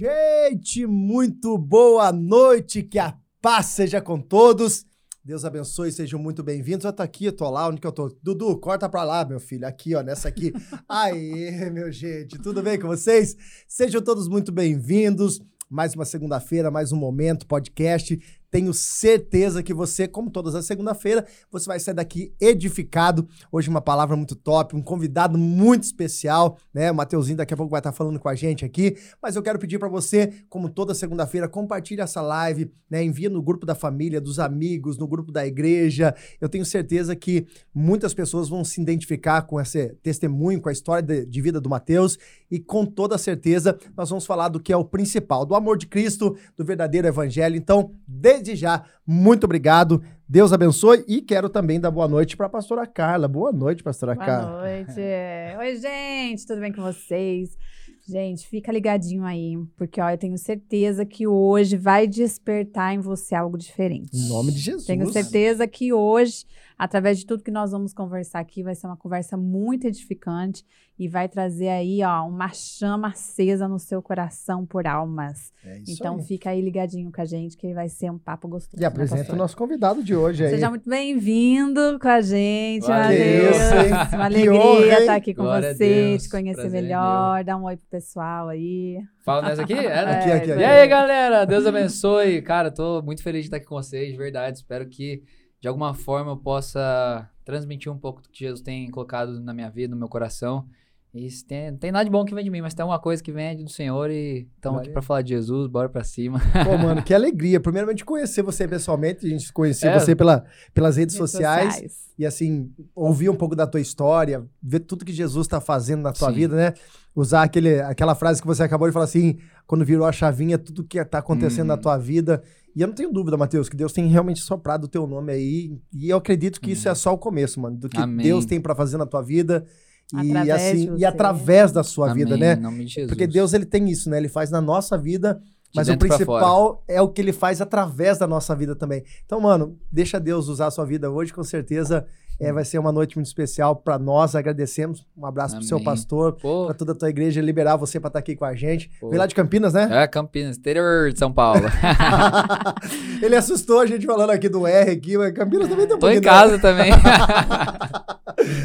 Gente, muito boa noite, que a paz seja com todos. Deus abençoe, sejam muito bem-vindos. Eu tô aqui, eu tô lá, onde que eu tô? Dudu, corta pra lá, meu filho, aqui, ó, nessa aqui. Aê, meu gente, tudo bem com vocês? Sejam todos muito bem-vindos. Mais uma segunda-feira, mais um momento, podcast. Tenho certeza que você, como todas as segunda-feira, você vai sair daqui edificado. Hoje uma palavra muito top, um convidado muito especial, né? O Mateuzinho daqui a pouco vai estar falando com a gente aqui, mas eu quero pedir para você, como toda segunda-feira, compartilhe essa live, né? Envia no grupo da família, dos amigos, no grupo da igreja. Eu tenho certeza que muitas pessoas vão se identificar com esse testemunho, com a história de, de vida do Mateus e com toda certeza nós vamos falar do que é o principal, do amor de Cristo, do verdadeiro evangelho. Então, desde já, muito obrigado. Deus abençoe e quero também dar boa noite para a pastora Carla. Boa noite, pastora Boa Carla. Boa noite. Oi, gente, tudo bem com vocês? Gente, fica ligadinho aí, porque ó, eu tenho certeza que hoje vai despertar em você algo diferente. Em nome de Jesus. Tenho certeza que hoje, através de tudo que nós vamos conversar aqui, vai ser uma conversa muito edificante e vai trazer aí, ó, uma chama acesa no seu coração por almas. É isso então aí. fica aí ligadinho com a gente, que vai ser um papo gostoso. E né, apresenta o nosso convidado de hoje aí. Seja muito bem-vindo com a gente, Valeu. Matheus. Uma Que alegria honra, estar aqui com Glória você, te conhecer Prazer é melhor, dar um oi pro pessoal aí. Fala nessa aqui? Era? Aqui, aqui, aqui. E aí, galera? Deus abençoe. Cara, tô muito feliz de estar aqui com vocês, de verdade. Espero que, de alguma forma, eu possa transmitir um pouco do que Jesus tem colocado na minha vida, no meu coração. E tem, não tem nada de bom que vem de mim, mas tem uma coisa que vem do Senhor e estamos aqui pra falar de Jesus, bora pra cima. Pô, mano, que alegria. Primeiramente, conhecer você pessoalmente, a gente conhecer É. você pela, pelas redes, Redes sociais, e, assim, ouvir um pouco da tua história, ver tudo que Jesus está fazendo na tua Sim. vida, né? Usar aquele, aquela frase que você acabou de falar assim, quando virou a chavinha, tudo que tá acontecendo na Uhum. tua vida. E eu não tenho dúvida, Mateus, que Deus tem realmente soprado o teu nome aí. E eu acredito que isso é só o começo, mano, do que Amém. Deus tem pra fazer na tua vida. E Através assim, e através da sua vida, Amém, né? Em nome de Jesus. Porque Deus ele tem isso, né? Ele faz na nossa vida, De mas o principal é o que ele faz através da nossa vida também. Então, mano, deixa Deus usar a sua vida hoje, com certeza é, vai ser uma noite muito especial para nós. Agradecemos. Um abraço pro seu Amém. pastor, para toda a tua igreja liberar você para estar aqui com a gente. Pô. Veio lá de Campinas, né? é Campinas, interior de São Paulo. ele assustou a gente falando aqui do R aqui, mas Campinas também tem um Tô em casa também.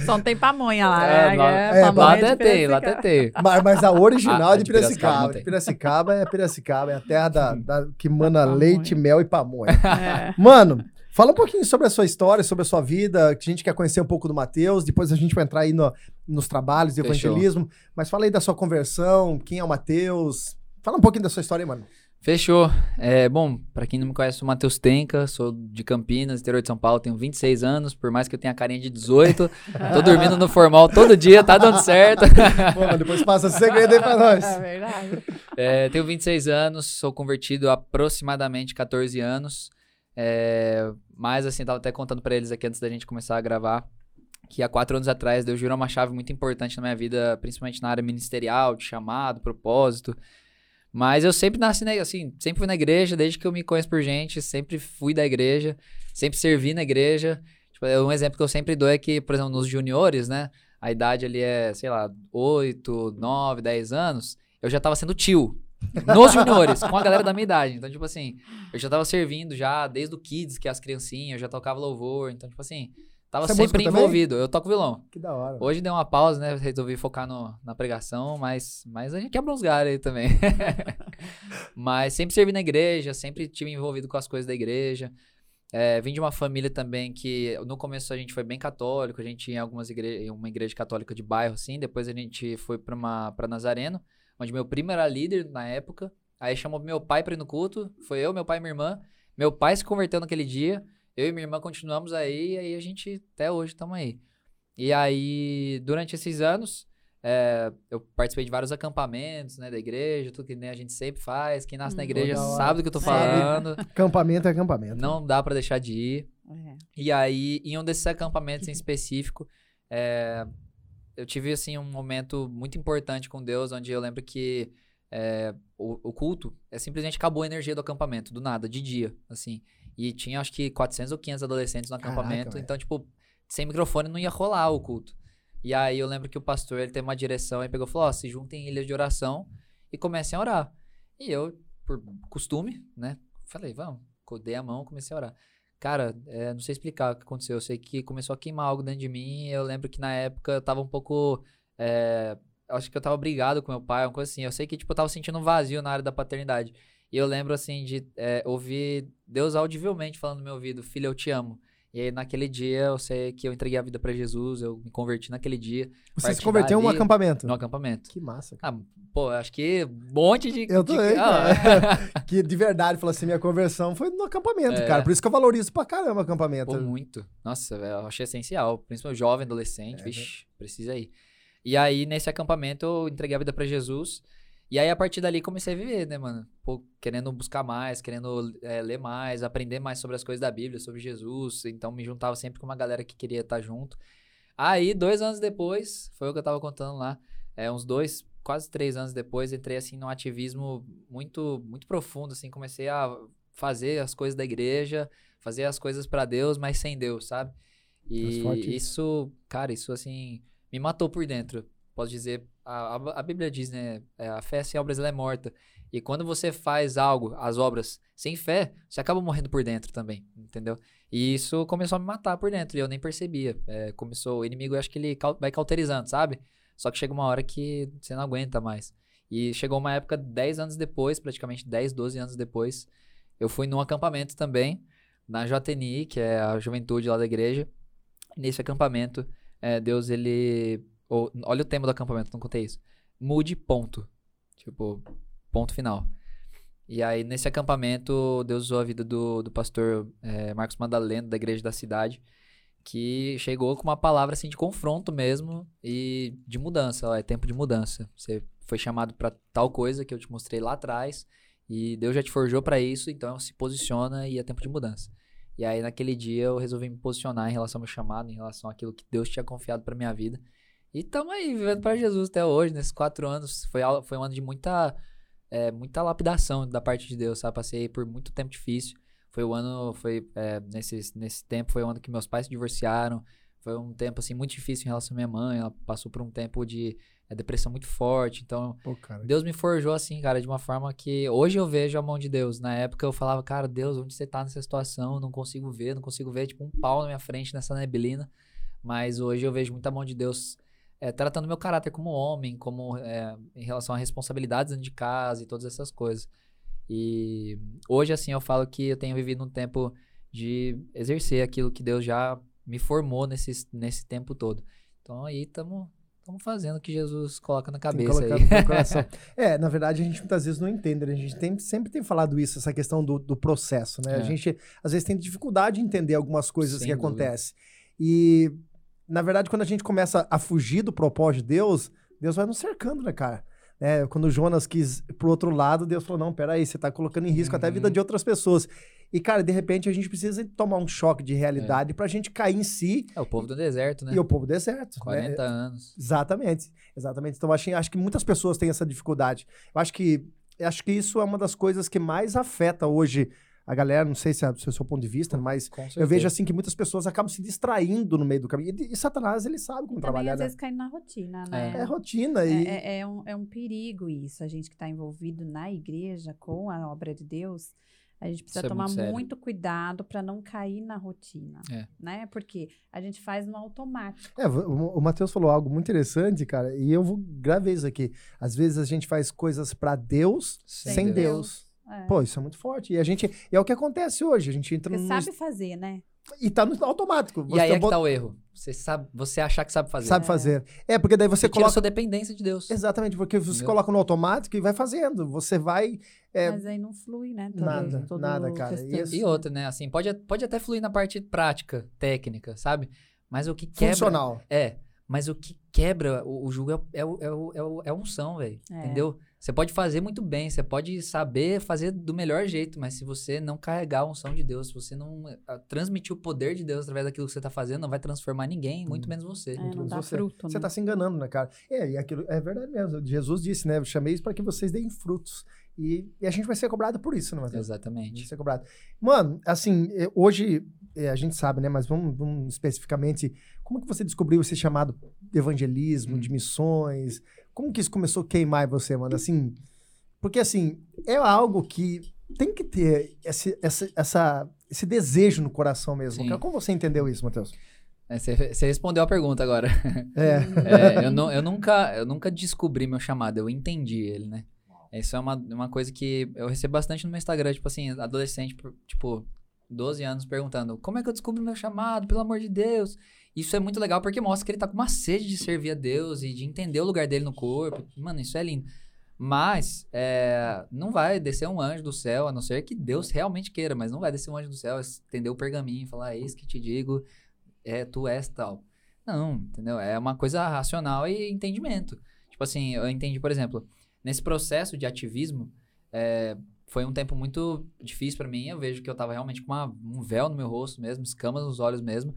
Só não tem pamonha lá, É, né? lá- É, é, pamonha lá até tem, lá até tem. Mas, mas a original Ah, é de de Piracicaba De. Piracicaba é Piracicaba, é a terra da, da- que mana leite, mel e pamonha. É. Mano, fala um pouquinho sobre a sua história, sobre a sua vida, que a gente quer conhecer um pouco do Matheus, depois a gente vai entrar aí no- nos trabalhos de Fechou. evangelismo, mas fala aí da sua conversão, quem é o Matheus, fala um pouquinho da sua história aí, mano. Fechou. É, bom, pra quem não me conhece, sou o Matheus Tenca, sou de Campinas, interior de São Paulo, tenho 26 anos, por mais que eu tenha carinha de 18, tô dormindo no formal todo dia, tá dando certo. Pô, depois passa esse segredo aí pra nós. É verdade. É, tenho 26 anos, sou convertido há aproximadamente 14 anos, é, mas assim, tava até contando pra eles aqui antes da gente começar a gravar, que há quatro anos atrás Deus girou uma chave muito importante na minha vida, principalmente na área ministerial, de chamado, propósito. Mas eu sempre nasci, na, assim, sempre fui na igreja, desde que eu me conheço por gente, sempre fui da igreja, sempre servi na igreja. Tipo, um exemplo que eu sempre dou é que, por exemplo, nos juniores, né, a idade ali é, sei lá, 8, 9, 10 anos, eu já tava sendo tio. Nos juniores, com a galera da minha idade. Então, tipo assim, eu já tava servindo já desde o Kids, que é as criancinhas, eu já tocava louvor. Então, tipo assim, tava Você é sempre também? envolvido. Eu toco violão. Que da hora. Hoje deu uma pausa, né? Resolvi focar no, na pregação, mas, mas a gente quebra uns galhos aí também. mas sempre servi na igreja, sempre tive envolvido com as coisas da igreja. É, vim de uma família também que no começo a gente foi bem católico, a gente tinha algumas igre uma igreja católica de bairro assim, depois a gente foi para uma para Nazareno, onde meu primo era líder na época. Aí chamou meu pai para ir no culto, foi eu, meu pai e minha irmã. Meu pai se converteu naquele dia, eu e minha irmã continuamos aí, e aí a gente até hoje estamos aí. E aí, durante esses anos, é, eu participei de vários acampamentos, né, da igreja, tudo que né, a gente sempre faz. Quem nasce na Hum. igreja Da hora. sabe do que eu tô falando. Acampamento é acampamento. Não dá pra deixar de ir. É. E aí, em um desses acampamentos em específico, é, eu tive, assim, um momento muito importante com Deus, onde eu lembro que é, o, o culto, é simplesmente acabou a energia do acampamento, do nada, de dia, assim. E tinha, acho que, 400 ou 500 adolescentes no Caraca, acampamento, velho. então, tipo, sem microfone não ia rolar o culto. E aí, eu lembro que o pastor, ele teve uma direção, e pegou e falou, ó, se juntem em ilhas de oração e comecem a orar. E eu, por costume, né? Falei, vamos. Dei a mão, comecei a orar. Cara, é, não sei explicar o que aconteceu. Eu sei que começou a queimar algo dentro de mim. eu lembro que na época eu tava um pouco. É, acho que eu tava brigado com meu pai, uma coisa assim. Eu sei que, tipo, eu tava sentindo um vazio na área da paternidade. E eu lembro, assim, de é, ouvir Deus audivelmente falando no meu ouvido: Filho, eu te amo. E aí, naquele dia, eu sei que eu entreguei a vida para Jesus, eu me converti naquele dia. Você se converteu dali, no acampamento? No acampamento. Que massa. Cara. Ah, pô, acho que um monte de. Eu também. De... Ah. que de verdade, falou assim: minha conversão foi no acampamento, é. cara. Por isso que eu valorizo pra caramba o acampamento. Pô, muito. Nossa, eu achei essencial. Principalmente jovem, adolescente, é, vixe, né? precisa ir. E aí, nesse acampamento, eu entreguei a vida para Jesus. E aí, a partir dali, comecei a viver, né, mano? Pô, querendo buscar mais, querendo é, ler mais, aprender mais sobre as coisas da Bíblia, sobre Jesus. Então, me juntava sempre com uma galera que queria estar junto. Aí, dois anos depois, foi o que eu tava contando lá, é, uns dois, quase três anos depois, entrei, assim, num ativismo muito, muito profundo, assim. Comecei a fazer as coisas da igreja, fazer as coisas para Deus, mas sem Deus, sabe? E isso, cara, isso, assim, me matou por dentro. Posso dizer a, a, Bíblia diz, né? É, a fé sem obras é morta. E quando você faz algo, as obras, sem fé, você acaba morrendo por dentro também, entendeu? E isso começou a me matar por dentro e eu nem percebia. É, começou, o inimigo, eu acho que ele vai cauterizando, sabe? Só que chega uma hora que você não aguenta mais. E chegou uma época, 10 anos depois, praticamente 10, 12 anos depois, eu fui num acampamento também, na JNI, que é a juventude lá da igreja. Nesse acampamento, é, Deus, ele ou, olha o tema do acampamento, não contei isso. Mude ponto. Tipo, ponto final. E aí, nesse acampamento, Deus usou a vida do, do pastor é, Marcos Madalena, da igreja da cidade, que chegou com uma palavra assim de confronto mesmo e de mudança. Ó, é tempo de mudança. Você foi chamado para tal coisa que eu te mostrei lá atrás e Deus já te forjou para isso, então se posiciona e é tempo de mudança. E aí, naquele dia, eu resolvi me posicionar em relação ao meu chamado, em relação àquilo que Deus tinha confiado para minha vida. E estamos aí, vivendo para Jesus até hoje, nesses quatro anos. Foi, foi um ano de muita, é, muita lapidação da parte de Deus, sabe? Passei por muito tempo difícil. Foi o ano, foi, é, nesse, nesse tempo, foi o ano que meus pais se divorciaram. Foi um tempo, assim, muito difícil em relação à minha mãe. Ela passou por um tempo de é, depressão muito forte. Então, Pô, Deus me forjou, assim, cara, de uma forma que hoje eu vejo a mão de Deus. Na época eu falava, cara, Deus, onde você tá nessa situação? Eu não consigo ver, não consigo ver, tipo, um pau na minha frente nessa neblina. Mas hoje eu vejo muita mão de Deus é, tratando meu caráter como homem, como é, em relação a responsabilidades dentro de casa e todas essas coisas. E hoje, assim, eu falo que eu tenho vivido um tempo de exercer aquilo que Deus já me formou nesse, nesse tempo todo. Então aí estamos Estamos fazendo o que Jesus coloca na cabeça aí. No coração. é, na verdade, a gente muitas vezes não entende, né? A gente tem, sempre tem falado isso, essa questão do, do processo, né? É. A gente, às vezes, tem dificuldade em entender algumas coisas Sem que acontecem. E na verdade, quando a gente começa a fugir do propósito de Deus, Deus vai nos cercando, né, cara? É, quando Jonas quis pro outro lado, Deus falou: não, peraí, você tá colocando em risco uhum. até a vida de uhum. outras pessoas. E, cara, de repente a gente precisa tomar um choque de realidade é. pra gente cair em si. É o povo do deserto, né? E o povo do deserto. 40 né? anos. Exatamente. Exatamente. Então, acho, acho que muitas pessoas têm essa dificuldade. Eu acho que, acho que isso é uma das coisas que mais afeta hoje a galera, não sei se é, se é o seu ponto de vista, mas eu vejo assim que muitas pessoas acabam se distraindo no meio do caminho. E, e Satanás, ele sabe como Também, trabalhar. às né? vezes caindo na rotina, né? É, é rotina. E... É, é, é, um, é um perigo isso. A gente que está envolvido na igreja com a obra de Deus, a gente precisa é tomar muito, muito, cuidado para não cair na rotina, é. né? Porque a gente faz no automático. É, o, o Matheus falou algo muito interessante, cara, e eu vou gravar isso aqui. Às vezes a gente faz coisas para Deus sem, sem Deus. Deus. É. Pô, isso é muito forte. E a gente. E é o que acontece hoje. A gente entra Você no. sabe fazer, né? E tá no automático. Você e aí é que tá o erro. Você sabe, você achar que sabe fazer. Sabe é. fazer. É, porque daí você, você coloca. a sua dependência de Deus. Exatamente, porque você Entendeu? coloca no automático e vai fazendo. Você vai. É... Mas aí não flui, né? Todo, nada, todo nada, cara. E, e outra, né? Assim, pode, pode até fluir na parte prática, técnica, sabe? Mas o que quebra. Funcional. É. Mas o que quebra o, o jugo é, é, é, é, é a unção, velho. É. Entendeu? Você pode fazer muito bem, você pode saber fazer do melhor jeito, mas se você não carregar a unção de Deus, se você não uh, transmitir o poder de Deus através daquilo que você está fazendo, não vai transformar ninguém, muito hum. menos você. É, muito não dá você. Fruto, você está se enganando, né, cara? É, e aquilo é verdade mesmo. Jesus disse, né? Eu chamei isso para que vocês deem frutos. E, e, a gente vai ser cobrado por isso, né, Matheus? Exatamente. Vai ser cobrado. Mano, assim, é, hoje é, a gente sabe, né? Mas vamos, vamos, especificamente. Como que você descobriu esse chamado de evangelismo, hum. de missões? Como que isso começou a queimar você, mano? Assim. Porque, assim, é algo que tem que ter esse, essa, essa, esse desejo no coração mesmo. Sim. Como você entendeu isso, Matheus? É, você, você, respondeu a pergunta agora. É. é eu, não, eu, nunca, eu nunca descobri meu chamado, eu entendi ele, né? Isso é uma, uma coisa que eu recebo bastante no meu Instagram, tipo assim, adolescente, tipo, 12 anos, perguntando: como é que eu descubro meu chamado, pelo amor de Deus? Isso é muito legal porque mostra que ele tá com uma sede de servir a Deus e de entender o lugar dele no corpo. Mano, isso é lindo. Mas é, não vai descer um anjo do céu, a não ser que Deus realmente queira, mas não vai descer um anjo do céu, estender o pergaminho e falar, eis que te digo, é, tu és tal. Não, entendeu? É uma coisa racional e entendimento. Tipo assim, eu entendi, por exemplo, nesse processo de ativismo, é, foi um tempo muito difícil para mim. Eu vejo que eu tava realmente com uma, um véu no meu rosto mesmo, escamas nos olhos mesmo.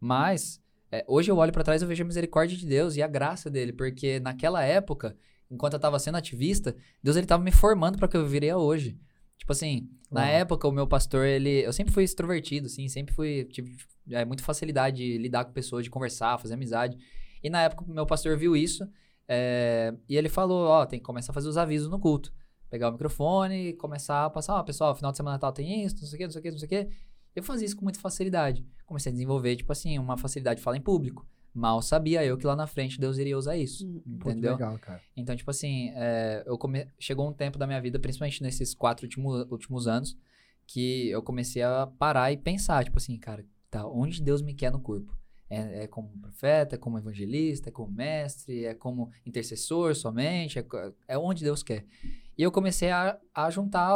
Mas é, hoje eu olho para trás e vejo a misericórdia de Deus e a graça dele, porque naquela época enquanto eu estava sendo ativista, Deus ele tava me formando para que eu viria hoje. Tipo assim, na época o meu pastor, ele, eu sempre fui extrovertido, assim, sempre fui tive é, muita facilidade de lidar com pessoas, de conversar, fazer amizade. E na época o meu pastor viu isso, é, e ele falou, ó, tem que começar a fazer os avisos no culto. Pegar o microfone e começar a passar, ó, pessoal, final de semana tal tem isso, não sei o que, não sei o que, não sei o que. Eu fazia isso com muita facilidade. Comecei a desenvolver, tipo assim, uma facilidade de falar em público. Mal sabia eu que lá na frente Deus iria usar isso. Hum, entendeu? legal, cara. Então, tipo assim, é, eu come... chegou um tempo da minha vida, principalmente nesses quatro últimos, últimos anos, que eu comecei a parar e pensar, tipo assim, cara, tá, onde Deus me quer no corpo? É, é como profeta, é como evangelista, é como mestre, é como intercessor somente, é, é onde Deus quer. E eu comecei a, a juntar,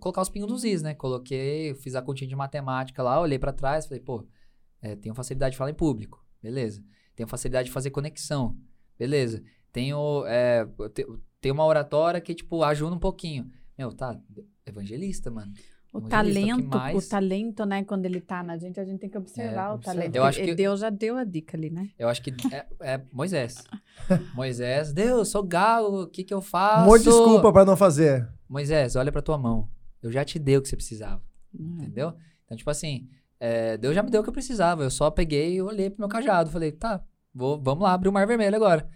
colocar os pingos nos is, né? Coloquei, fiz a continha de matemática lá, olhei para trás, falei, pô, é, tenho facilidade de falar em público, beleza. Tenho facilidade de fazer conexão. Beleza. Tenho, é, tenho uma oratória que, tipo, ajuda um pouquinho. Meu, tá, evangelista, mano. O talento, mais... o talento, né? Quando ele tá na gente, a gente tem que observar é, o talento. Eu acho que... Deus já deu a dica ali, né? Eu acho que é, é Moisés. Moisés, Deus, sou galo, o que que eu faço? Um monte de desculpa para não fazer. Moisés, olha pra tua mão. Eu já te dei o que você precisava. Hum. Entendeu? Então, tipo assim, é, Deus já me deu o que eu precisava. Eu só peguei e olhei pro meu cajado. Falei, tá, vou, vamos lá abrir o Mar Vermelho agora.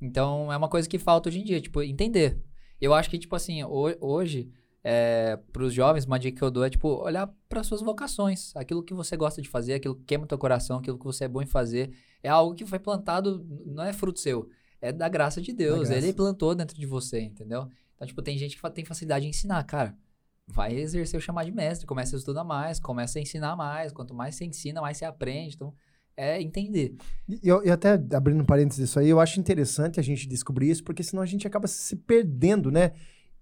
Então, é uma coisa que falta hoje em dia, tipo, entender. Eu acho que, tipo assim, hoje, é, para os jovens, uma dica que eu dou é, tipo, olhar para suas vocações. Aquilo que você gosta de fazer, aquilo que queima o teu coração, aquilo que você é bom em fazer. É algo que foi plantado, não é fruto seu. É da graça de Deus. Graça. Ele plantou dentro de você, entendeu? Então, tipo, tem gente que tem facilidade em ensinar, cara vai exercer o chamado de mestre, começa a estudar mais, começa a ensinar mais. Quanto mais você ensina, mais você aprende. Então, é entender. E, eu, e até abrindo um parênteses isso aí, eu acho interessante a gente descobrir isso, porque senão a gente acaba se perdendo, né?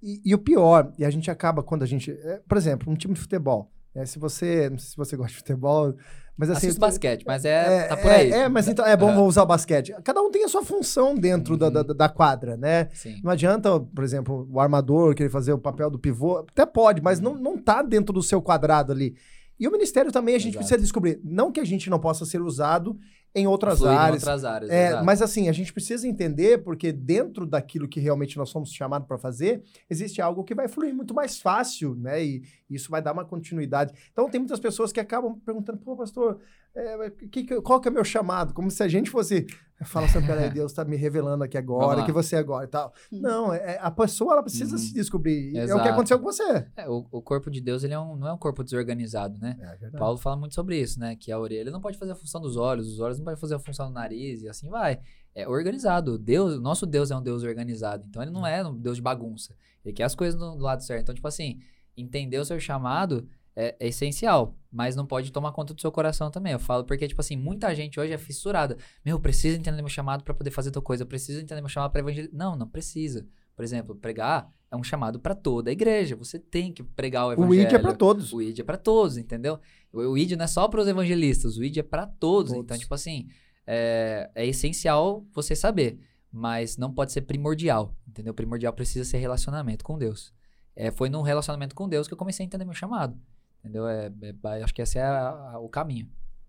E, e o pior, e a gente acaba quando a gente. É, por exemplo, um time de futebol. É, se você. Não sei se você gosta de futebol. Mas assim. Assisto basquete, mas é. é tá por aí. É, é mas então é bom uhum. usar o basquete. Cada um tem a sua função dentro uhum. da, da, da, quadra, né? Sim. Não adianta, por exemplo, o armador querer fazer o papel do pivô. Até pode, mas não, não tá dentro do seu quadrado ali. E o ministério também a gente Exato. precisa descobrir. Não que a gente não possa ser usado em outras Fluir áreas. Em outras áreas é, mas assim, a gente precisa entender, porque dentro daquilo que realmente nós somos chamados para fazer, existe algo que vai fluir muito mais fácil, né? E isso vai dar uma continuidade. Então tem muitas pessoas que acabam perguntando, pô, pastor, é, que, qual que é o meu chamado? Como se a gente fosse falar assim, peraí, Deus está me revelando aqui agora, que você é agora e tal. Hum. Não, é, é, a pessoa ela precisa hum. se descobrir. Exato. É o que aconteceu com você. É, o, o, corpo de Deus ele é um, não é um corpo desorganizado, né? É, Paulo fala muito sobre isso, né? Que a orelha não pode fazer a função dos olhos, os olhos não podem fazer a função do nariz e assim vai. É organizado. Deus, nosso Deus é um Deus organizado. Então ele não é um Deus de bagunça. Ele quer as coisas do lado certo. Então, tipo assim, entender o seu chamado é, é, essencial, mas não pode tomar conta do seu coração também. Eu falo porque, tipo assim, muita gente hoje é fissurada. Meu, eu preciso entender meu chamado para poder fazer tal coisa, eu preciso entender meu chamado para evangelizar. Não, não precisa. Por exemplo, pregar é um chamado para toda a igreja. Você tem que pregar o evangelho. O ID é para todos. O ID é para todos, entendeu? O ID não é só para os evangelistas, o ID é para todos. todos. Então, tipo assim, é, é essencial você saber, mas não pode ser primordial, entendeu? Primordial precisa ser relacionamento com Deus. É, foi num relacionamento com Deus que eu comecei a entender meu chamado. Entendeu? É, é, acho que esse é a, a, o caminho.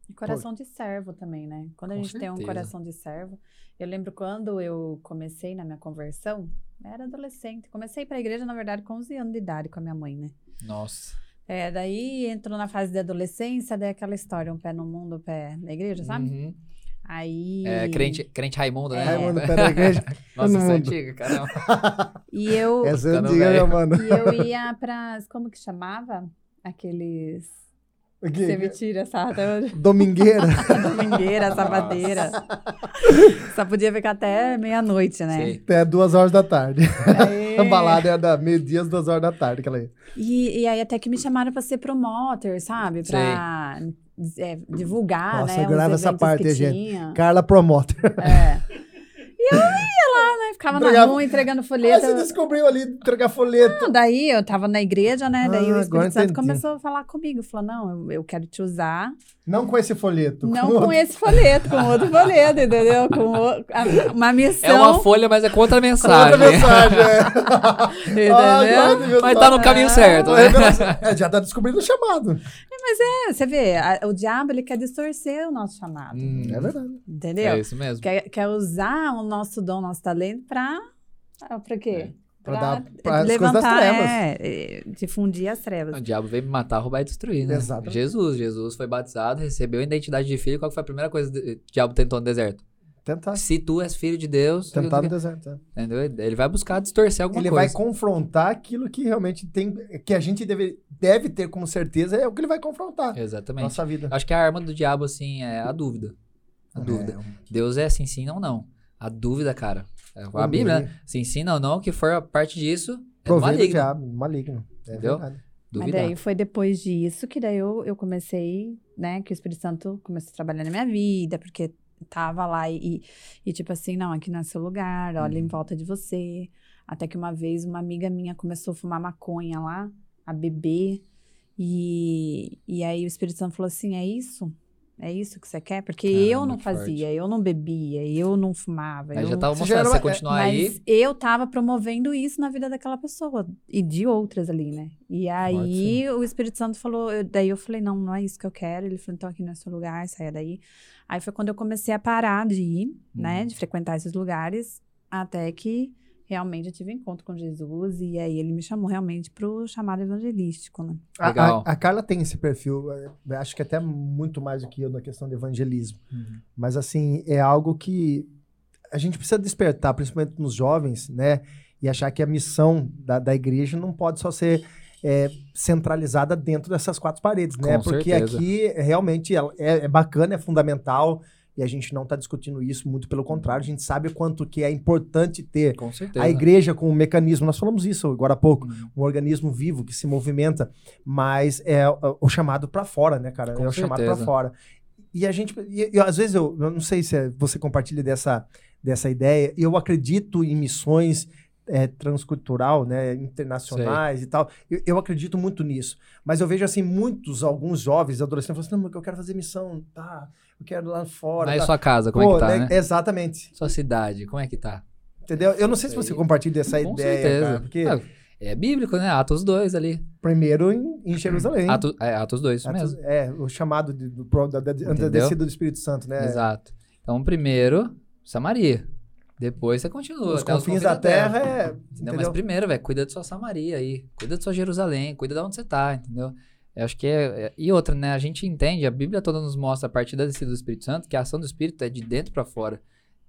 E coração Pô. de servo também, né? Quando a Com gente certeza. tem um coração de servo. Eu lembro quando eu comecei na minha conversão, era adolescente. Comecei para a igreja, na verdade, com 11 anos de idade com a minha mãe, né? Nossa. É, daí entrou na fase de adolescência, daí aquela história, um pé no mundo, um pé na igreja, sabe? Uhum. Aí. É, crente, crente Raimundo, né? É. Raimundo, pera igreja. Nossa, essa é antiga, caramba. E eu. Essa é antiga, meu mano. E eu ia pras. Como que chamava? Aqueles. Que, você me tira essa Domingueira. Domingueira, sabadeira. Só podia ficar até meia-noite, né? Sim. Até duas horas da tarde. É. A balada era da meio-dia às duas horas da tarde que ela ia. E, e aí até que me chamaram pra ser promoter, sabe? Pra é, divulgar, Nossa, né? eu gravo essa parte, gente. Carla Promoter. É. E eu ia lá, né? Ficava Entregava... na rua entregando folheto. Ah, você descobriu ali entregar folheto. Não, daí eu tava na igreja, né? Daí ah, o Espírito Santo começou a falar comigo. Falou, não, eu, eu quero te usar. Não com esse folheto. Não com, com esse folheto, com outro folheto, entendeu? Com o, a, uma missão. É uma folha, mas é contra mensagem. Contra mensagem, é. entendeu? Ah, mas tá no caminho certo. Né? É, já tá descobrindo o chamado. É, mas é, você vê, a, o diabo ele quer distorcer o nosso chamado. Hum, é verdade. Entendeu? É isso mesmo. Quer, quer usar o nosso dom, nosso talento pra. Pra quê? É. Pra, dar pra levantar, as trevas. É, difundir as trevas. O diabo veio me matar, roubar e destruir, né? Exato. Jesus, Jesus foi batizado, recebeu a identidade de filho. Qual foi a primeira coisa que o diabo tentou no deserto? Tentar. Se tu és filho de Deus. Tentar no deserto. É. Entendeu? Ele vai buscar distorcer alguma ele coisa. Ele vai confrontar aquilo que realmente tem. Que a gente deve, deve ter como certeza, é o que ele vai confrontar. Exatamente. Nossa vida. Acho que a arma do diabo, assim, é a dúvida. A dúvida. É. Deus é assim, sim ou não. A dúvida, cara. É a Bíblia, né? Sim, sim, não, não, que for a parte disso, é maligno. diabo, maligno. É Entendeu? Verdade. Mas daí foi depois disso que daí eu, eu comecei, né, que o Espírito Santo começou a trabalhar na minha vida, porque tava lá e, e tipo assim, não, aqui não é seu lugar, olha uhum. em volta de você. Até que uma vez uma amiga minha começou a fumar maconha lá, a beber, e, e aí o Espírito Santo falou assim, é isso? É isso que você quer? Porque eu não fazia, forte. eu não bebia, eu não fumava. Aí eu já tava mostrando você, você continuar mas aí. Mas eu tava promovendo isso na vida daquela pessoa e de outras ali, né? E aí o Espírito Santo falou, daí eu falei, não, não é isso que eu quero. Ele falou, então aqui não é seu lugar, saia daí. Aí foi quando eu comecei a parar de ir, hum. né? De frequentar esses lugares, até que realmente eu tive um encontro com Jesus e aí ele me chamou realmente para o chamado evangelístico, né? Legal. A, a, a, Carla tem esse perfil, é, acho que até muito mais do que eu na questão do evangelismo. Uhum. Mas assim, é algo que a gente precisa despertar, principalmente nos jovens, né? E achar que a missão da, da igreja não pode só ser é, centralizada dentro dessas quatro paredes, né? Com Porque certeza. aqui realmente é, é bacana, é fundamental e a gente não está discutindo isso, muito pelo contrário, a gente sabe o quanto que é importante ter a igreja com um mecanismo, nós falamos isso agora há pouco, uhum. um organismo vivo que se movimenta, mas é o chamado para fora, né, cara? Com é o certeza. chamado para fora. E a gente, e, e, às vezes eu, eu não sei se é, você compartilha dessa, dessa ideia, eu acredito em missões é, transcultural, né, internacionais Sei. e tal. Eu, eu, acredito muito nisso. Mas eu vejo assim muitos, alguns jovens, adolescentes, falando assim, não, eu quero fazer missão, tá? Eu quero lá fora. Aí tá. sua casa, como Pô, é que tá, né, né? Exatamente. Sua cidade, como é que tá? Entendeu? Eu não sei se você compartilha essa Com ideia, certeza. cara, porque... Ah, é bíblico, né? Atos 2 ali. Primeiro em, em Jerusalém. Atos, é, Atos 2, isso Atos, mesmo. É, o chamado de, do, da, da, da descida do Espírito Santo, né? Exato. Então, primeiro, Samaria. Depois você continua. Os confins, confins da, da terra, terra é. Entendeu? Mas primeiro, velho, cuida de sua Samaria aí. Cuida de sua Jerusalém. Cuida de onde você tá, entendeu? Eu acho que é, é, E outra, né? A gente entende, a Bíblia toda nos mostra, a partir da descida do Espírito Santo, que a ação do Espírito é de dentro para fora.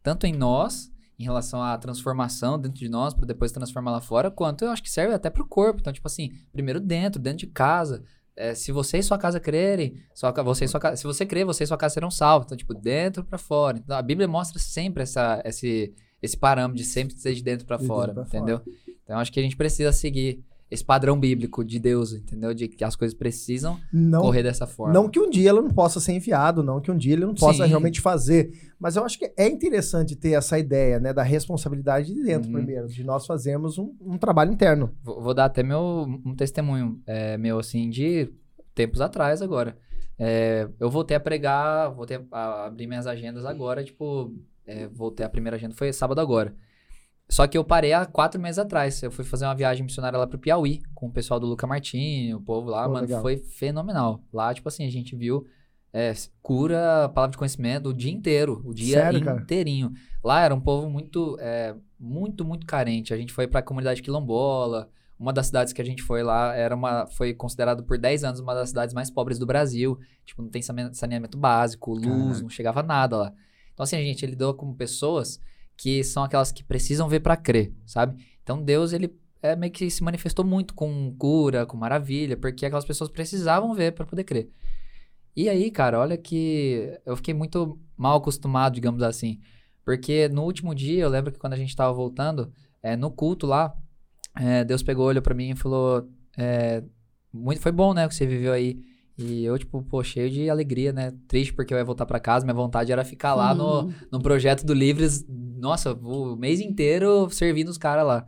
Tanto em nós, em relação à transformação dentro de nós, para depois transformar lá fora, quanto eu acho que serve até pro corpo. Então, tipo assim, primeiro dentro, dentro de casa. É, se você e sua casa crerem, sua, você sua casa, se você crer, você e sua casa serão salvos. Então, tipo, dentro para fora. Então, a Bíblia mostra sempre essa, esse, esse parâmetro de sempre ser de dentro para fora, dentro entendeu? Fora. Então, acho que a gente precisa seguir esse padrão bíblico de Deus, entendeu? De que as coisas precisam não, correr dessa forma. Não que um dia ela não possa ser enviado, não que um dia ele não possa Sim. realmente fazer. Mas eu acho que é interessante ter essa ideia, né, da responsabilidade de dentro, uhum. primeiro, de nós fazermos um, um trabalho interno. Vou, vou, dar até meu, um testemunho é, meu, assim, de tempos atrás agora. É, eu voltei a pregar, voltei a abrir minhas agendas agora, tipo, é, voltei a primeira agenda foi sábado agora. Só que eu parei há quatro meses atrás. Eu fui fazer uma viagem missionária lá pro Piauí, com o pessoal do Luca Martini, o povo lá, Pô, mano. Legal. Foi fenomenal. Lá, tipo assim, a gente viu é, cura, palavra de conhecimento o dia inteiro, o dia Sério, inteirinho. Cara? Lá era um povo muito, é, muito, muito carente. A gente foi pra comunidade quilombola. Uma das cidades que a gente foi lá era uma, foi considerado por 10 anos uma das cidades mais pobres do Brasil. Tipo, não tem saneamento básico, luz, Caraca. não chegava nada lá. Então, assim, a gente lidou com pessoas que são aquelas que precisam ver para crer, sabe? Então, Deus, ele é, meio que se manifestou muito com cura, com maravilha, porque aquelas pessoas precisavam ver para poder crer. E aí, cara, olha que eu fiquei muito mal acostumado, digamos assim. Porque no último dia, eu lembro que quando a gente tava voltando, é, no culto lá, é, Deus pegou, olho para mim e falou: é, muito, Foi bom, né, o que você viveu aí. E eu, tipo, pô, cheio de alegria, né? Triste porque eu ia voltar para casa. Minha vontade era ficar lá no, uhum. no projeto do Livres, nossa, o mês inteiro servindo os caras lá.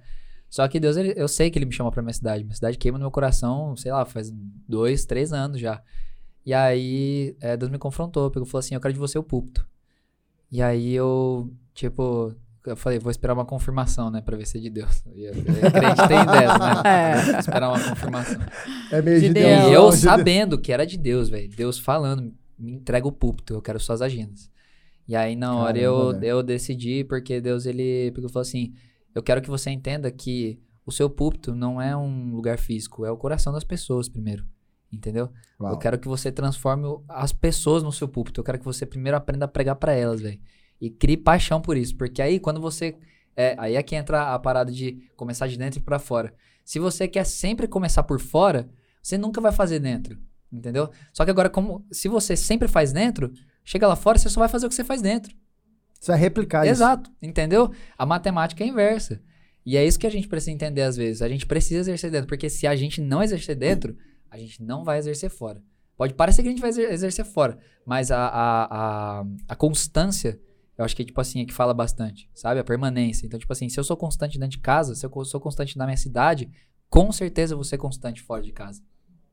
Só que Deus, ele, eu sei que ele me chama pra minha cidade. Minha cidade queima no meu coração, sei lá, faz dois, três anos já. E aí, é, Deus me confrontou, pegou e falou assim: Eu quero de você o púlpito. E aí eu, tipo, eu falei, vou esperar uma confirmação, né, pra ver se é de Deus. E eu crente tem dessa, né? É. Vou esperar uma confirmação. É meio de, de Deus. E eu sabendo que era de Deus, velho. Deus falando, me entrega o púlpito, eu quero suas agendas. E aí, na hora, Caramba, eu, eu decidi, porque Deus, ele, porque falou assim: Eu quero que você entenda que o seu púlpito não é um lugar físico, é o coração das pessoas primeiro. Entendeu? Uau. Eu quero que você transforme as pessoas no seu púlpito. Eu quero que você primeiro aprenda a pregar para elas, velho. E crie paixão por isso. Porque aí, quando você. É, aí é que entra a parada de começar de dentro para fora. Se você quer sempre começar por fora, você nunca vai fazer dentro. Entendeu? Só que agora, como se você sempre faz dentro, chega lá fora, você só vai fazer o que você faz dentro. Você vai replicar Exato, isso. entendeu? A matemática é inversa. E é isso que a gente precisa entender às vezes. A gente precisa exercer dentro, porque se a gente não exercer dentro, a gente não vai exercer fora. Pode parecer que a gente vai exercer fora, mas a, a, a, a constância, eu acho que, tipo assim, é que fala bastante, sabe? A permanência. Então, tipo assim, se eu sou constante dentro de casa, se eu sou constante na minha cidade, com certeza eu vou ser constante fora de casa.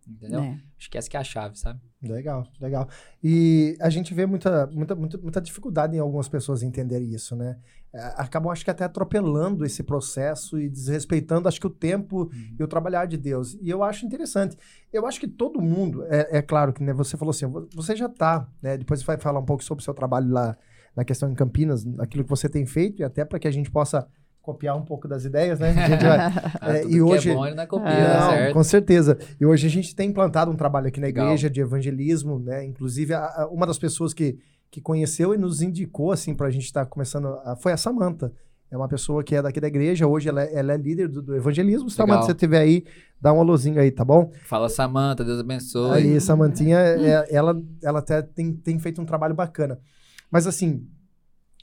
Entendeu? É. Acho que essa que é a chave, sabe? Legal, legal. E a gente vê muita, muita, muita, muita dificuldade em algumas pessoas entenderem isso, né? É, acabam, acho que até atropelando esse processo e desrespeitando, acho que o tempo uhum. e o trabalhar de Deus. E eu acho interessante. Eu acho que todo mundo, é, é claro que né, você falou assim, você já está, né? Depois você vai falar um pouco sobre o seu trabalho lá na questão em Campinas, aquilo que você tem feito, e até para que a gente possa copiar um pouco das ideias, né? Vai, ah, é, e hoje, é bom, ele não é copia, não, certo? Com certeza. E hoje a gente tem implantado um trabalho aqui na igreja Legal. de evangelismo, né? Inclusive, a, a, uma das pessoas que, que conheceu e nos indicou, assim, para a gente estar tá começando, a, foi a Samanta. É uma pessoa que é daqui da igreja, hoje ela, é, ela é líder do, do evangelismo. Samanta, se você estiver aí, dá um alôzinho aí, tá bom? Fala, Samanta, Deus abençoe. Aí, Samantinha, é, ela, ela até tem, tem feito um trabalho bacana. Mas, assim,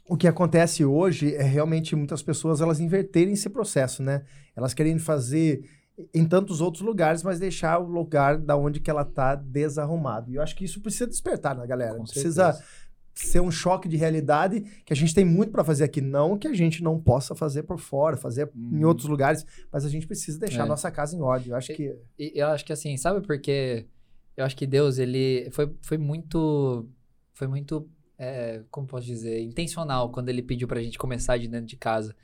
o que acontece hoje é realmente muitas pessoas elas inverterem esse processo, né? Elas querem fazer em tantos outros lugares, mas deixar o lugar da onde que ela tá desarrumado. E eu acho que isso precisa despertar na galera. Com precisa certeza. ser um choque de realidade que a gente tem muito para fazer aqui, não que a gente não possa fazer por fora, fazer hum. em uhum. outros lugares, mas a gente precisa deixar é. a nossa casa em ordem. Eu acho que eu acho que assim, sabe porque eu acho que Deus ele foi, foi muito foi muito é, como posso dizer, intencional quando ele pediu pra gente começar de dentro de casa.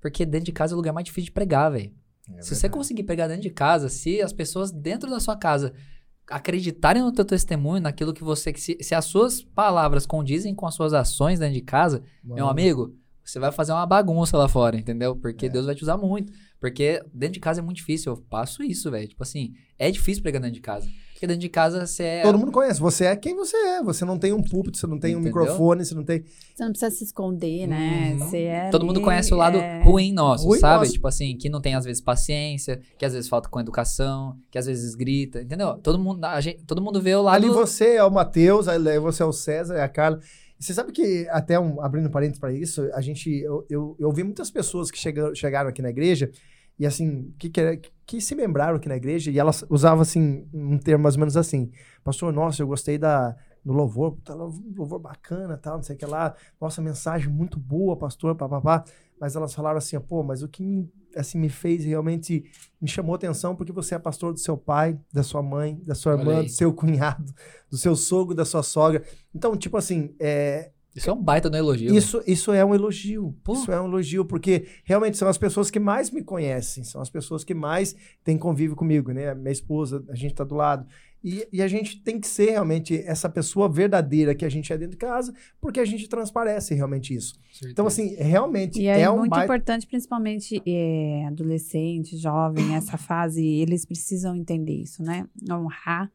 Porque dentro de casa é o lugar mais difícil de pregar, velho. É se você conseguir pregar dentro de casa, se as pessoas dentro da sua casa acreditarem no teu testemunho, naquilo que você. Se, se as suas palavras condizem com as suas ações dentro de casa, Mano. meu amigo, você vai fazer uma bagunça lá fora, entendeu? Porque é. Deus vai te usar muito. Porque dentro de casa é muito difícil. Eu passo isso, velho. Tipo assim, é difícil pregar dentro de casa. Porque dentro de casa você é. Todo mundo conhece. Você é quem você é. Você não tem um púlpito, você não tem Entendeu? um microfone, você não tem. Você não precisa se esconder, né? Uhum. Você é. Todo ali, mundo conhece o lado é... ruim nosso, ruim sabe? Nosso. Tipo assim, que não tem às vezes paciência, que às vezes falta com educação, que às vezes grita. Entendeu? Todo mundo, a gente, todo mundo vê o lado. Ali você é o Matheus, ali você é o César, é a Carla. Você sabe que, até um, abrindo parênteses para isso, a gente. Eu, eu, eu ouvi muitas pessoas que chegam, chegaram aqui na igreja e assim, que, que, que se lembraram aqui na igreja, e elas usavam assim, um termo mais ou menos assim, pastor, nossa, eu gostei da, do louvor, tá, louvor bacana, tal, não sei o que lá, nossa, mensagem muito boa, pastor, papapá, mas elas falaram assim, pô, mas o que me, assim, me fez realmente, me chamou atenção, porque você é pastor do seu pai, da sua mãe, da sua irmã, do seu cunhado, do seu sogro, da sua sogra, então, tipo assim, é, isso é um baita no elogio. Isso, isso é um elogio. Pô. Isso é um elogio, porque realmente são as pessoas que mais me conhecem, são as pessoas que mais têm convívio comigo, né? Minha esposa, a gente tá do lado. E, e, a gente tem que ser realmente essa pessoa verdadeira que a gente é dentro de casa, porque a gente transparece realmente isso. Certeza. Então, assim, realmente e é, é um muito baita... importante, principalmente é, adolescente, jovem, essa fase, eles precisam entender isso, né? Honrar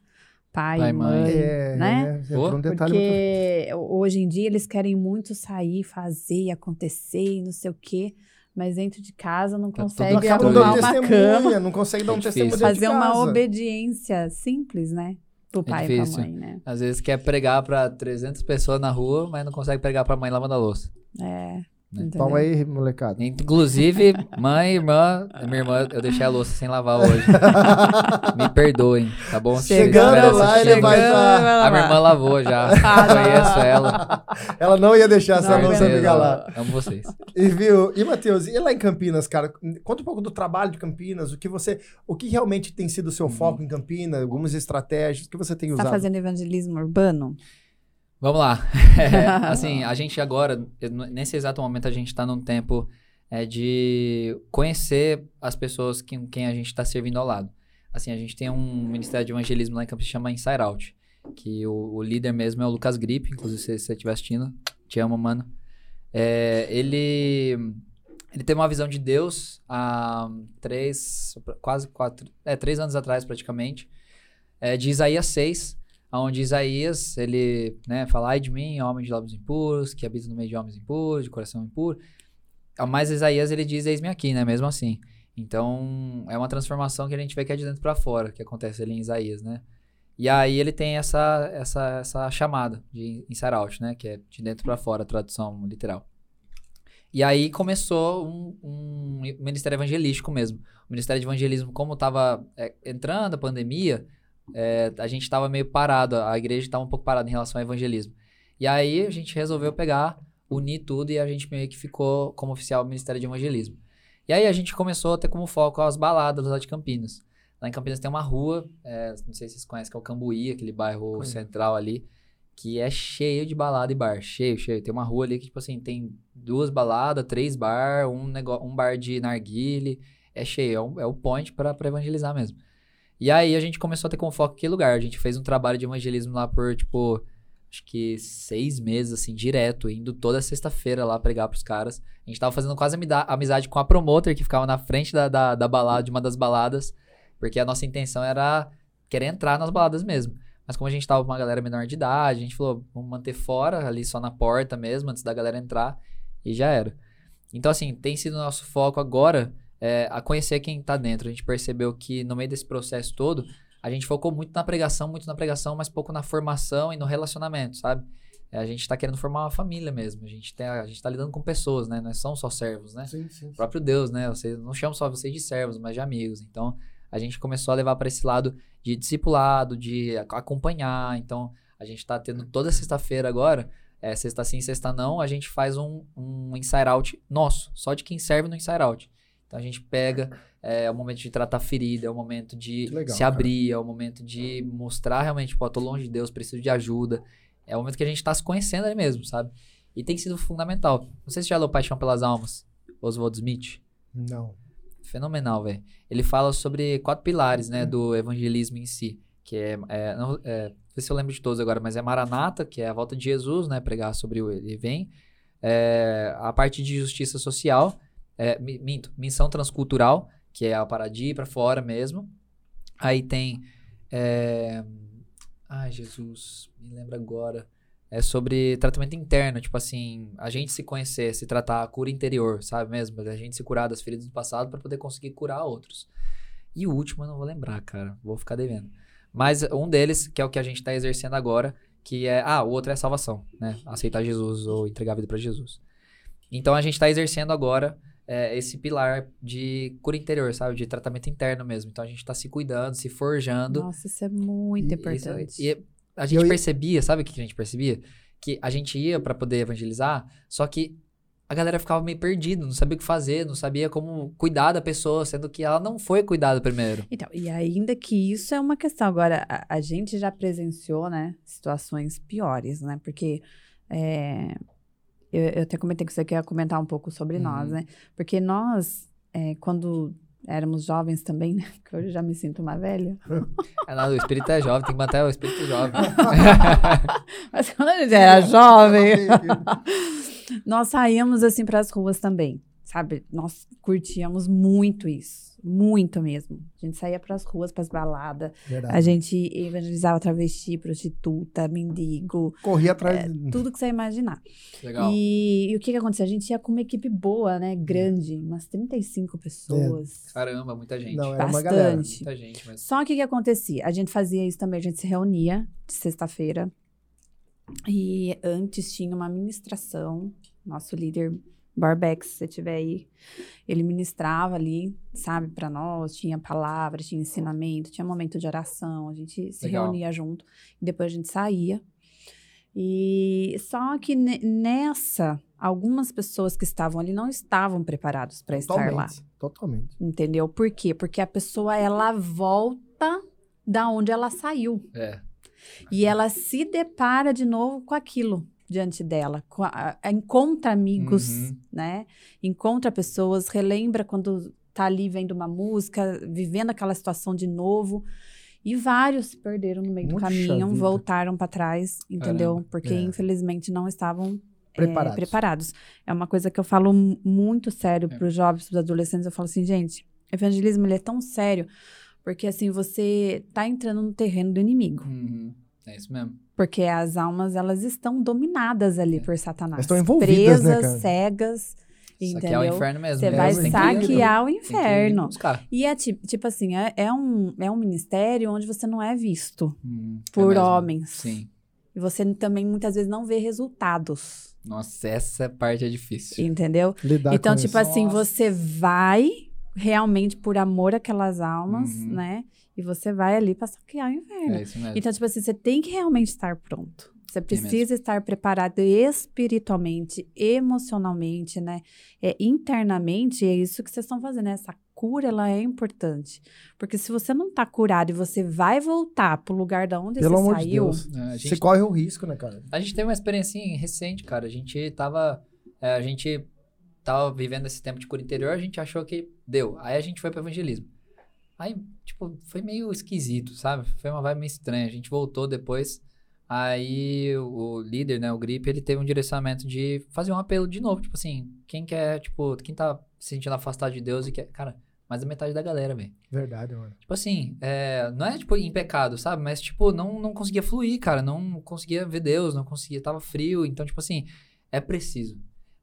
pai, pai mãe, mãe, é, né? É, é um Porque muito... hoje em dia eles querem muito sair, fazer, acontecer, não sei o quê mas dentro de casa não tá consegue arrumar uma cama. Não consegue dar um é testemunho Fazer uma obediência simples, né? Pro é pai difícil. e pra mãe, né? Às vezes quer pregar para 300 pessoas na rua, mas não consegue pregar pra mãe lavando a louça. É. Né? Toma aí, molecada. Inclusive, mãe, irmã, minha irmã, eu deixei a louça sem lavar hoje. Me perdoem, tá bom? Chegando lá, ele vai estar. A minha irmã lavou já. Ah, Conheço ela. Ela não ia deixar essa louça ficar lá. Amo vocês. E viu, e Matheus, e lá em Campinas, cara? Conta um pouco do trabalho de Campinas, o que você, o que realmente tem sido o seu hum. foco em Campinas, algumas estratégias, o que você tem usado? Tá fazendo evangelismo urbano? Vamos lá. É, assim, a gente agora, nesse exato momento, a gente está num tempo é, de conhecer as pessoas com quem a gente está servindo ao lado. Assim, a gente tem um ministério de evangelismo lá em Campos que chama Inside Out, que o, o, líder mesmo é o Lucas Grip, inclusive se você estiver assistindo, te amo, mano. É, ele, ele teve uma visão de Deus há três, quase quatro, é, três anos atrás praticamente, é, de Isaías 6, onde Isaías, ele, né, fala, ai de mim, homem de lábios impuros, que habita no meio de homens impuros, de coração impuro. Mas Isaías, ele diz, eis-me aqui, né, mesmo assim. Então, é uma transformação que a gente vê que é de dentro para fora, que acontece ali em Isaías, né. E aí ele tem essa, essa, essa chamada de inside out, né, que é de dentro para fora, tradução literal. E aí começou um, um ministério evangelístico mesmo. O ministério de evangelismo, como estava é, entrando a pandemia, é, a gente estava meio parado, a igreja estava um pouco parada em relação ao evangelismo. E aí a gente resolveu pegar, unir tudo e a gente meio que ficou como oficial do Ministério de Evangelismo. E aí a gente começou a ter como foco as baladas lá de Campinas. Lá em Campinas tem uma rua, é, não sei se vocês conhecem, que é o Cambuí, aquele bairro central ali, que é cheio de balada e bar, cheio, cheio. Tem uma rua ali que, tipo assim, tem duas baladas, três bar, um, negócio, um bar de narguile, é cheio, é, um, é o point para evangelizar mesmo. E aí a gente começou a ter como foco aquele lugar. A gente fez um trabalho de evangelismo lá por, tipo, acho que seis meses, assim, direto, indo toda sexta-feira lá pregar pros caras. A gente tava fazendo quase amizade com a promotor que ficava na frente da, da, da balada, de uma das baladas, porque a nossa intenção era querer entrar nas baladas mesmo. Mas como a gente tava com uma galera menor de idade, a gente falou, vamos manter fora, ali só na porta mesmo, antes da galera entrar, e já era. Então, assim, tem sido o nosso foco agora é, a conhecer quem está dentro. A gente percebeu que no meio desse processo todo, a gente focou muito na pregação, muito na pregação, mas pouco na formação e no relacionamento, sabe? É, a gente está querendo formar uma família mesmo. A gente, tem, a gente tá lidando com pessoas, né? Não são só servos, né? Sim, sim. O próprio Deus, né? Vocês não chamam só vocês de servos, mas de amigos. Então, a gente começou a levar para esse lado de discipulado, de acompanhar. Então, a gente está tendo toda sexta-feira agora, é, sexta sim, sexta não, a gente faz um, um inside out nosso, só de quem serve no inside out. Então a gente pega, é, é o momento de tratar ferida, é o momento de legal, se abrir, cara. é o momento de mostrar realmente, pô, tô longe de Deus, preciso de ajuda. É o momento que a gente tá se conhecendo ali mesmo, sabe? E tem sido fundamental. Não sei se já leu Paixão pelas Almas, Oswald Smith. Não. Fenomenal, velho. Ele fala sobre quatro pilares, né, do evangelismo em si. Que é, é, não, é, não sei se eu lembro de todos agora, mas é Maranata, que é a volta de Jesus, né, pregar sobre o ele vem. É, a parte de justiça social, é, minto, missão transcultural, que é a ir pra fora mesmo. Aí tem. É... Ai, Jesus, me lembra agora. É sobre tratamento interno, tipo assim, a gente se conhecer, se tratar a cura interior, sabe mesmo? A gente se curar das feridas do passado para poder conseguir curar outros. E o último eu não vou lembrar, cara, vou ficar devendo. Mas um deles, que é o que a gente tá exercendo agora, que é. Ah, o outro é salvação, né? Aceitar Jesus ou entregar a vida para Jesus. Então a gente tá exercendo agora é, esse pilar de cura interior, sabe? De tratamento interno mesmo. Então a gente tá se cuidando, se forjando. Nossa, isso é muito importante. e a gente eu... percebia, sabe o que a gente percebia? Que a gente ia para poder evangelizar, só que a galera ficava meio perdida, não sabia o que fazer, não sabia como cuidar da pessoa, sendo que ela não foi cuidada primeiro. Então, e ainda que isso é uma questão. Agora, a, a gente já presenciou, né, situações piores, né? Porque é, eu, eu até comentei que você quer comentar um pouco sobre uhum. nós, né? Porque nós, é, quando éramos jovens também, né? Que hoje já me sinto uma velha. É, não, o espírito é jovem, tem que manter o espírito jovem. Mas quando a gente era jovem, nós saíamos assim para as ruas também, sabe? Nós curtíamos muito isso. Muito mesmo. A gente saía para as ruas, para as baladas. Verdade. A gente evangelizava travesti, prostituta, mendigo. Corria atrás. É, tudo que você imaginar. Legal. E, e, o que que acontecia? A gente ia com uma equipe boa, né? Grande, umas 35 pessoas. É. Caramba, muita gente. Não, era Bastante. uma galera. Muita gente. Mas... Só que o que acontecia? A gente fazia isso também, a gente se reunia de sexta-feira. E antes tinha uma ministração. Nosso líder Barbex, se você tiver aí, ele ministrava ali, sabe, para nós, tinha palavras, tinha ensinamento, tinha momento de oração, a gente se Legal. reunia junto e depois a gente saía. E só que nessa, algumas pessoas que estavam ali não estavam preparados para estar lá. Totalmente. Entendeu? Por quê? Porque a pessoa ela volta da onde ela saiu. É. E ela se depara de novo com aquilo diante dela, encontra amigos, uhum. né? Encontra pessoas, relembra quando tá ali vendo uma música, vivendo aquela situação de novo. E vários perderam no meio Muxa do caminho, vida. voltaram para trás, entendeu? Caramba. Porque é. infelizmente não estavam preparados. É, preparados. É uma coisa que eu falo muito sério é. para os jovens, para os adolescentes. Eu falo assim, gente, evangelismo ele é tão sério porque assim você tá entrando no terreno do inimigo. Uhum. É isso mesmo. Porque as almas, elas estão dominadas ali é. por Satanás. estão envolvidas, né, Presas, né, cegas. Entendeu? é o inferno mesmo. Você vai saquear o inferno. E é tipo, tipo assim, é, é, um, é um ministério onde você não é visto hum, é por é homens. Sim. E você também muitas vezes não vê resultados. Nossa, essa parte é difícil. Entendeu? Lidar então, tipo isso. assim, Nossa. você vai realmente por amor àquelas almas, uhum. né? E você vai ali para saquear o inverno. É isso mesmo. Então, tipo assim, você tem que realmente estar pronto. Você precisa estar preparado espiritualmente, emocionalmente, né? É, internamente, é isso que vocês estão fazendo. Né? Essa cura, ela é importante. Porque se você não tá curado e você vai voltar pro lugar da onde Pelo você amor saiu... De Deus. É, gente, você corre o risco, né, cara? A gente teve uma experiência recente, cara. A gente tava... É, a gente tava vivendo esse tempo de cura interior, a gente achou que deu. Aí a gente foi pro evangelismo. Aí, tipo, foi meio esquisito, sabe? Foi uma vibe meio estranha. A gente voltou depois. Aí o líder, né, o Grip, ele teve um direcionamento de fazer um apelo de novo. Tipo assim, quem quer, tipo, quem tá se sentindo afastado de Deus e quer. Cara, mais da metade da galera, velho. Verdade, mano. Tipo assim, é, não é tipo em pecado, sabe? Mas, tipo, não, não conseguia fluir, cara. Não conseguia ver Deus, não conseguia, tava frio. Então, tipo assim, é preciso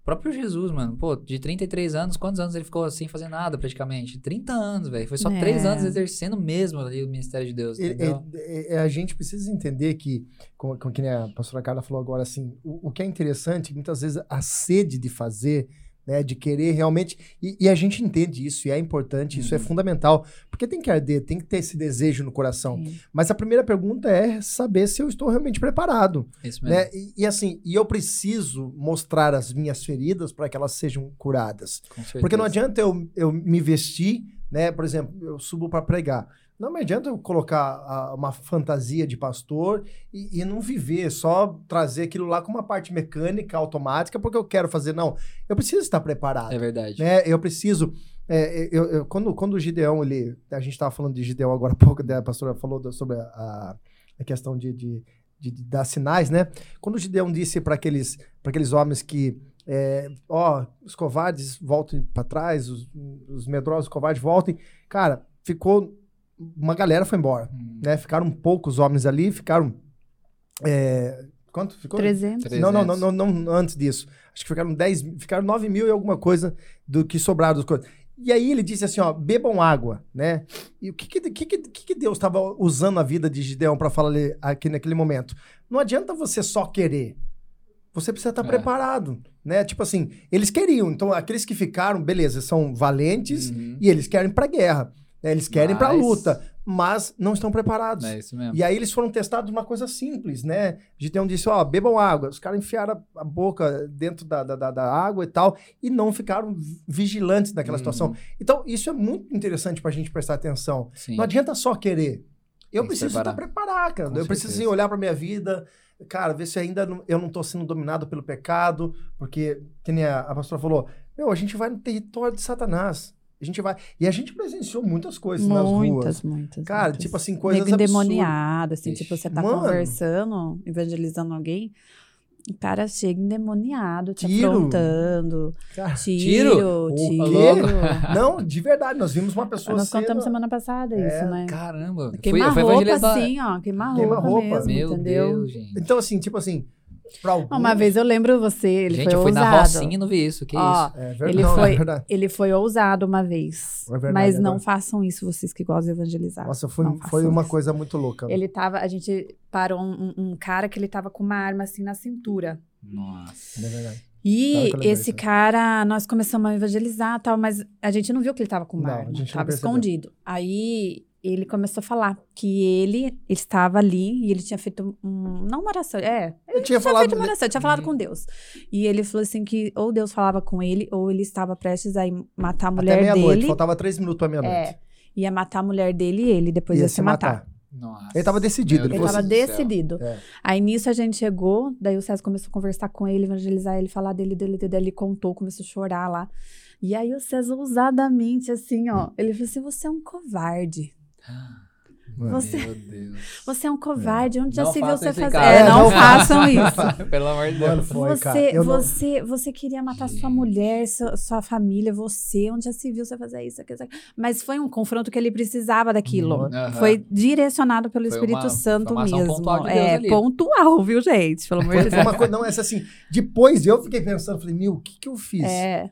próprio Jesus, mano, pô, de 33 anos, quantos anos ele ficou sem fazer nada praticamente? 30 anos, velho. Foi só é. 3 anos exercendo mesmo ali o ministério de Deus. É, é, é, a gente precisa entender que, como, como que a pastora Carla falou agora, assim, o, o que é interessante, muitas vezes a sede de fazer né? De querer realmente. E, e, a gente entende isso, e é importante, isso é uhum. é fundamental. Porque tem que arder, tem que ter esse desejo no coração. Sim. Mas a primeira pergunta é saber se eu estou realmente preparado. Isso mesmo. Né? E, e assim, e eu preciso mostrar as minhas feridas para que elas sejam curadas. Porque não adianta eu, eu me vestir, né? Por exemplo, eu subo para pregar. Não me adianta eu colocar a, uma fantasia de pastor e, e, não viver, só trazer aquilo lá com uma parte mecânica, automática, porque eu quero fazer. Não, eu preciso estar preparado. É verdade. Né? Eu preciso. É, eu, eu, quando, quando o Gideão, ele, a gente estava falando de Gideão agora há pouco, a pastora falou sobre a, a questão de, de, de, de, dar sinais, né? Quando o Gideão disse para aqueles, aqueles homens que é, ó, os covardes voltem para trás, os, os medrosos covardes voltem. Cara, ficou uma galera foi embora, hum. né? Ficaram poucos homens ali, ficaram... É, quanto ficou? 300. Não, não, não, não, não, antes disso. Acho que ficaram 10, ficaram 9 mil e alguma coisa do que sobraram das coisas. E aí ele disse assim, ó, bebam água, né? E o que que, que, que, que Deus estava usando a vida de Gideão para falar ali, aqui naquele momento? Não adianta você só querer. Você precisa estar tá é. preparado, né? Tipo assim, eles queriam. Então, aqueles que ficaram, beleza, são valentes uhum. e eles querem para guerra. Né? Eles querem mas... para a luta, mas não estão preparados. É isso mesmo. E aí eles foram testados uma coisa simples, né? Gideão disse, ó, bebam água. Os caras enfiaram a boca dentro da, da, da, água e tal, e não ficaram vigilantes naquela uhum. situação. Então, isso é muito interessante para a gente prestar atenção. Sim. Não adianta só querer. Eu Tem preciso estar preparado, cara. Com eu certeza. preciso assim, olhar para minha vida, cara, ver se ainda não, eu não estou sendo dominado pelo pecado, porque, que nem a, a pastora falou, meu, a gente vai no território de Satanás. A gente vai. E a gente presenciou muitas coisas muitas, nas ruas. Muitas, muitas. Cara, muitas. tipo assim, coisas Nego endemoniado, assim, Ixi. tipo, você tá Mano. conversando, evangelizando alguém. O cara chega endemoniado, te tiro. afrontando. Cara, tiro? Tiro, tiro. Não, de verdade, nós vimos uma pessoa Nós contamos semana passada é. isso, né? Caramba. Queimar foi, roupa assim, ó. Queimar roupa, roupa mesmo, Meu entendeu? Deus, gente. Então, assim, tipo assim, Alguns... Uma vez eu lembro você, ele Gente, foi ousado. Gente, eu fui na Rocinha e não vi isso, que Ó, isso? É verdade, ele, foi, é ele foi ousado uma vez, é verdade, mas não façam isso vocês que gostam de evangelizar. Nossa, foi, foi uma isso. coisa muito louca. Ele tava, a gente parou um, um, cara que ele tava com uma arma assim na cintura. Nossa. É verdade. E esse cara, nós começamos a evangelizar tal, mas a gente não viu que ele tava com uma não, arma, tava escondido. Aí ele começou a falar que ele, ele estava ali e ele tinha feito um, não uma oração, é, ele, tinha, tinha falado feito uma oração, tinha falado uhum. com Deus. E ele falou assim que ou Deus falava com ele ou ele estava prestes a matar a mulher Até meia dele. faltava três minutos para meia-noite. É, ia matar a mulher dele e ele depois ia, ia se matar. matar. Nossa. Ele estava decidido. Ele estava decidido. É. Aí nisso a gente chegou, daí o César começou a conversar com ele, evangelizar ele, falar dele, dele, dele, ele contou, começou a chorar lá. E aí o César ousadamente, assim, ó, ele falou assim, você é um covarde. Você, Meu Deus. você é um covarde. Onde já se viu você fazer? É, não, não façam isso. Pelo amor de Deus. Foi, você, você, não... você queria matar Gente. sua mulher, sua, sua, família, você. Onde já se viu você fazer isso? Mas foi um confronto que ele precisava daquilo. Uhum. Foi direcionado pelo foi Espírito uma Santo mesmo. Pontual de é, ali. pontual, viu, gente? Pelo amor de Deus. Uma coisa, não, essa assim, depois eu fiquei pensando, falei, meu, o que, que eu fiz? É.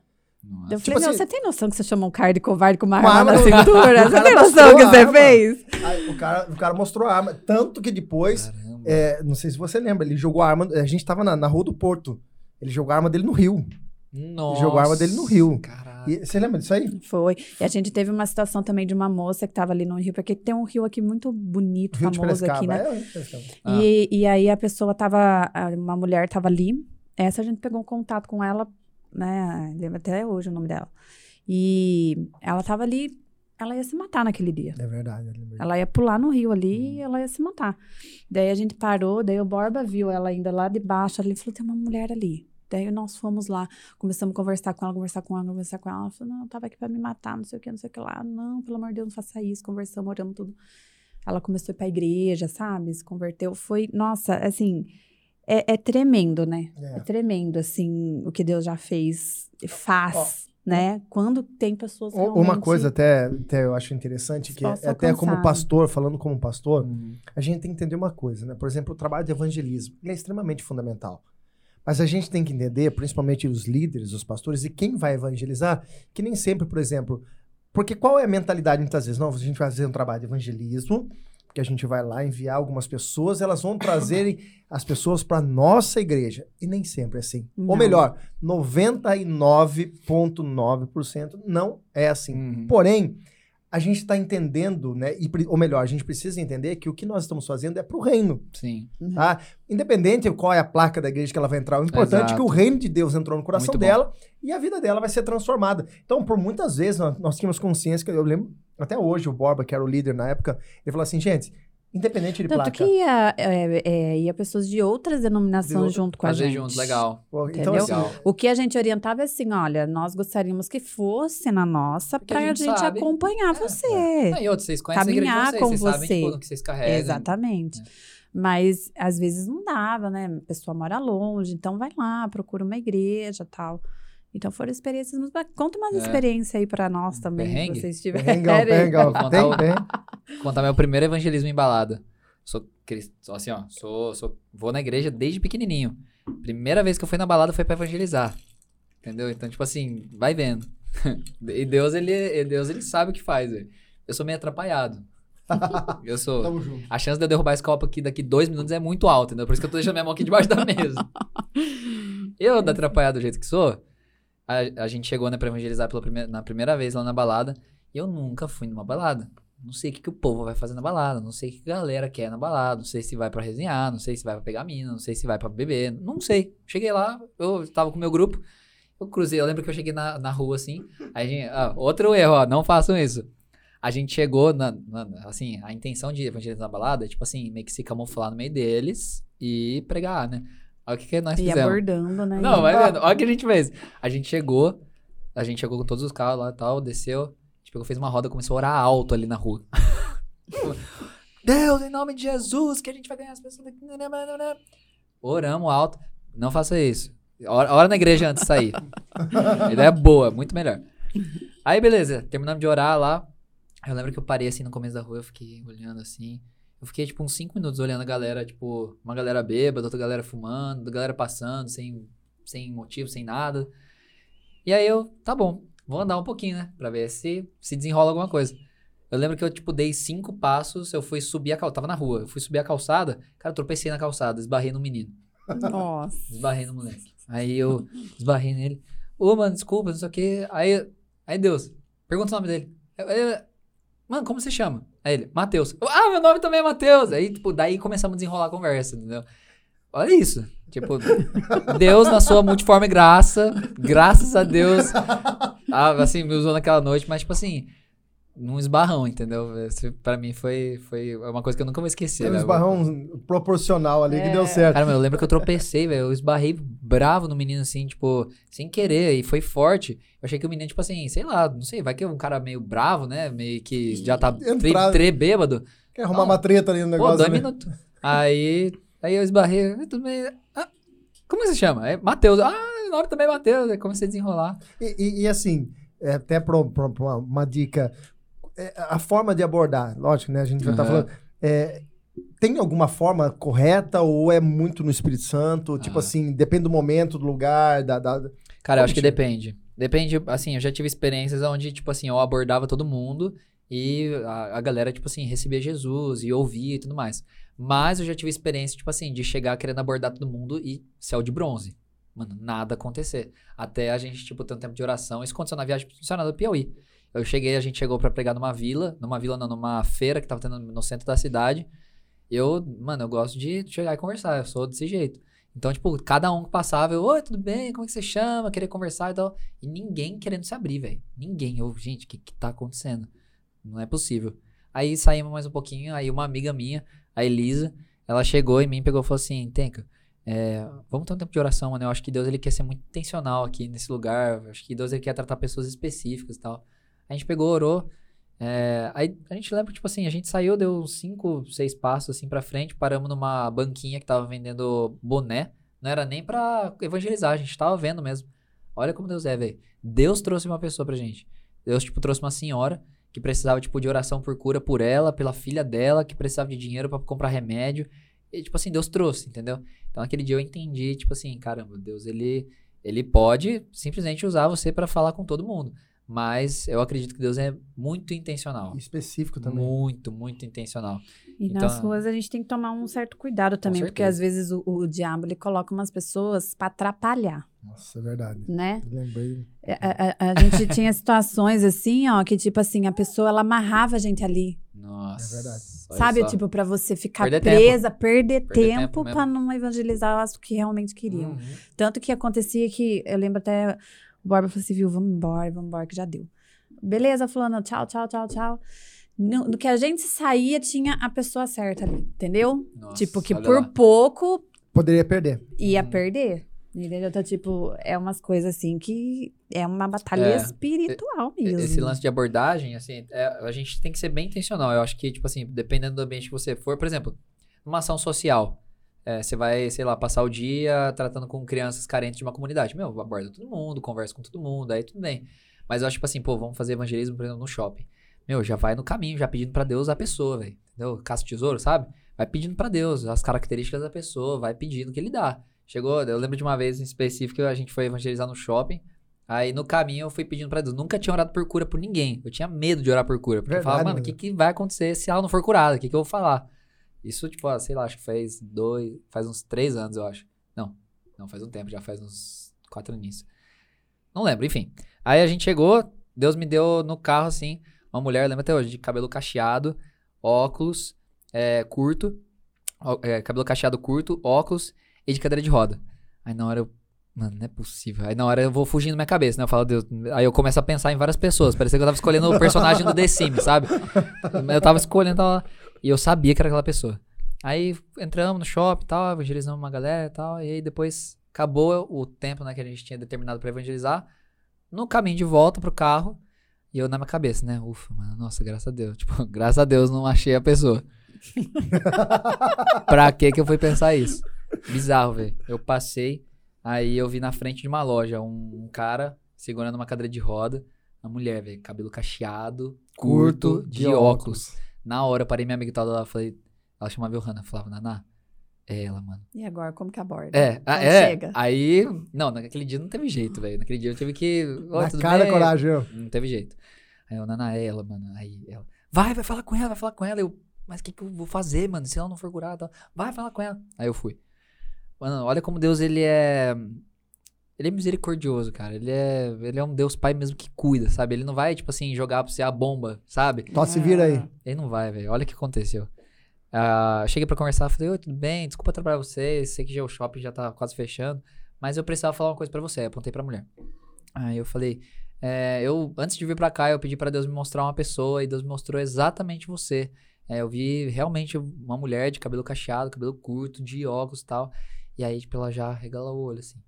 Nossa. Eu tipo falei, assim, você tem noção que você chamou um cara de covarde com uma, uma arma, na cintura? Você tem noção que você fez? Aí, o, cara, o cara mostrou a arma. Tanto que depois, é, não sei se você lembra, ele jogou a arma. A gente tava na, na rua do Porto. Ele jogou a arma dele no rio. Nossa. Ele jogou a arma dele no rio. E, você lembra disso aí? Foi. E a gente teve uma situação também de uma moça que tava ali no rio, porque tem um rio aqui muito bonito, rio famoso aqui, né? É, ah. e, e aí a pessoa tava. Uma mulher tava ali. Essa a gente pegou um contato com ela né? Lembro até hoje o nome dela. E ela tava ali, ela ia se matar naquele dia. É verdade. Ela ia pular no rio ali uhum. e ela ia se matar. Daí a gente parou, daí o Borba viu ela ainda lá de baixo, ele falou, tem uma mulher ali. Daí nós fomos lá, começamos a conversar com ela, conversar com ela, conversar com ela. Ela falou, não, eu tava aqui pra me matar, não sei o que, não sei o que lá. Não, pelo amor de Deus, não faça isso. Conversamos, oramos tudo. Ela começou a ir pra igreja, sabe? Se converteu. Foi, nossa, assim, é, é tremendo, né? É. é. tremendo, assim, o que Deus já fez, faz, né? Quando tem pessoas realmente... Uma coisa até, até eu acho interessante, que é, até como pastor, falando como pastor, uhum. a gente tem que entender uma coisa, né? Por exemplo, o trabalho de evangelismo, ele é extremamente fundamental. Mas a gente tem que entender, principalmente os líderes, os pastores, e quem vai evangelizar, que nem sempre, por exemplo... Porque qual é a mentalidade muitas vezes? Não, a gente vai fazer um trabalho de evangelismo que a gente vai lá enviar algumas pessoas, elas vão trazer as pessoas para nossa igreja. E nem sempre é assim. Não. Ou melhor, 99,9% não é assim. Uhum. Porém, a gente está entendendo, né? E, ou melhor, a gente precisa entender que o que nós estamos fazendo é para o reino. Sim. Tá? Independente de qual é a placa da igreja que ela vai entrar, o importante Exato. é que o reino de Deus entrou no coração dela e a vida dela vai ser transformada. Então, por muitas vezes, nós, nós tínhamos consciência, que eu lembro, até hoje, o Borba, que era o líder na época, ele falou assim, gente, Independente de Tanto placa. que ia, é, é, ia pessoas de outras denominações de junto com a gente. juntos, legal. Então? Assim, o que a gente orientava é assim, olha, nós gostaríamos que fosse na nossa para a gente, gente acompanhar é, você. É. E outros, vocês conhecem caminhar a igreja de vocês, com vocês você. Sabem, que vocês carregam. Exatamente. É. Mas às vezes não dava, né? A pessoa mora longe, então vai lá, procura uma igreja tal. Então foram experiências muito Conta umas é. experiências aí para nós também, Perrengue? se vocês tiverem. Perrengão. Contar, tem, tem. contar meu primeiro evangelismo embalado. Sou assim, ó, sou, sou, vou na igreja desde pequenininho. Primeira vez que eu fui na balada foi para evangelizar. Entendeu? Então, tipo assim, vai vendo. e Deus, ele, Deus, ele sabe o que faz. Véio. Eu sou meio atrapalhado. eu sou. A chance de eu derrubar esse copo aqui daqui dois minutos é muito alta, entendeu? Por isso que eu tô deixando minha mão aqui debaixo da mesa. eu, da atrapalhado do jeito que sou, a, a gente chegou, né, pra evangelizar pela primeira, na primeira vez lá na balada. E eu nunca fui numa balada. Não sei o que, que o povo vai fazer na balada. Não sei o que a galera quer na balada. Não sei se vai para resenhar. Não sei se vai pra pegar mina. Não sei se vai para beber. Não sei. Cheguei lá, eu tava com o meu grupo. Eu cruzei. Eu lembro que eu cheguei na, na rua assim. Aí, gente, ah, outro erro, ó. Não façam isso. A gente chegou na, na, Assim, a intenção de evangelizar na balada é, tipo assim, meio que se camuflar no meio deles e pregar, né? Olha o que, que nós e fizemos. abordando, né? Não, vai vendo. Olha o que a gente fez. A gente chegou, a gente chegou com todos os carros lá e tal, desceu. A gente pegou, fez uma roda, começou a orar alto ali na rua. Deus, em nome de Jesus, que a gente vai ganhar as pessoas daqui. Oramos alto. Não faça isso. Hora, hora na igreja antes de sair. ideia é boa, muito melhor. Aí, beleza. Terminamos de orar lá. Eu lembro que eu parei assim no começo da rua, eu fiquei olhando assim. Eu fiquei, tipo, uns 5 minutos olhando a galera, tipo, uma galera bêbada, outra galera fumando, outra galera passando, sem, sem motivo, sem nada. E aí eu, tá bom, vou andar um pouquinho, né? Pra ver se se desenrola alguma coisa. Eu lembro que eu, tipo, dei cinco passos, eu fui subir a calçada. Tava na rua, eu fui subir a calçada, cara, eu tropecei na calçada, esbarrei no menino. Nossa. Esbarrei no moleque. Aí eu esbarrei nele. Ô, mano, desculpa, não sei o quê. Aí, aí Deus, pergunta o nome dele. Eu, eu, mano, como você chama? Aí ele, Matheus. Ah, meu nome também é Matheus. Aí, tipo, daí começamos a desenrolar a conversa, entendeu? Olha isso. Tipo, Deus na sua multiforme graça, graças a Deus, ah, assim, me usou naquela noite, mas, tipo assim, num esbarrão, entendeu? Pra mim foi, foi uma coisa que eu nunca vou esquecer. Foi um esbarrão proporcional ali é. que deu certo. Cara, eu lembro que eu tropecei, velho. Eu esbarrei bravo no menino, assim, tipo, sem querer, e foi forte. Eu achei que o menino, tipo assim, sei lá, não sei, vai que é um cara meio bravo, né? Meio que já tá Entrar... tre, bêbado. Quer arrumar ah, uma treta ali no negócio. Pô, dois né? minutos. Aí, aí eu esbarrei, tudo bem. Ah, como você chama? É Matheus. Ah, o nome também é Matheus. Aí comecei a desenrolar. E, e, e assim, é, até pra, pra, pra uma, uma dica é, a forma de abordar, lógico, né? A gente já uhum. tá falando. É, tem alguma forma correta ou é muito no Espírito Santo? Tipo assim, depende do momento, do lugar, da. da... Cara, eu acho que depende. Depende, assim, eu já tive experiências onde, tipo assim, eu abordava todo mundo e a, a galera, tipo assim, recebia Jesus e ouvia e tudo mais. Mas eu já tive experiência, tipo assim, de chegar querendo abordar todo mundo e céu de bronze. Mano, nada acontecer. Até a gente, tipo, ter um tempo de oração. Isso aconteceu na viagem funcionária do Piauí. Eu cheguei, a gente chegou para pregar numa vila, numa vila não, numa feira que tava tendo no centro da cidade. Eu, mano, eu gosto de chegar e conversar, eu sou desse jeito. Então, tipo, cada um que passava, eu, oi, tudo bem? Como é que você chama? Queria conversar e tal. E ninguém querendo se abrir, velho. Ninguém. Eu, gente, o que que tá acontecendo? Não é possível. Aí saímos mais um pouquinho, aí uma amiga minha, a Elisa, ela chegou em mim, pegou e falou assim, Tenka, é, vamos ter um tempo de oração, mano. Eu acho que Deus ele quer ser muito intencional aqui nesse lugar. Eu acho que Deus ele quer tratar pessoas específicas e tal. A gente pegou, orou. É, aí a gente lembra, tipo assim, a gente saiu, deu uns 5, 6 passos assim pra frente, paramos numa banquinha que tava vendendo boné. Não era nem pra evangelizar, a gente tava vendo mesmo. Olha como Deus é, velho. Deus trouxe uma pessoa pra gente. Deus, tipo, trouxe uma senhora que precisava, tipo, de oração por cura por ela, pela filha dela, que precisava de dinheiro para comprar remédio. E, tipo assim, Deus trouxe, entendeu? Então, aquele dia eu entendi, tipo assim, caramba, Deus, ele, ele pode simplesmente usar você para falar com todo mundo. Mas eu acredito que Deus é muito intencional. Específico também. Muito, muito intencional. E então, nas ruas a gente tem que tomar um certo cuidado também, porque às vezes o, o diabo ele coloca umas pessoas para atrapalhar. Nossa, é verdade. Né? lembrei. A, é, a, a, a gente tinha situações assim, ó, que tipo assim, a pessoa ela amarrava a gente ali. Nossa. É verdade. Sabe, tipo, para você ficar perder presa, tempo. perder, perder tempo, tempo para não evangelizar as que realmente queriam. Uhum. Tanto que acontecia que, eu lembro até o Borba falou assim, viu, vamos embora, vamos embora, que já deu. Beleza, fulano, tchau, tchau, tchau, tchau. No, no, que a gente saía, tinha a pessoa certa ali, entendeu? Nossa, tipo, que por lá. pouco... Poderia perder. Ia hum. perder. Entendeu? Então, tipo, é umas coisas assim que é uma batalha é, espiritual mesmo. Esse lance de abordagem, assim, é, a gente tem que ser bem intencional. Eu acho que, tipo assim, dependendo do ambiente que você for, por exemplo, uma ação social. É, você vai, sei lá, passar o dia tratando com crianças carentes de uma comunidade. Meu, aborda todo mundo, conversa com todo mundo, aí tudo bem. Mas eu acho, tipo assim, pô, vamos fazer evangelismo, por exemplo, no shopping. Meu, já vai no caminho, já pedindo para Deus a pessoa, velho. Entendeu? Caça tesouro, sabe? Vai pedindo para Deus as características da pessoa, vai pedindo que ele dá. Chegou, eu lembro de uma vez em específico, a gente foi evangelizar no shopping. Aí no caminho eu fui pedindo pra Deus. Nunca tinha orado por cura por ninguém. Eu tinha medo de orar por cura. Porque Verdade, eu falava, mano, o que, que vai acontecer se ela não for curada? O que, que eu vou falar? Isso, tipo, ah, sei lá, acho que faz dois. Faz uns três anos, eu acho. Não, não faz um tempo, já faz uns quatro anos. Não lembro, enfim. Aí a gente chegou, Deus me deu no carro, assim, uma mulher, lembra até hoje, de cabelo cacheado, óculos, é, curto, ó, é, cabelo cacheado curto, óculos e de cadeira de roda. Aí na hora eu. Mano, não é possível. Aí na hora eu vou fugindo na minha cabeça, né? Eu falo, Deus. Aí eu começo a pensar em várias pessoas. Parecia que eu tava escolhendo o personagem do The Sims, sabe? Eu tava escolhendo, tava. E eu sabia que era aquela pessoa. Aí entramos no shopping e tal, evangelizamos uma galera e tal. E aí depois acabou o tempo né, que a gente tinha determinado para evangelizar. No caminho de volta pro carro, e eu na minha cabeça, né? Ufa, mano, nossa, graças a Deus. Tipo, graças a Deus não achei a pessoa. pra que que eu fui pensar isso? Bizarro, velho. Eu passei, aí eu vi na frente de uma loja um, um cara segurando uma cadeira de roda, uma mulher, velho, cabelo cacheado, curto, curto de, de óculos. óculos. Na hora, eu parei minha amiga e lá, falei, ela chamava Johanna, falava, Naná, é ela, mano. E agora, como que aborda? É, a, é. Chega? Aí, não, naquele dia não teve jeito, velho. Naquele dia eu tive que. Oh, Na cara, bem? coragem. Eu. Não teve jeito. Aí eu, Naná, é ela, mano. Aí ela, vai, vai falar com ela, vai falar com ela. Eu, mas o que, que eu vou fazer, mano? Se ela não for curada, vai falar com ela. Aí eu fui. Mano, olha como Deus, ele é. Ele é misericordioso, cara. Ele é, ele é um Deus Pai mesmo que cuida, sabe? Ele não vai, tipo assim, jogar pra você a bomba, sabe? Só se vira aí. Ele não vai, velho. Olha o que aconteceu. Uh, cheguei pra conversar, falei, oi, tudo bem? Desculpa atrapalhar vocês, sei que já o shopping já tá quase fechando, mas eu precisava falar uma coisa para você, apontei pra mulher. Aí eu falei, é, eu, antes de vir pra cá, eu pedi para Deus me mostrar uma pessoa e Deus me mostrou exatamente você. É, eu vi realmente uma mulher de cabelo cacheado, cabelo curto, de óculos e tal. E aí, tipo, ela já regala o olho, assim.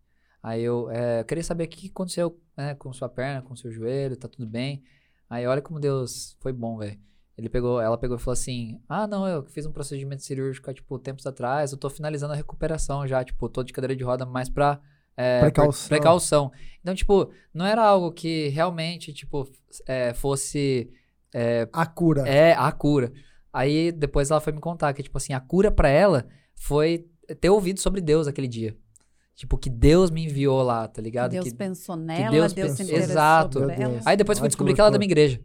Aí eu é, queria saber o que aconteceu né, com sua perna, com seu joelho, tá tudo bem. Aí olha como Deus foi bom, velho. Ele pegou, ela pegou e falou assim: Ah, não, eu fiz um procedimento cirúrgico há, tipo, tempos atrás, eu tô finalizando a recuperação já, tipo, tô de cadeira de roda mais pra. É, precaução. precaução. Então, tipo, não era algo que realmente, tipo, é, fosse. É, a cura. É, a cura. Aí depois ela foi me contar que, tipo assim, a cura para ela foi ter ouvido sobre Deus aquele dia. Tipo, que Deus me enviou lá, tá ligado? Deus que, pensou nela, Deus, Deus pensou. se interessou Exato. Aí depois fui descobrir que ela é da minha igreja.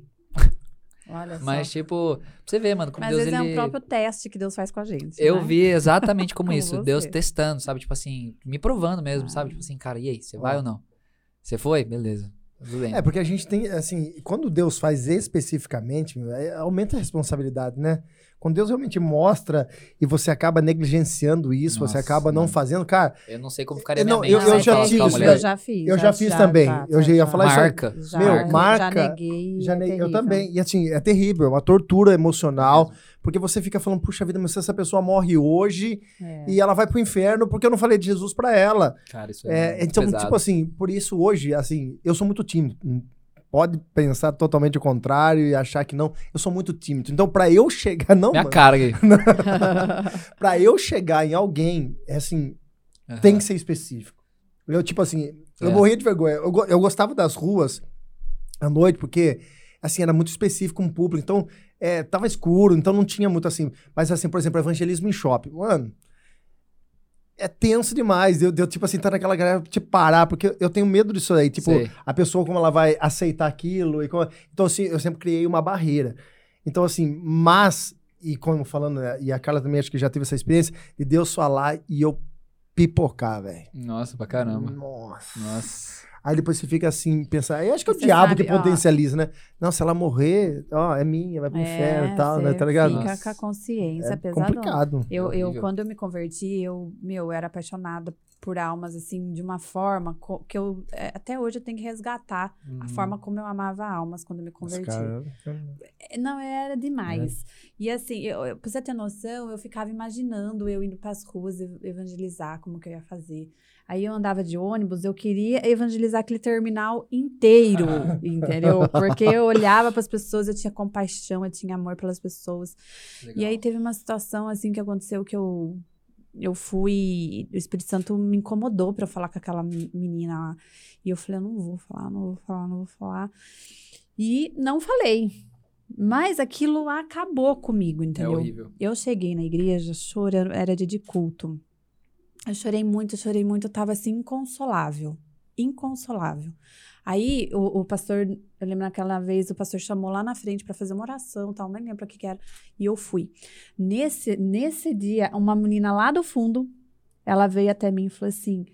Olha Mas, só. tipo, pra você ver, mano, como Mas Deus. Mas ele... é um próprio teste que Deus faz com a gente. Eu né? vi exatamente como, isso. Você. Deus testando, sabe? Tipo assim, me provando mesmo, ah. sabe? Tipo assim, cara, e aí, você vai ou não? Você foi? Beleza. Tudo bem. É, porque a gente tem, assim, quando Deus faz especificamente, é, aumenta a responsabilidade, né? Quando Deus realmente mostra e você acaba negligenciando isso, Nossa, você acaba não fazendo, cara. Eu não sei como ficaria minha mente. Eu, eu, já tive isso. Eu já fiz. Eu já, já fiz já, também. Já, eu já ia falar marca, isso. Aí. Meu, marca. Já neguei. Já neguei. É eu também. E assim, é terrível, é uma tortura emocional. Porque você fica falando, puxa vida, mas se essa pessoa morre hoje é. e ela vai pro inferno porque eu não falei de Jesus para ela. Cara, isso é, é Então, pesado. tipo assim, por isso hoje, assim, eu sou muito tímido pode pensar totalmente o contrário e achar que não. Eu sou muito tímido. Então, para eu chegar. Não, Minha mano, cara aqui. pra eu chegar em alguém, é assim, uhum. tem que ser específico. Eu, tipo assim, eu é. morria de vergonha. Eu, eu gostava das ruas à noite, porque, assim, era muito específico o público. Então, é, tava escuro, então não tinha muito assim. Mas, assim, por exemplo, evangelismo em shopping. Mano é tenso demais. Eu, eu tipo assim, tá naquela galera te parar, porque eu tenho medo disso aí. Tipo, Sei. a pessoa, como ela vai aceitar aquilo. E como... Então, assim, eu sempre criei uma barreira. Então, assim, mas, e como falando, né, e a Carla também acho que já teve essa experiência, de Deus falar e eu pipocar, velho. Nossa, pra caramba. Nossa. Nossa. Aí depois você fica assim, pensar, eu acho que é o diabo sabe, que potencializa, ó, né? Não, se ela morrer, ó, é minha, vai pro é, inferno e tal, né? Tá ligado? Fica com a consciência, é apesar complicado. Eu, eu, quando eu me converti, eu, meu, eu era apaixonada por almas, assim, de uma forma que eu, é, até hoje eu tenho que resgatar uhum. a forma como eu amava almas quando eu me converti. Cara... É, não, era demais. É. E assim, eu, eu, pra você ter noção, eu ficava imaginando eu indo pras ruas evangelizar, como que eu ia fazer. Aí eu andava de ônibus, eu queria evangelizar aquele terminal inteiro, entendeu? Porque eu olhava para as pessoas, eu tinha compaixão, eu tinha amor pelas pessoas. Legal. E aí teve uma situação assim que aconteceu que eu eu fui, o Espírito Santo me incomodou para falar com aquela menina lá. E eu falei, eu não vou falar, não vou falar, não vou falar. E não falei. Mas aquilo acabou comigo, entendeu? É horrível. Eu cheguei na igreja chorando, era dia de culto. Eu chorei muito, eu chorei muito, eu tava assim, inconsolável. Inconsolável. Aí o, o pastor, eu lembro naquela vez, o pastor chamou lá na frente para fazer uma oração, tal, nem lembro o que, que era, e eu fui. Nesse, nesse dia, uma menina lá do fundo, ela veio até mim e falou assim: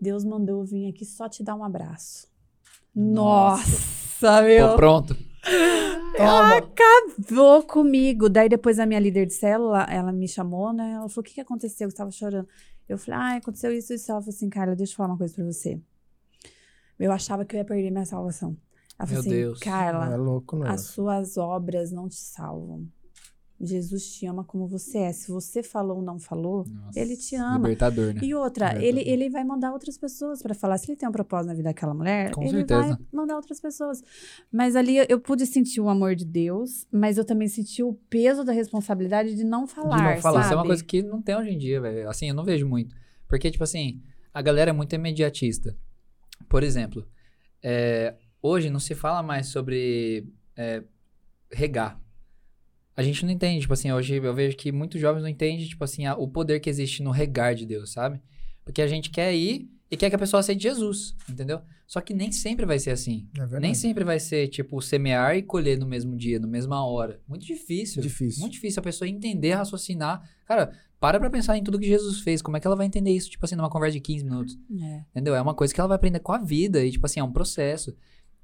Deus mandou eu vir aqui só te dar um abraço. Nossa, Nossa meu. Tô pronto. Ela acabou comigo. Daí depois a minha líder de célula, ela me chamou, né? Ela falou: o que, que aconteceu? Eu estava chorando. Eu falei, ah, aconteceu isso e isso. Ela falou assim, Carla, deixa eu falar uma coisa pra você. Eu achava que eu ia perder minha salvação. Ela falou assim, Deus. Carla, é louco, as suas obras não te salvam. Jesus te ama como você é. Se você falou ou não falou, Nossa, ele te ama. Libertador, né? E outra, libertador. Ele, ele vai mandar outras pessoas para falar. Se ele tem um propósito na vida daquela mulher, Com ele certeza. vai mandar outras pessoas. Mas ali eu pude sentir o amor de Deus, mas eu também senti o peso da responsabilidade de não falar. De não falar. Sabe? Isso é uma coisa que não tem hoje em dia, velho. Assim, eu não vejo muito. Porque, tipo assim, a galera é muito imediatista. Por exemplo, é, hoje não se fala mais sobre é, regar. A gente não entende, tipo assim, hoje eu vejo que muitos jovens não entendem, tipo assim, a, o poder que existe no regar de Deus, sabe? Porque a gente quer ir e quer que a pessoa aceite Jesus, entendeu? Só que nem sempre vai ser assim. É nem sempre vai ser, tipo, semear e colher no mesmo dia, na mesma hora. Muito difícil. Difícil. Muito difícil a pessoa entender, raciocinar. Cara, para pra pensar em tudo que Jesus fez. Como é que ela vai entender isso, tipo assim, numa conversa de 15 minutos? É. Entendeu? É uma coisa que ela vai aprender com a vida e, tipo assim, é um processo.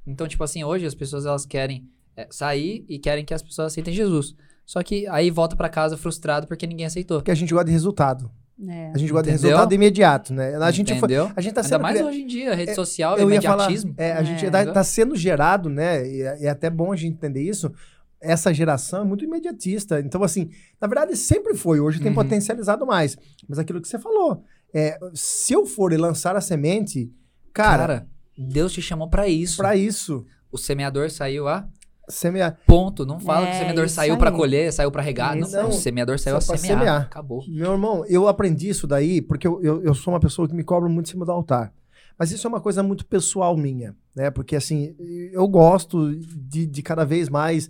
Então, tipo assim, hoje as pessoas, elas querem sair e querem que as pessoas aceitem Jesus. Só que aí volta para casa frustrado porque ninguém aceitou. Porque a gente gosta de resultado. É. A gente gosta Entendeu? de resultado imediato, né? A gente, Entendeu? A gente tá sendo Ainda mais hoje em dia, rede é, social, eu imediatismo. Falar, é, a gente tá, tá, sendo gerado, né? E é, é até bom a gente entender isso. Essa geração é muito imediatista. Então, assim, na verdade sempre foi. Hoje tem uhum. potencializado mais. Mas aquilo que você falou, é, se eu for lançar a semente, cara, cara Deus te chamou para isso. Para isso. O semeador saiu a Semear. Ponto. Não fala é, que o semeador saiu para colher, saiu para regar. Não, não, o semeador saiu a semear. semear. Acabou. Meu irmão, eu aprendi isso daí porque eu, eu, eu, sou uma pessoa que me cobra muito em cima do altar. Mas isso é uma coisa muito pessoal minha, né? Porque assim, eu gosto de, de cada vez mais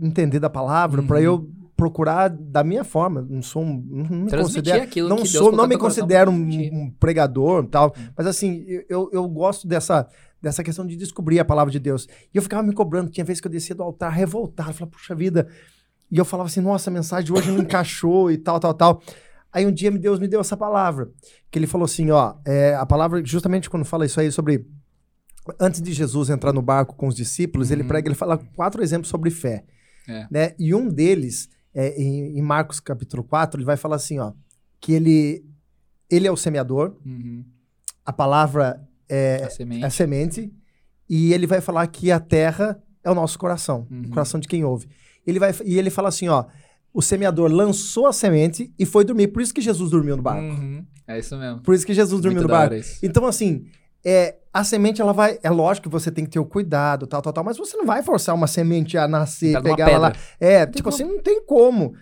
entender da palavra uhum. para eu procurar da minha forma. Não sou um, não me considero, aquilo não sou, não me considero um, um, pregador, tal. Uhum. Mas assim, eu, eu gosto dessa dessa questão de descobrir a palavra de Deus. E eu ficava me cobrando, tinha vezes que eu descia do altar revoltado, falava, puxa vida. E eu falava assim, nossa, a mensagem de hoje não encaixou e tal, tal, tal. Aí um dia Deus me deu essa palavra, que ele falou assim, ó, é, a palavra, justamente quando fala isso aí sobre antes de Jesus entrar no barco com os discípulos, uhum. ele prega, ele fala quatro exemplos sobre fé. É. Né? E um deles, é, em, em, Marcos capítulo 4, ele vai falar assim, ó, que ele, ele é o semeador, uhum. a palavra é a semente. a semente. E ele vai falar que a terra é o nosso coração, uhum. o coração de quem ouve. Ele vai, e ele fala assim, ó, o semeador lançou a semente e foi dormir. Por isso que Jesus dormiu no barco. Uhum. É isso mesmo. Por isso que Jesus dormiu Muito no barco. Então, assim, é, a semente, ela vai. É lógico que você tem que ter o cuidado, tal, tal, tal, mas você não vai forçar uma semente a nascer, tá pegar ela lá. É, tipo assim, não tem como.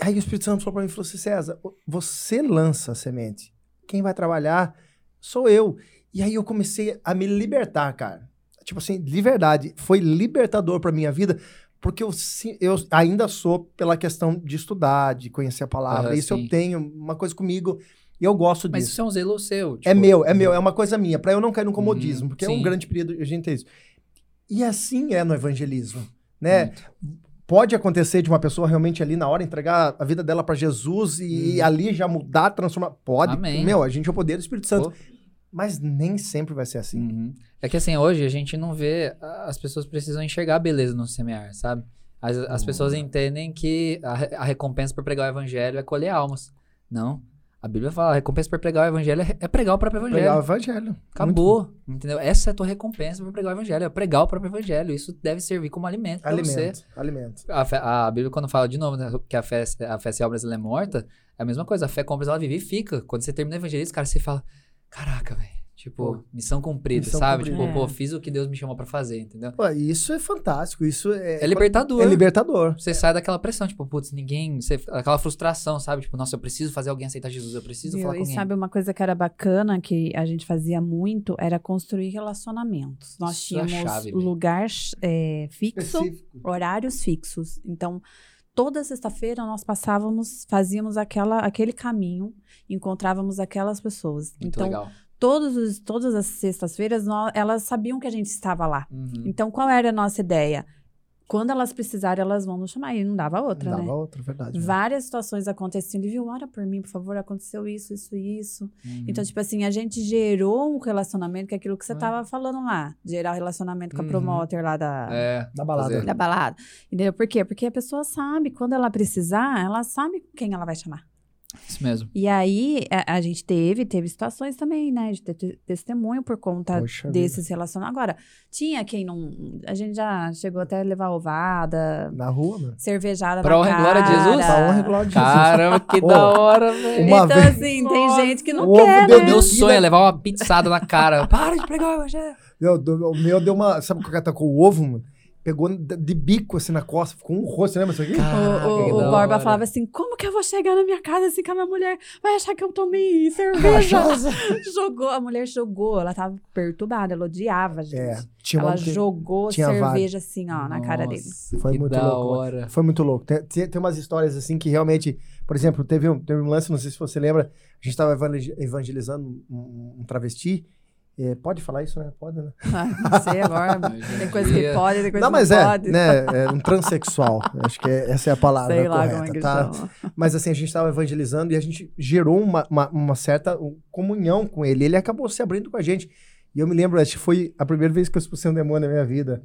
Aí o Espírito Santo falou pra mim falou assim: César, você lança a semente. Quem vai trabalhar sou eu. E aí eu comecei a me libertar, cara. Tipo assim, de verdade, foi libertador para minha vida, porque eu, eu ainda sou pela questão de estudar, de conhecer a palavra. Uhum, isso sim. eu tenho, uma coisa comigo. E eu gosto Mas disso. Mas isso é um zelo seu. Tipo... É meu, é meu, é uma coisa minha, para eu não cair no comodismo, uhum, porque sim. é um grande período a gente ter isso. E assim é no evangelismo, né? Muito. Pode acontecer de uma pessoa realmente ali na hora entregar a vida dela para Jesus e hum. ali já mudar, transformar. Pode. Amém. Meu, a gente é o poder do Espírito Santo. Pô. Mas nem sempre vai ser assim. Uhum. É que assim, hoje a gente não vê. As pessoas precisam enxergar a beleza no semear, sabe? As, as pessoas entendem que a, a, recompensa por pregar o evangelho é colher almas. Não. A Bíblia fala, a recompensa por pregar o evangelho é, é pregar o próprio evangelho. Pregar o evangelho. Acabou. Entendeu? Essa é a tua recompensa por pregar o evangelho, é pregar o próprio evangelho. Isso deve servir como alimento Alimento, você. alimento. A, fé, a Bíblia, quando fala de novo né, que a fé, a fé sem obras ela é morta, é a mesma coisa. A fé com obras ela vive e fica. Quando você termina o evangelismo, cara, você fala, caraca, velho Tipo, pô, missão cumprida, missão sabe? Cumprida. Tipo, é. pô, fiz o que Deus me chamou para fazer, entendeu? Pô, isso é fantástico, isso é... É libertador. É libertador. Você sai daquela pressão, tipo, putz, ninguém... Você, aquela frustração, sabe? Tipo, nossa, eu preciso fazer alguém aceitar Jesus, eu preciso falar com alguém. E sabe uma coisa que era bacana, que a gente fazia muito, era construir relacionamentos. Nós isso é tínhamos chave, lugar é, fixo, Específico. horários fixos. Então, toda sexta-feira nós passávamos, fazíamos aquela, aquele caminho, encontrávamos aquelas pessoas. Muito então, legal todos os, todas as sextas-feiras, elas sabiam que a gente estava lá. Uhum. Então, qual era a nossa ideia? Quando elas precisarem, elas vão nos chamar. E não dava outra, não né? Dava outra, verdade. Né? Várias situações acontecendo. E viu, ora por mim, por favor, aconteceu isso, isso, isso. Uhum. Então, tipo assim, a gente gerou um relacionamento, que é aquilo que você estava falando lá. Gerar um relacionamento com a uhum. promoter lá da, é, da balada. Da balada. Entendeu? Por quê? Porque a pessoa sabe, quando ela precisar, ela sabe quem ela vai chamar. Isso mesmo. E aí, a, a, gente teve, teve situações também, né, de ter testemunho por conta Poxa desses relacionamentos. Agora, tinha quem não. A gente já chegou até a levar ovada. Na rua, mano. Cervejada pra na honra e glória de Jesus? Pra honra e glória de Jesus. Caramba, que da hora, velho. Então, vez... assim, tem Nossa, gente que não quer, né? Meu sonho é levar uma pizzada na cara. Para de pregar o evangelho. O meu deu uma. Sabe o que tá com o ovo, mano? Pegou de bico assim na costa, ficou um rosto, lembra isso aqui? Caraca, o, o, o Borba falava assim: como que que eu vou chegar na minha casa assim com a minha mulher? Vai achar que eu tomei cerveja? jogou, a mulher jogou, ela tava perturbada, ela odiava, gente. É, tinha ela jogou tinha cerveja assim, ó, Nossa, na cara dele. Foi muito louco. Hora. Foi muito louco. Tem, tem, tem, umas histórias assim que realmente, por exemplo, teve um, teve um lance, não sei se você lembra, a gente tava evangelizando um, um travesti é, pode falar isso, né? Pode, né? Ah, não sei agora. tem coisa que pode, tem coisa não, que não é, pode. Né, é um transexual. Acho que é, essa é a palavra sei lá correta, como é que tá? Chama. Mas assim, a gente estava evangelizando e a gente gerou uma, uma, uma, certa comunhão com ele. Ele acabou se abrindo com a gente. E eu me lembro, acho que foi a primeira vez que eu expulsei um demônio na minha vida.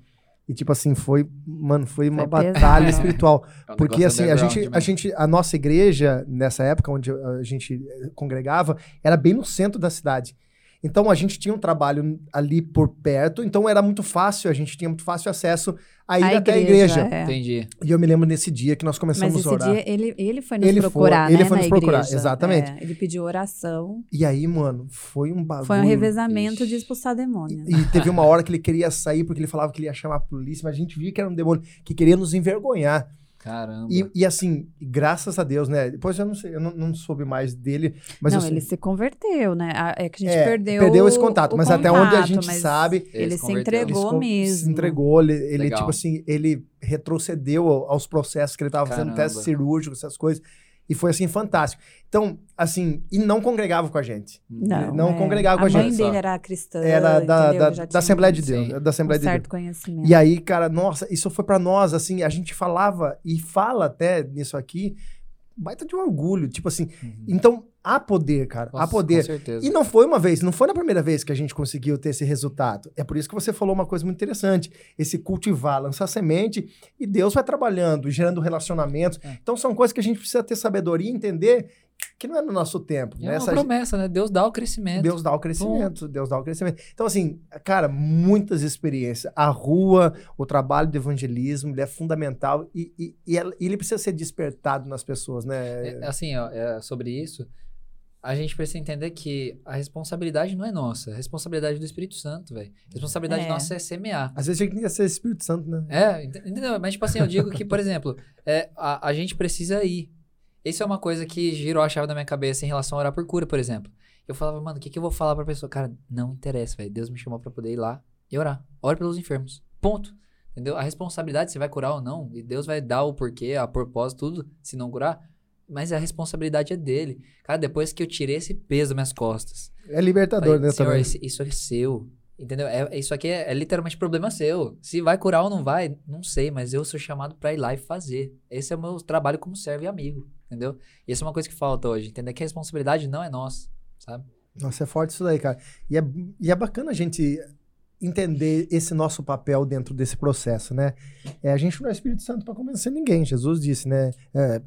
E tipo assim, foi, mano, foi uma foi batalha pesado. espiritual. É um porque assim, a gente, a gente, a nossa igreja, nessa época onde a gente congregava, era bem no centro da cidade. Então a gente tinha um trabalho ali por perto, então era muito fácil, a gente tinha muito fácil acesso a ir a até igreja, a igreja. É. Entendi. E eu me lembro nesse dia que nós começamos Mas esse a orar. dia ele, ele foi nos ele procurar, foi, né, Ele foi nos procurar, igreja. exatamente. É, ele pediu oração. E aí, mano, foi um bagulho. Foi um revezamento Ixi. de expulsar demônio. E, e teve uma hora que ele queria sair porque ele falava que ele ia chamar a polícia, mas a gente via que era um demônio que queria nos envergonhar. Caramba. E, e, assim, graças a Deus, né? Depois eu não sei, eu não, não soube mais dele. Mas não, eu, ele se converteu, né? É que a gente é, perdeu. Perdeu esse contato, mas contato, até onde a gente sabe. Ele, ele se entregou ele mesmo. Se entregou, ele, ele tipo assim, ele retrocedeu aos processos que ele estava fazendo, teste cirúrgico, essas coisas. E foi assim, fantástico. Então, assim, e não congregava com a gente. Não. Não é. congregava com a, gente. A mãe dele era cristã. Era da, da, da Assembleia de Deus. Sim. Da Assembleia um de certo Deus. conhecimento. E aí, cara, nossa, isso foi para nós, assim, a gente falava e fala até nisso aqui, baita de um orgulho. Tipo assim, uhum. então há poder, cara. Nossa, há poder. Com certeza. E não foi uma vez, não foi na primeira vez que a gente conseguiu ter esse resultado. É por isso que você falou uma coisa muito interessante. Esse cultivar, lançar semente e Deus vai trabalhando, gerando relacionamentos. É. Então são coisas que a gente precisa ter sabedoria e entender que não é no nosso tempo. É né? uma promessa, né? Deus dá o crescimento. Deus dá o crescimento, Bom. Deus dá o crescimento. Então, assim, cara, muitas experiências. A rua, o trabalho de evangelismo, ele é fundamental e, e, e ele precisa ser despertado nas pessoas, né? É, assim, ó, é, sobre isso, a gente precisa entender que a responsabilidade não é nossa, é a responsabilidade do Espírito Santo, velho. A responsabilidade é. nossa é semear. Às vezes a gente tem que ser Espírito Santo, né? É, entendeu? Mas, tipo assim, eu digo que, por exemplo, é, a, a gente precisa ir. Isso é uma coisa que girou a chave da minha cabeça em relação a orar por cura, por exemplo. Eu falava, mano, o que, que eu vou falar pra pessoa? Cara, não interessa, velho. Deus me chamou pra poder ir lá e orar. Ore pelos enfermos. Ponto. Entendeu? A responsabilidade, se vai curar ou não, e Deus vai dar o porquê, a propósito, tudo, se não curar, mas a responsabilidade é dele. Cara, depois que eu tirei esse peso das minhas costas. É libertador, falei, né, Senhor, também. Isso, isso é seu. Entendeu? É, isso aqui é, é, literalmente problema seu. Se vai curar ou não vai, não sei, mas eu sou chamado para ir lá e fazer. Esse é o meu trabalho como servo e amigo, entendeu? E isso é uma coisa que falta hoje, entender que a responsabilidade não é nossa, sabe? Nossa, é forte isso daí, cara. E é, e é bacana a gente entender esse nosso papel dentro desse processo, né? É, a gente não é Espírito Santo para convencer ninguém. Jesus disse, né? É,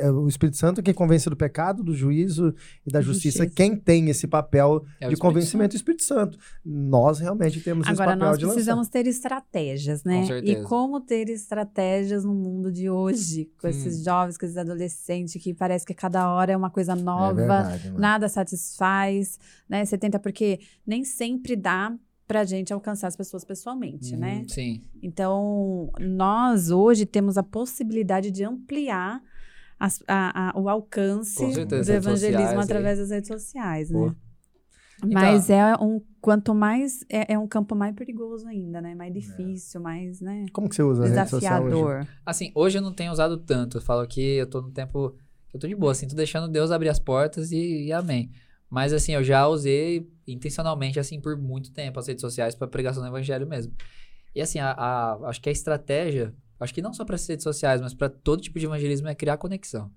é, o Espírito Santo é quem convence do pecado, do juízo e da justiça. justiça. Quem tem esse papel é de convencimento é o Espírito Santo. Nós realmente temos Agora, esse papel de Agora, nós precisamos ter estratégias, né? Com certeza. E como ter estratégias no mundo de hoje, com hum. esses jovens, com esses adolescentes, que parece que cada hora é uma coisa nova, é verdade, nada satisfaz, né? Você tenta, porque nem sempre dá para a gente alcançar as pessoas pessoalmente, uhum, né? Sim. Então, nós hoje temos a possibilidade de ampliar as, a, a, o alcance certeza, do evangelismo através aí. das redes sociais, né? Então, Mas é um quanto mais é, é, um campo mais perigoso ainda, né? Mais difícil, é. mais, né? Como que você usa desafiador. a hoje? Assim, hoje eu não tenho usado tanto. Eu falo que eu tô no tempo eu tô de boa, assim, tô deixando Deus abrir as portas e, e amém. Mas assim, eu já usei intencionalmente, assim, por muito tempo as redes sociais para pregação do evangelho mesmo. E assim, a, a, acho que a estratégia, acho que não só para as redes sociais, mas para todo tipo de evangelismo é criar conexão.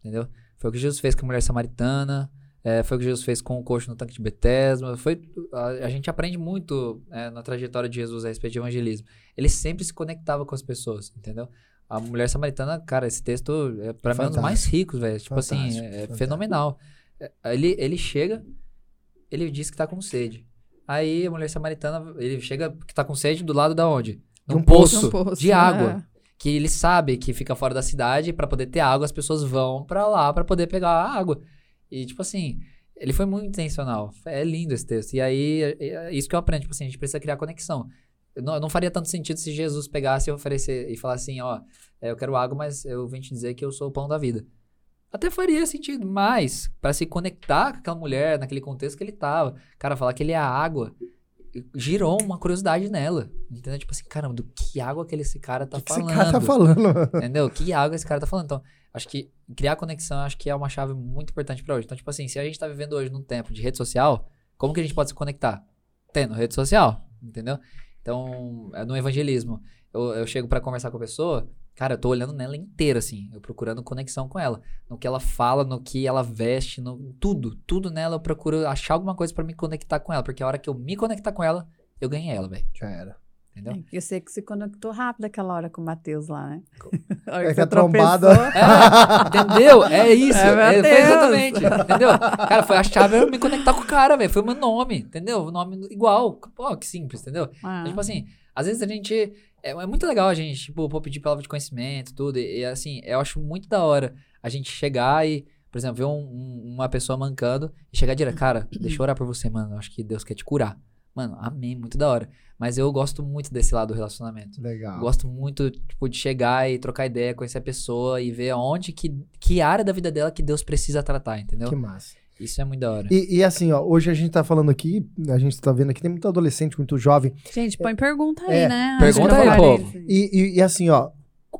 Entendeu? Foi o que Jesus fez com a mulher samaritana, é, foi o que Jesus fez com o coxo no tanque de Betesma. Foi, a, a gente aprende muito é, na trajetória de Jesus a respeito de evangelismo. Ele sempre se conectava com as pessoas, entendeu? A mulher samaritana, cara, esse texto é para mim um dos mais ricos, velho. Tipo assim, é, é fenomenal. É, ele, ele chega, ele diz que tá com sede. Aí a mulher samaritana, ele chega que tá com sede do lado da onde? Num um poço, um poço, de água. É. Que ele sabe que fica fora da cidade para poder ter água, as pessoas vão para lá para poder pegar a água. E tipo assim, ele foi muito intencional. É lindo esse texto. E aí, é, é isso que eu aprendo, tipo assim, a gente precisa criar conexão. Não, não faria tanto sentido se Jesus pegasse e oferecer e falasse assim, ó, é, eu quero água, mas eu vim te dizer que eu sou o pão da vida. Até faria sentido, mas para se conectar com aquela mulher naquele contexto que ele tava, cara, falar que ele é a água, girou uma curiosidade nela. Entendeu? Tipo assim, caramba, do que água que esse cara tá que falando? Que esse cara tá falando. Entendeu? Que água esse cara tá falando. Então, acho que criar conexão acho que é uma chave muito importante para hoje. Então, tipo assim, se a gente tá vivendo hoje num tempo de rede social, como que a gente pode se conectar? Tendo rede social, entendeu? Então, é no evangelismo. Eu, eu chego para conversar com a pessoa, cara, eu tô olhando nela inteira, assim, eu procurando conexão com ela. No que ela fala, no que ela veste, no tudo. Tudo nela eu procuro achar alguma coisa para me conectar com ela. Porque a hora que eu me conectar com ela, eu ganhei ela, velho. Já era. Entendeu? É, eu sei que se conectou rápido aquela hora com o Matheus lá, né? É que a trombada. É, entendeu? É isso. É, é, foi exatamente. Entendeu? Cara, foi a chave eu me conectar com o cara, velho. Foi o meu nome, entendeu? O nome igual. Pô, que simples, entendeu? Ah. Então, tipo assim, às vezes a gente. É, é, muito legal a gente, tipo, pô, pedir palavra de conhecimento, tudo. E, e, assim, eu acho muito da hora a gente chegar e, por exemplo, ver um, um, uma pessoa mancando e chegar direto, cara, deixa eu orar por você, mano. Eu acho que Deus quer te curar. Mano, amém, muito da hora. Mas eu gosto muito desse lado do relacionamento. Legal. Gosto muito, tipo, de chegar e trocar ideia, conhecer a pessoa e ver aonde, que, que área da vida dela que Deus precisa tratar, entendeu? Que massa. Isso é muito da hora. E, e, assim, ó, hoje a gente tá falando aqui, a gente tá vendo aqui, tem muito adolescente, muito jovem. Gente, põe é, pergunta aí, é, né? Pergunta aí, povo. E, e, e, assim, ó,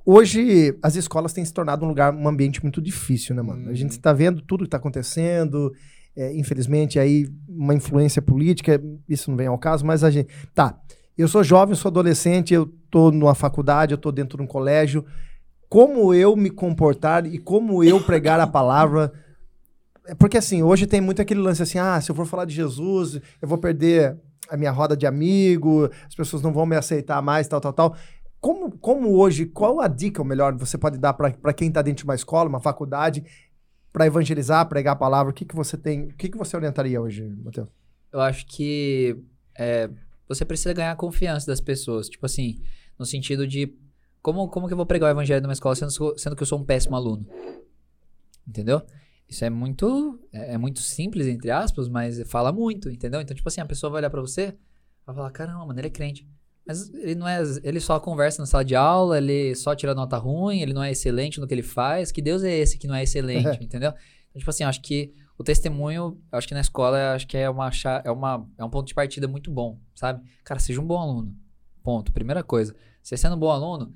hoje as escolas têm se tornado um lugar, um ambiente muito difícil, né, mano? Hum. A gente uhum. tá vendo tudo que tá acontecendo, é, infelizmente, aí uma influência política, isso não vem ao caso, mas a gente. Tá, eu sou jovem, sou adolescente, eu tô numa faculdade, eu tô dentro de um colégio. Como eu me comportar e como eu pregar a palavra. É porque assim, hoje tem muito aquele lance assim: ah, se eu for falar de Jesus, eu vou perder a minha roda de amigo, as pessoas não vão me aceitar mais, tal, tal, tal. Como, como hoje, qual a dica melhor você pode dar para quem está dentro de uma escola, uma faculdade, para evangelizar, pregar a palavra? O que, que você tem, o que, que você orientaria hoje, Matheus? Eu acho que é, você precisa ganhar a confiança das pessoas. Tipo assim, no sentido de como, como que eu vou pregar o evangelho numa escola sendo, sendo que eu sou um péssimo aluno? Entendeu? Isso é muito é, é, muito simples, entre aspas, mas fala muito, entendeu? Então, tipo assim, a pessoa vai olhar para você vai falar, caramba, mano, ele é crente. Mas ele não é. Ele só conversa na sala de aula, ele só tira nota ruim, ele não é excelente no que ele faz. Que Deus é esse que não é excelente, entendeu? Então, tipo assim, acho que o testemunho, acho que na escola, acho que é uma, é uma é um ponto de partida muito bom, sabe? Cara, seja um bom aluno. Ponto. Primeira coisa. Você sendo um bom aluno,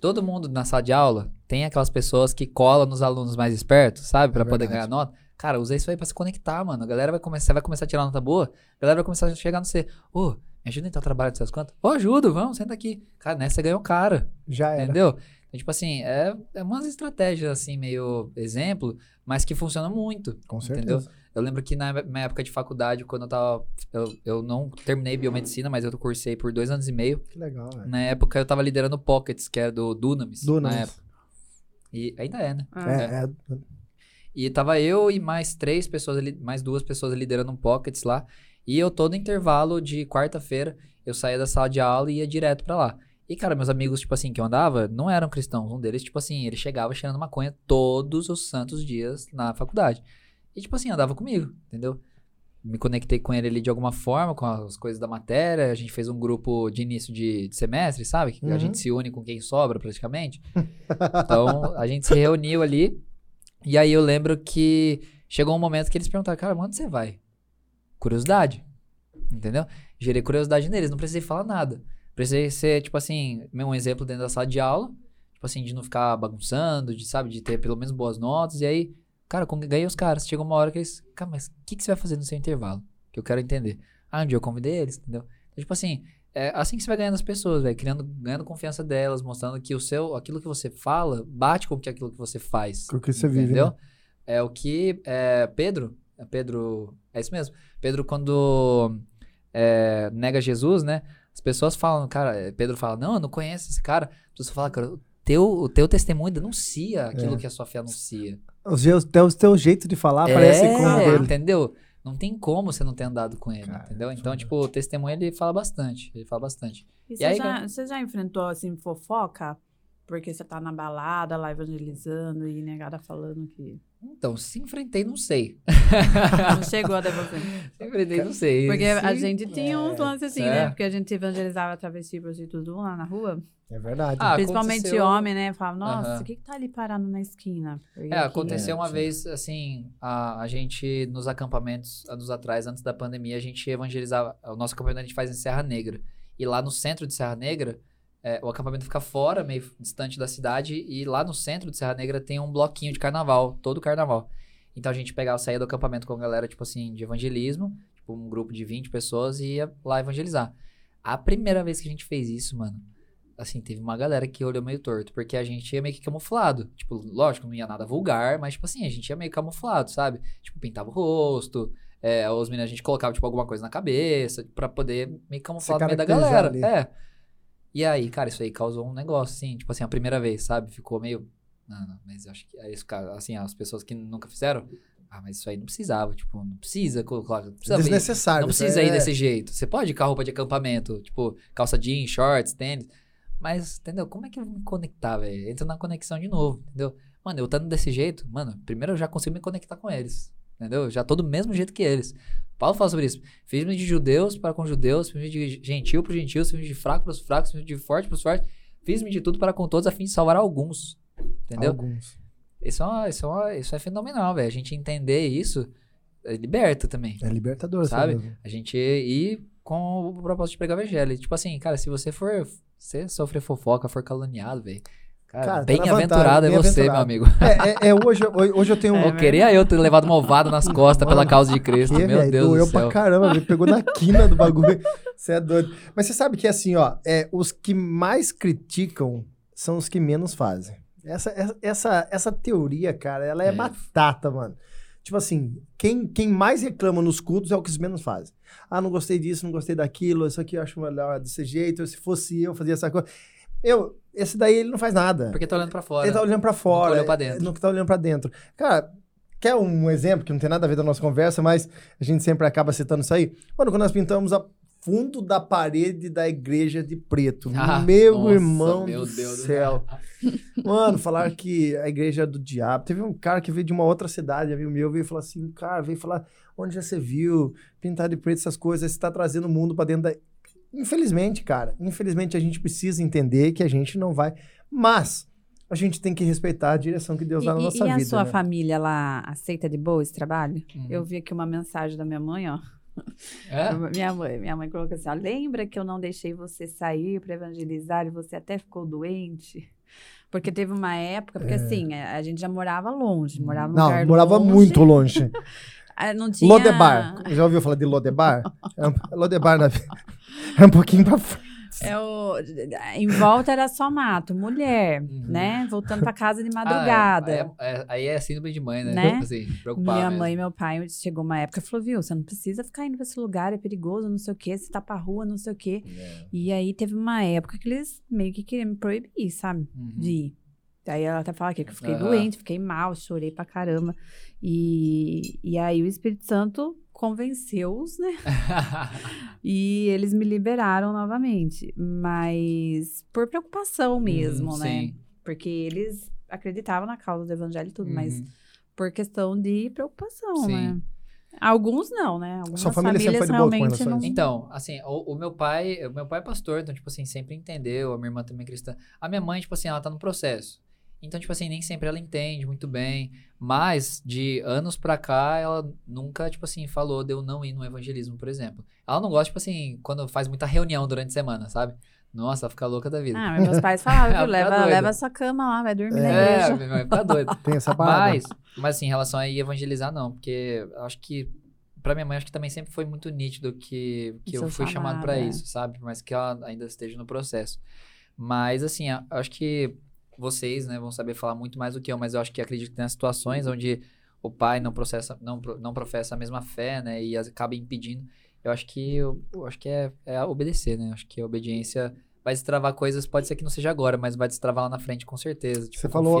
todo mundo na sala de aula tem aquelas pessoas que colam nos alunos mais espertos, sabe? para é poder ganhar nota. Cara, usa isso aí pra se conectar, mano. A galera vai começar, vai começar a tirar nota boa, a galera vai começar a chegar no C. Ô, oh, me ajuda a entrar no trabalho dessas quantas? Ô, oh, ajudo, vamos, senta aqui. Cara, nessa você ganhou cara. Já era. Entendeu? Então, tipo assim, é, é umas estratégias, assim, meio exemplo, mas que funcionam muito. Com entendeu? certeza. Eu lembro que na minha época de faculdade, quando eu tava. Eu, eu não terminei biomedicina, mas eu cursei por dois anos e meio. Que legal, velho. Na época eu tava liderando Pockets, que era do Dunamis. Dunamis. Na época. E ainda é, né? Ah. É, é. é. E tava eu e mais três pessoas, mais duas pessoas liderando um Pockets lá. E eu todo intervalo de quarta-feira, eu saía da sala de aula e ia direto para lá. E, cara, meus amigos, tipo assim, que eu andava, não eram cristãos. Um deles, tipo assim, ele chegava cheirando maconha todos os santos dias na faculdade. E, tipo assim, andava comigo, entendeu? Me conectei com ele ali de alguma forma, com as coisas da matéria. A gente fez um grupo de início de, de semestre, sabe? Que uhum. a gente se une com quem sobra, praticamente. então, a gente se reuniu ali. E aí eu lembro que chegou um momento que eles perguntaram, cara, onde você vai? curiosidade. Entendeu? Gerei curiosidade neles, não precisei falar nada. Precisei ser, tipo assim, um exemplo dentro da sala de aula, tipo assim, de não ficar bagunçando, de, sabe, de ter pelo menos boas notas. E aí, cara, ganhei os caras. Chegou uma hora que eles, cara, mas o que, que você vai fazer no seu intervalo? Que eu quero entender. Ah, um dia eu convidei eles, entendeu? Então, tipo assim, é assim que você vai ganhando as pessoas, velho, criando, ganhando confiança delas, mostrando que o seu, aquilo que você fala bate com aquilo que você faz. Com o que você entendeu? vive, né? É o que é, Pedro, é Pedro, é isso mesmo. Pedro, quando é, nega Jesus, né? As pessoas falam, cara, é, Pedro fala, não, eu não conheço esse cara. Tu só fala, cara, o teu, o teu testemunho denuncia aquilo é. que a sua fé anuncia. O teu, o teu jeito de falar é, parece com o dele. Entendeu? Não tem como você não ter andado com ele, cara, entendeu? Então, tipo, o testemunho ele fala bastante. Ele fala bastante. E, e você, aí, já, você já enfrentou, assim, fofoca porque você tá na balada lá evangelizando e negada falando que. Então, se enfrentei, não sei. Não chegou até você. Se enfrentei, não sei. Porque Sim. a gente tinha uns lances assim, é. né? Porque a gente evangelizava travesti prostituto lá na rua. É verdade. Ah, Principalmente aconteceu... homem, né? Falava, nossa, o uhum. que, que tá ali parado na esquina? é, aconteceu uma vez, assim, a, a gente, nos acampamentos, anos atrás, antes da pandemia, a gente evangelizava. O nosso acampamento a gente faz em Serra Negra. E lá no centro de Serra Negra, é, o acampamento fica fora, meio distante da cidade, e lá no centro de Serra Negra tem um bloquinho de carnaval, todo carnaval. Então a gente pegava, saía do acampamento com a galera, tipo assim, de evangelismo, tipo um grupo de 20 pessoas e ia lá evangelizar. A primeira vez que a gente fez isso, mano, assim, teve uma galera que olhou meio torto, porque a gente ia meio que camuflado. Tipo, lógico, não ia nada vulgar, mas, tipo assim, a gente ia meio camuflado, sabe? Tipo, pintava o rosto, é, os meninos, a gente colocava, tipo, alguma coisa na cabeça, pra poder meio camuflar no meio da galera. Ali. É. E aí, cara, isso aí causou um negócio, assim, tipo assim, a primeira vez, sabe? Ficou meio. Não, não, mas acho que é isso, assim, as pessoas que nunca fizeram. Ah, mas isso aí não precisava, tipo, não precisa colocar. Não precisa Desnecessário. Ir, não precisa é... ir desse jeito. Você pode ir com a roupa de acampamento, tipo, calça jeans, shorts, tênis. Mas, entendeu? Como é que eu vou me conectar, velho? Entra na conexão de novo, entendeu? Mano, eu estando desse jeito, mano, primeiro eu já consigo me conectar com eles. Entendeu? Eu já tô do mesmo jeito que eles. Paulo fala sobre isso. Fiz-me de judeus para com judeus, fiz-me de gentil para os gentios, fiz-me de fraco para os fracos, fiz-me de forte para os fortes. Fiz-me de tudo para com todos a fim de salvar alguns. Entendeu? Alguns. Isso é, uma, isso é, uma, isso é fenomenal, velho. A gente entender isso é liberta também. É libertador, sabe? A gente ir com o propósito de pregar o evangelho. Tipo assim, cara, se você for. Você sofrer fofoca, for caluniado, velho Cara, tá bem-aventurado é bem você, meu amigo. É, é, é, hoje, hoje eu tenho um. É, eu queria eu ter levado uma ovada nas costas Mano, pela causa de Cristo. Que, meu véio, Deus doeu do céu. pra caramba, ele pegou na quina do bagulho. Você é doido. Mas você sabe que assim, ó, é, os que mais criticam são os que menos fazem. Essa, essa, essa teoria, cara, ela é, é. batata, mano. Tipo assim, quem, quem mais reclama nos cultos é o que os menos fazem. Ah, não gostei disso, não gostei daquilo, isso aqui eu acho melhor desse jeito, se fosse eu, fazia essa coisa. Eu, esse daí ele não faz nada. Porque tá olhando pra fora. Ele tá olhando pra fora. Não tá olhando pra dentro. Não tá olhando pra dentro. Cara, quer um exemplo que não tem nada a ver da nossa conversa, mas a gente sempre acaba citando isso aí? Mano, quando nós pintamos a fundo da parede da igreja de preto. Ah, meu nossa, irmão meu do Deus céu. Mano, falaram que a igreja é do diabo. Teve um cara que veio de uma outra cidade, amigo meu, veio falar assim, cara, veio falar, onde já você viu pintar de preto essas coisas, você tá trazendo o mundo para dentro da Infelizmente, cara, infelizmente a gente precisa entender que a gente não vai. Mas a gente tem que respeitar a direção que Deus e, dá na nossa vida. E a sua né? família lá aceita de boa esse trabalho? Uhum. Eu vi aqui uma mensagem da minha mãe, ó. É? Minha mãe, minha mãe colocou assim: ó, lembra que eu não deixei você sair para evangelizar e você até ficou doente? Porque teve uma época, porque é. assim, a, gente já morava longe, morava num Não, morava longe. muito longe. Ah, não tinha... Lodebar. Já ouviu falar de Lodebar? é Lodebar na... é um pouquinho pra frente. É o, em volta era só mato, mulher, uhum. né? Voltando pra casa de madrugada. Ah, é, é, aí é síndrome de mãe, né? né? Assim, Minha mãe e meu pai chegou uma época e falou: viu, você não precisa ficar indo pra esse lugar, é perigoso, não sei o quê, você tá pra rua, não sei o quê. Yeah. É. E aí teve uma época que eles meio que queriam me proibir, sabe? Uhum. De ir. Aí ela até fala aqui que eu fiquei uhum. doente, fiquei mal, chorei pra caramba. E, e aí o Espírito Santo convenceu-os, né? e eles me liberaram novamente. Mas por preocupação mesmo, uhum, né? Sim. Porque eles acreditavam na causa do evangelho e tudo, uhum. mas por questão de preocupação, sim. né? Alguns não, né? Algumas Sua família famílias realmente não. Então, assim, o, o, meu pai, o meu pai é pastor, então, tipo assim, sempre entendeu, a minha irmã também é cristã. A minha mãe, tipo assim, ela tá no processo. Então, tipo assim, nem sempre ela entende muito bem. Mas, de anos pra cá, ela nunca, tipo assim, falou de eu não ir no evangelismo, por exemplo. Ela não gosta, tipo assim, quando faz muita reunião durante a semana, sabe? Nossa, ela fica louca da vida. Ah, mas meus pais falavam, viu? leva, leva sua cama lá, vai dormir é, na igreja. É, vai ficar doido. Tem essa parada. Mas, mas assim, em relação a ir evangelizar, não. Porque acho que, pra minha mãe, acho que também sempre foi muito nítido que, que eu fui chamado para é. isso, sabe? Mas que ela ainda esteja no processo. Mas, assim, acho que vocês, né, vão saber falar muito mais do que eu, mas eu acho que acredito que tem situações onde o pai não processa, não, não professa a mesma fé, né, e acaba impedindo. Eu acho que eu, eu acho que é, é obedecer, né? Acho que a obediência vai destravar coisas, pode ser que não seja agora, mas vai destravar lá na frente com certeza. Tipo, você falou,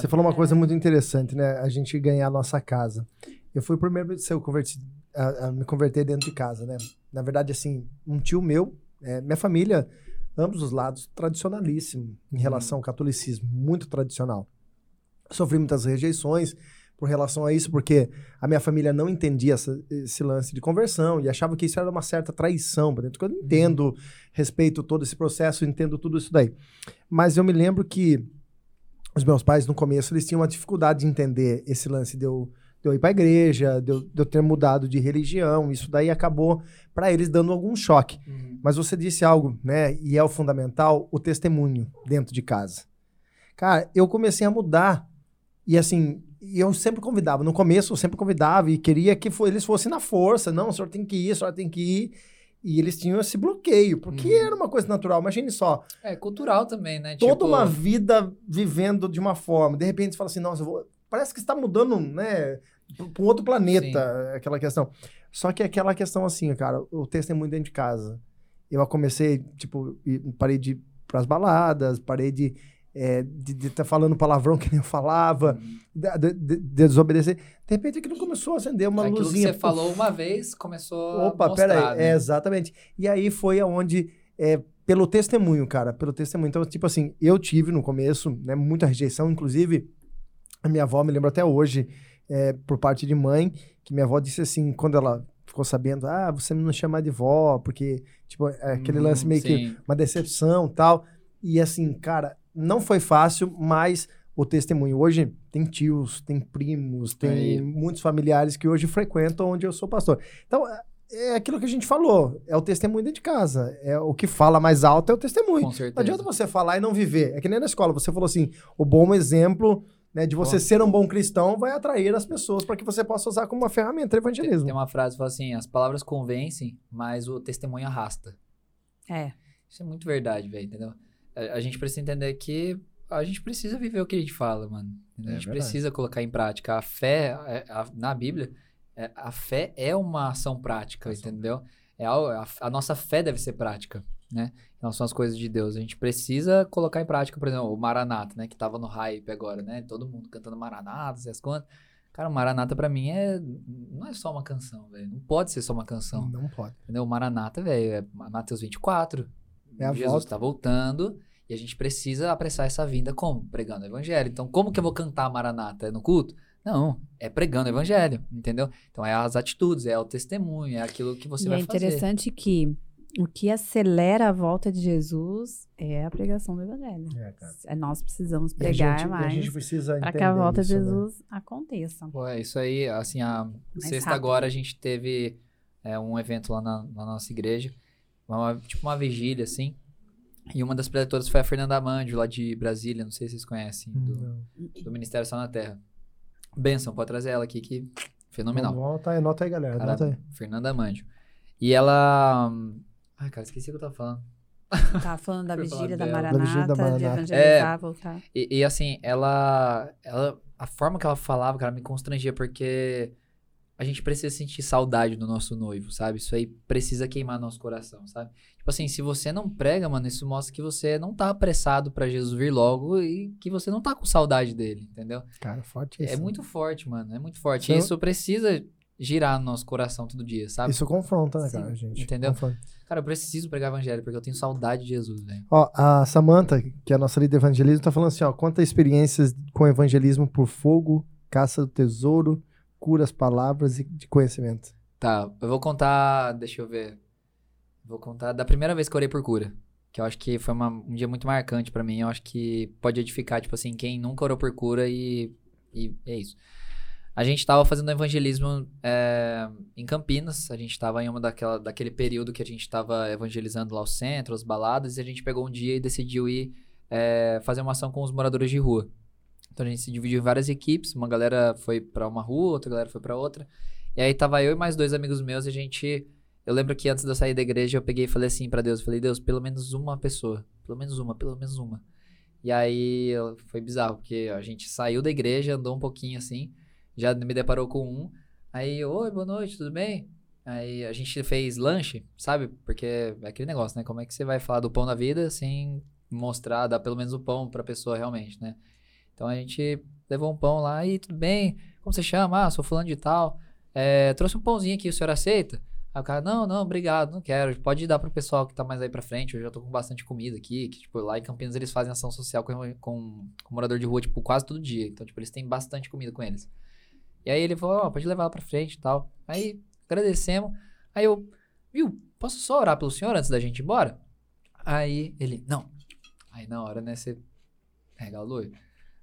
Você falou uma coisa muito interessante, né? A gente ganhar a nossa casa. Eu fui o primeiro a, convertido, a, a me converter dentro de casa, né? Na verdade, assim, um tio meu, é, minha família ambos os lados, tradicionalíssimo em uhum. relação ao catolicismo, muito tradicional. Sofri muitas rejeições por relação a isso, porque a minha família não entendia essa, esse lance de conversão e achava que isso era uma certa traição para dentro. Eu uhum. entendo, respeito todo esse processo, entendo tudo isso daí. Mas eu me lembro que os meus pais, no começo, eles tinham uma dificuldade de entender esse lance de eu, de eu ir para a igreja, de eu, de eu, ter mudado de religião. Isso daí acabou, para eles, dando algum choque. Uhum. Mas você disse algo, né? E é o fundamental, o testemunho dentro de casa. Cara, eu comecei a mudar. E assim, eu sempre convidava. No começo, eu sempre convidava e queria que eles fossem na força. Não, o senhor tem que ir, o senhor tem que ir. E eles tinham esse bloqueio, porque uhum. era uma coisa natural. Imagine só. É, cultural também, né? Toda tipo... uma vida vivendo de uma forma. De repente você fala assim, nossa, vou... parece que está mudando, né? Para um outro planeta, Sim. aquela questão. Só que aquela questão assim, cara, o testemunho dentro de casa. Eu comecei, tipo, parei de ir pras baladas, parei de é, de estar tá falando palavrão que nem eu falava, de, de, de, desobedecer. De repente aquilo começou a acender uma aquilo luzinha. Aquilo que você falou uma vez começou Opa, a mostrar. peraí, né? é, exatamente. E aí foi aonde, é, pelo testemunho, cara, pelo testemunho. Então, tipo assim, eu tive no começo, né, muita rejeição, inclusive a minha avó, me lembro até hoje, é, por parte de mãe, que minha avó disse assim, quando ela ficou sabendo, ah, você não chama de vó, porque, tipo, é aquele hum, lance meio sim. que uma decepção tal. E assim, cara, não foi fácil, mas o testemunho. Hoje tem tios, tem primos, tem Aí. muitos familiares que hoje frequentam onde eu sou pastor. Então, é, é aquilo que a gente falou, é o testemunho dentro de casa. É o que fala mais alto é o testemunho. Com certeza. Não adianta você falar e não viver. É que nem na escola, você falou assim, o bom exemplo né, de você bom. ser um bom cristão vai atrair as pessoas para que você possa usar como uma ferramenta de evangelismo. Tem, tem uma frase que fala assim, as palavras convencem, mas o testemunho arrasta. É. Isso é muito verdade, velho, entendeu? a, a, gente precisa entender que a gente precisa viver o que a gente fala, mano. É, a gente verdade. precisa colocar em prática. A fé, a, é, a, na Bíblia, é, a fé é uma ação prática, ação. entendeu? É a, a, nossa fé deve ser prática, né? Não são as coisas de Deus. A gente precisa colocar em prática, por exemplo, o Maranata, né? Que tava no hype agora, né? Todo mundo cantando Maranata, e as contas. Cara, o Maranata pra mim é. Não é só uma canção, velho. Não pode ser só uma canção. Não pode. Entendeu? O Maranata, velho, é Mateus 24. É a Jesus está voltando e a gente precisa apressar essa vinda como? Pregando o evangelho. Então, como que eu vou cantar Maranata? É no culto? Não, é pregando o evangelho, entendeu? Então, é as atitudes, é o testemunho, é aquilo que você e vai fazer. É interessante fazer. que o que acelera a volta de Jesus é a pregação do evangelho. É, é nós precisamos pregar gente, mais para que a volta isso, de né? Jesus né? aconteça. Pô, é isso aí, assim, a mais sexta rápido. agora a gente teve é, um evento lá na, na nossa igreja uma, tipo uma vigília, assim. E uma das preletoras foi a Fernanda Amandio, lá de Brasília, não sei se vocês conhecem, do, do Ministério Só na Terra. Benção, pode trazer ela aqui, que fenomenal. Aí, anota aí, galera. Cara, anota aí. Fernanda Amandio. E ela. Ai, cara, esqueci o que eu tava falando. Tava falando da vigília da Maranata, da vigília da Maranata. de evangelizar, é, voltar. E, e, assim, ela, ela. A forma que ela falava, cara, me constrangia, porque a gente precisa sentir saudade do nosso noivo, sabe? Isso aí precisa queimar nosso coração, sabe? Tipo assim, se você não prega, mano, isso mostra que você não tá apressado para Jesus vir logo e que você não tá com saudade dele, entendeu? Cara, forte isso. É muito forte, mano, é muito forte. Isso, e isso precisa girar no nosso coração todo dia, sabe? Isso confronta, né, cara, gente? Entendeu? Confronta. Cara, eu preciso pregar evangelho porque eu tenho saudade de Jesus, velho. Ó, a Samantha, que é a nossa líder de evangelismo, tá falando assim, ó, conta experiências com evangelismo por fogo, caça do tesouro, cura as palavras e de conhecimento. Tá, eu vou contar, deixa eu ver. Vou contar da primeira vez que eu orei por cura. Que eu acho que foi uma, um dia muito marcante para mim. Eu acho que pode edificar, tipo assim, quem nunca orou por cura e, e é isso. A gente tava fazendo evangelismo é, em Campinas. A gente tava em uma daquela, daquele período que a gente tava evangelizando lá o centro, as baladas. E a gente pegou um dia e decidiu ir é, fazer uma ação com os moradores de rua. Então a gente se dividiu em várias equipes, uma galera foi para uma rua, outra galera foi para outra. E aí tava eu e mais dois amigos meus e a gente eu lembro que antes de eu sair da igreja eu peguei e falei assim para Deus, falei: "Deus, pelo menos uma pessoa, pelo menos uma, pelo menos uma". E aí foi bizarro, porque a gente saiu da igreja, andou um pouquinho assim, já me deparou com um. Aí, oi, boa noite, tudo bem? Aí a gente fez lanche, sabe? Porque é aquele negócio, né? Como é que você vai falar do pão da vida sem mostrar, dar pelo menos o pão pra pessoa realmente, né? Então a gente levou um pão lá e tudo bem, como você chama? Ah, sou fulano de tal. É, trouxe um pãozinho aqui, o senhor aceita? Aí o cara, não, não, obrigado, não quero. Pode dar pro pessoal que tá mais aí pra frente. Eu já tô com bastante comida aqui. Que, tipo, lá em Campinas eles fazem ação social com, com, com morador de rua, tipo, quase todo dia. Então, tipo, eles têm bastante comida com eles. E aí ele falou, ó, oh, pode levar lá pra frente e tal. Aí, agradecemos. Aí eu, viu, posso só orar pelo senhor antes da gente ir embora? Aí ele, não. Aí na hora, né, você regalou.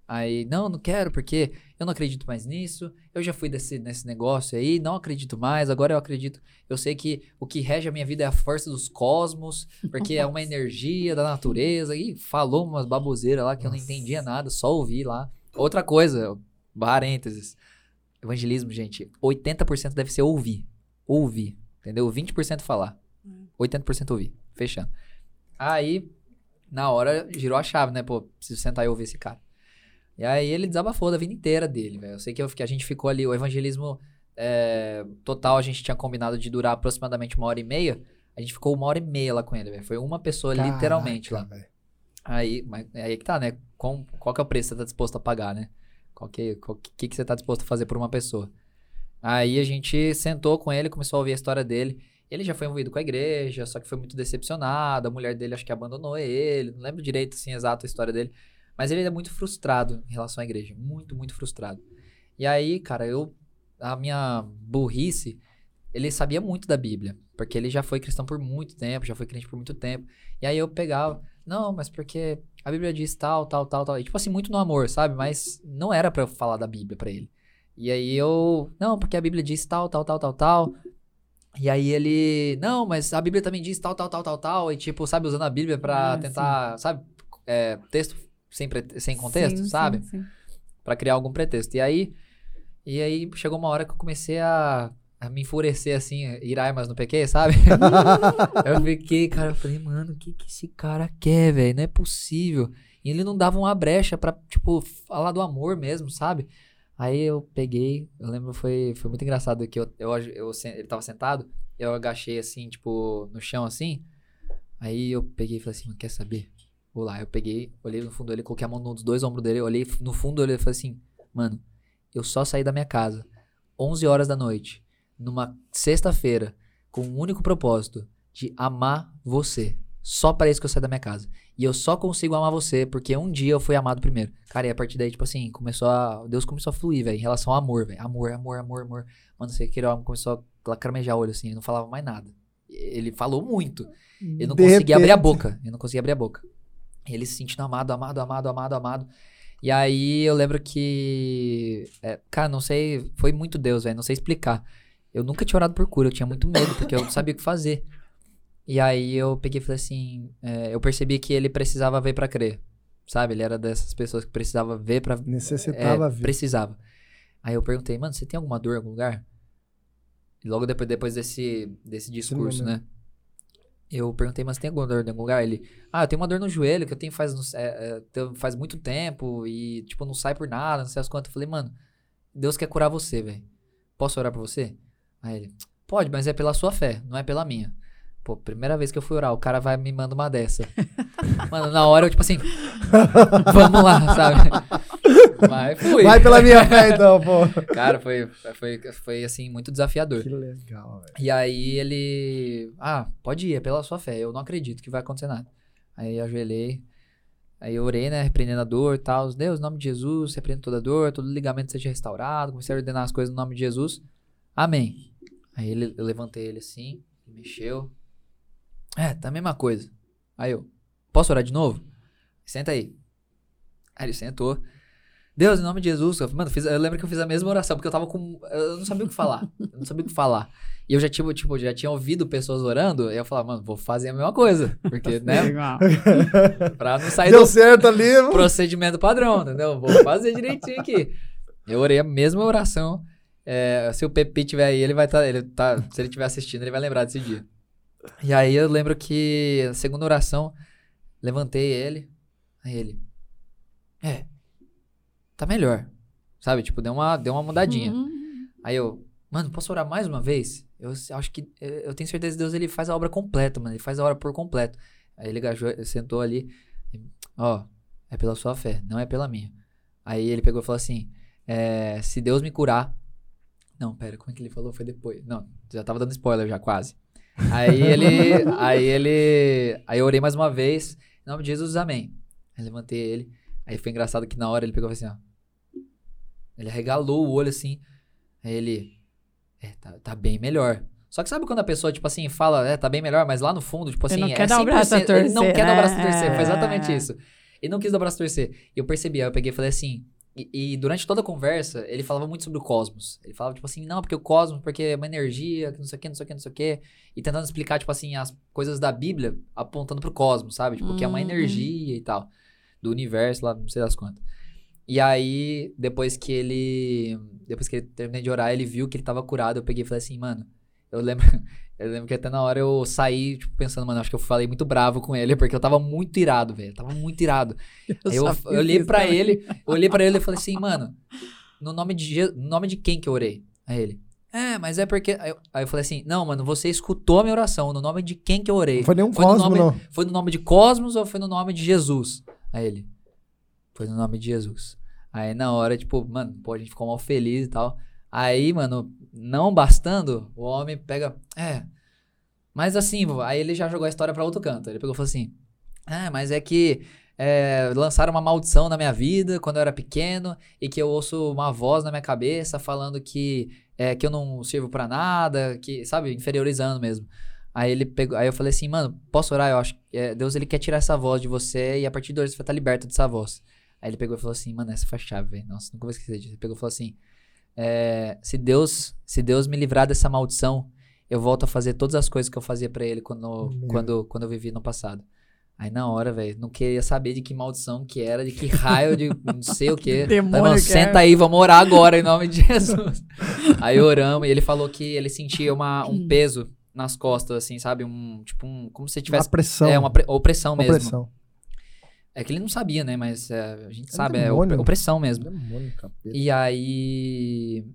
Aí, não, não quero, porque eu não acredito mais nisso. Eu já fui desse, nesse negócio aí, não acredito mais. Agora eu acredito. Eu sei que o que rege a minha vida é a força dos cosmos, porque é uma energia da natureza. E falou umas baboseiras lá que Nossa. eu não entendia nada, só ouvi lá. Outra coisa, parênteses. Evangelismo, gente, 80% deve ser ouvir. Ouvir, entendeu? 20% falar. 80% ouvir. Fechando. Aí, na hora, girou a chave, né? Pô, preciso sentar e ouvir esse cara. E aí ele desabafou da vida inteira dele, velho. Eu sei que, eu, que a gente ficou ali, o evangelismo é, total, a gente tinha combinado de durar aproximadamente uma hora e meia. A gente ficou uma hora e meia lá com ele, velho. Foi uma pessoa Caraca, literalmente lá. Véio. Aí, mas, aí que tá, né? Com, qual que é o preço que você tá disposto a pagar, né? Qual que, qual que, que você tá disposto a fazer por uma pessoa? Aí a gente sentou com ele, começou a ouvir a história dele. Ele já foi envolvido com a igreja, só que foi muito decepcionado. A mulher dele acho que abandonou ele. Não lembro direito, assim, exato a história dele. Mas ele é muito frustrado em relação à igreja. Muito, muito frustrado. E aí, cara, eu. A minha burrice. Ele sabia muito da Bíblia. Porque ele já foi cristão por muito tempo, já foi crente por muito tempo. E aí eu pegava. Não, mas porque a Bíblia diz tal, tal, tal, tal. E, tipo assim, muito no amor, sabe? Mas não era para eu falar da Bíblia para ele. E aí eu. Não, porque a Bíblia diz tal, tal, tal, tal, tal. E aí ele. Não, mas a Bíblia também diz tal, tal, tal, tal, tal. E tipo, sabe, usando a Bíblia pra ah, tentar, sim. sabe? É, texto sem, sem contexto, sim, sabe? Sim, sim. Pra criar algum pretexto. E aí, e aí chegou uma hora que eu comecei a, a me enfurecer, assim, mas no PQ, sabe? eu fiquei, cara, eu falei, mano, o que que esse cara quer, velho? Não é possível. E ele não dava uma brecha pra, tipo, falar do amor mesmo, sabe? Aí eu peguei, eu lembro, foi, foi muito engraçado que eu, eu, eu, ele tava sentado, eu agachei assim, tipo, no chão assim. Aí eu peguei e falei assim, quer saber? Vou lá, eu peguei, olhei no fundo dele, coloquei a mão nos dois ombros dele, olhei no fundo dele e falei assim, mano, eu só saí da minha casa, 11 horas da noite, numa sexta-feira, com um único propósito, de amar você. Só para isso que eu saí da minha casa. E eu só consigo amar você porque um dia eu fui amado primeiro. Cara, e a partir daí, tipo assim, começou a. Deus começou a fluir, velho, em relação ao amor, velho. Amor, amor, amor, amor. Mano, você queria começou a lacramejar o olho, assim, ele não falava mais nada. Ele falou muito. Ele não de conseguia repente. abrir a boca. Ele não conseguia abrir a boca. Ele se sentindo amado, amado, amado, amado, amado. E aí eu lembro que. É, cara, não sei. Foi muito Deus, velho. Não sei explicar. Eu nunca tinha orado por cura, eu tinha muito medo, porque eu não sabia o que fazer. E aí eu peguei e falei assim. É, eu percebi que ele precisava ver para crer. Sabe? Ele era dessas pessoas que precisava ver pra. Necessitava é, ver. Precisava. Aí eu perguntei, mano, você tem alguma dor em algum lugar? E logo depois, depois desse, desse discurso, né? Eu perguntei, mas tem alguma dor em algum lugar? Ele, ah, eu tenho uma dor no joelho que eu tenho faz, é, é, faz muito tempo e, tipo, não sai por nada, não sei as quantas. Eu falei, mano, Deus quer curar você, velho. Posso orar por você? Aí ele, pode, mas é pela sua fé, não é pela minha. Pô, primeira vez que eu fui orar, o cara vai me manda uma dessa. Mano, na hora eu, tipo assim, vamos lá, sabe? Mas fui. Vai pela minha fé, então, pô. Cara, foi, foi, foi assim, muito desafiador. Que legal, velho. E aí ele. Ah, pode ir, é pela sua fé. Eu não acredito que vai acontecer nada. Aí eu ajoelhei. Aí eu orei, né? Repreendendo a dor e tal. Deus, em nome de Jesus, repreendo toda dor, todo ligamento seja restaurado. Comecei a ordenar as coisas no nome de Jesus. Amém. Aí ele, eu levantei ele assim, mexeu. É, tá a mesma coisa. Aí eu, posso orar de novo? Senta aí. Aí ele sentou. Deus, em nome de Jesus. Mano, fiz, eu lembro que eu fiz a mesma oração, porque eu tava com. Eu não sabia o que falar. Eu não sabia o que falar. E eu já tinha, tipo, já tinha ouvido pessoas orando, e eu falava, mano, vou fazer a mesma coisa. Porque, né? pra não sair Deu do certo ali, mano. procedimento padrão, entendeu? Vou fazer direitinho aqui. Eu orei a mesma oração. É, se o Pepe tiver aí, ele vai estar. Tá, ele tá, se ele estiver assistindo, ele vai lembrar desse dia. E aí eu lembro que a segunda oração, levantei ele. Aí ele. É, tá melhor. Sabe? Tipo, deu uma, deu uma mudadinha. Uhum. Aí eu, mano, posso orar mais uma vez? Eu acho que. Eu tenho certeza que Deus ele faz a obra completa, mano. Ele faz a obra por completo. Aí ele gajou, sentou ali. Ó, é pela sua fé, não é pela minha. Aí ele pegou e falou assim: é, se Deus me curar, Não, pera, como é que ele falou? Foi depois. Não, já tava dando spoiler já, quase. Aí ele. aí ele. Aí eu orei mais uma vez. Em nome de Jesus, amém. Aí levantei ele. Aí foi engraçado que na hora ele pegou assim, ó. Ele regalou o olho assim. Aí ele. É, tá, tá bem melhor. Só que sabe quando a pessoa, tipo assim, fala, é, tá bem melhor, mas lá no fundo, tipo assim, ele não é quer dar o braço a torcer, ele não quer né? dar o braço a torcer. Foi É. exatamente isso. Ele não quis dar o braço a torcer. E eu percebi, aí eu peguei e falei assim. E, e durante toda a conversa, ele falava muito sobre o cosmos. Ele falava, tipo assim, não, porque o cosmos, porque é uma energia, que não sei o que, não sei o que, não sei o que. E tentando explicar, tipo assim, as coisas da Bíblia apontando pro cosmos, sabe? Tipo, que é uma Uhum. energia e tal. Do universo lá, não sei das quantas. E aí, depois que ele. Depois que ele terminei de orar, ele viu que ele tava curado. Eu peguei e falei assim, mano. Eu lembro, eu lembro que até na hora eu saí, tipo, pensando, mano, acho que eu falei muito bravo com ele, porque eu tava muito irado, velho. Eu tava muito irado. Eu, eu fiz olhei também. ele, eu olhei pra ele e falei assim, mano, no nome de, Je- no nome de quem que eu orei? Aí ele, é, mas é porque. Aí eu, aí eu falei assim, não, mano, você escutou a minha oração, no nome de quem que eu orei? Não foi nenhum Foi no cosmo, nome- não. Foi no nome de Cosmos ou foi no nome de Jesus? Aí ele, foi no nome de Jesus. Aí na hora, tipo, mano, pô, a gente ficou mal feliz e tal. Aí, mano, não bastando, o homem pega, é. Mas assim, aí ele já jogou a história pra outro canto. Ele pegou e falou assim: É, mas é que é, lançaram uma maldição na minha vida quando eu era pequeno e que eu ouço uma voz na minha cabeça falando que, é, que eu não sirvo pra nada, que, sabe, inferiorizando mesmo. Aí ele pegou, aí eu falei assim, mano, posso orar? Eu acho que é, Deus ele quer tirar essa voz de você e a partir de hoje você vai estar liberto dessa voz. Aí ele pegou e falou assim, mano, essa foi a chave, velho. Nossa, nunca vou esquecer disso. Ele pegou e falou assim: é, se Deus, se Deus me livrar dessa maldição, eu volto a fazer todas as coisas que eu fazia pra ele quando, Meu. quando, quando eu vivi no passado. Aí na hora, velho, não queria saber de que maldição que era, de que raio, de não sei o quê. Demônio Falei, mano, que senta é. aí, vamos orar agora em nome de Jesus. aí oramos e ele falou que ele sentia uma, um peso nas costas, assim, sabe? Um, tipo, um, como se Uma tivesse... pressão. É, uma pre- opressão uma mesmo. pressão. É que ele não sabia, né? Mas é, a gente É sabe, é demônio. op- opressão mesmo. Demônio, capeta. E aí.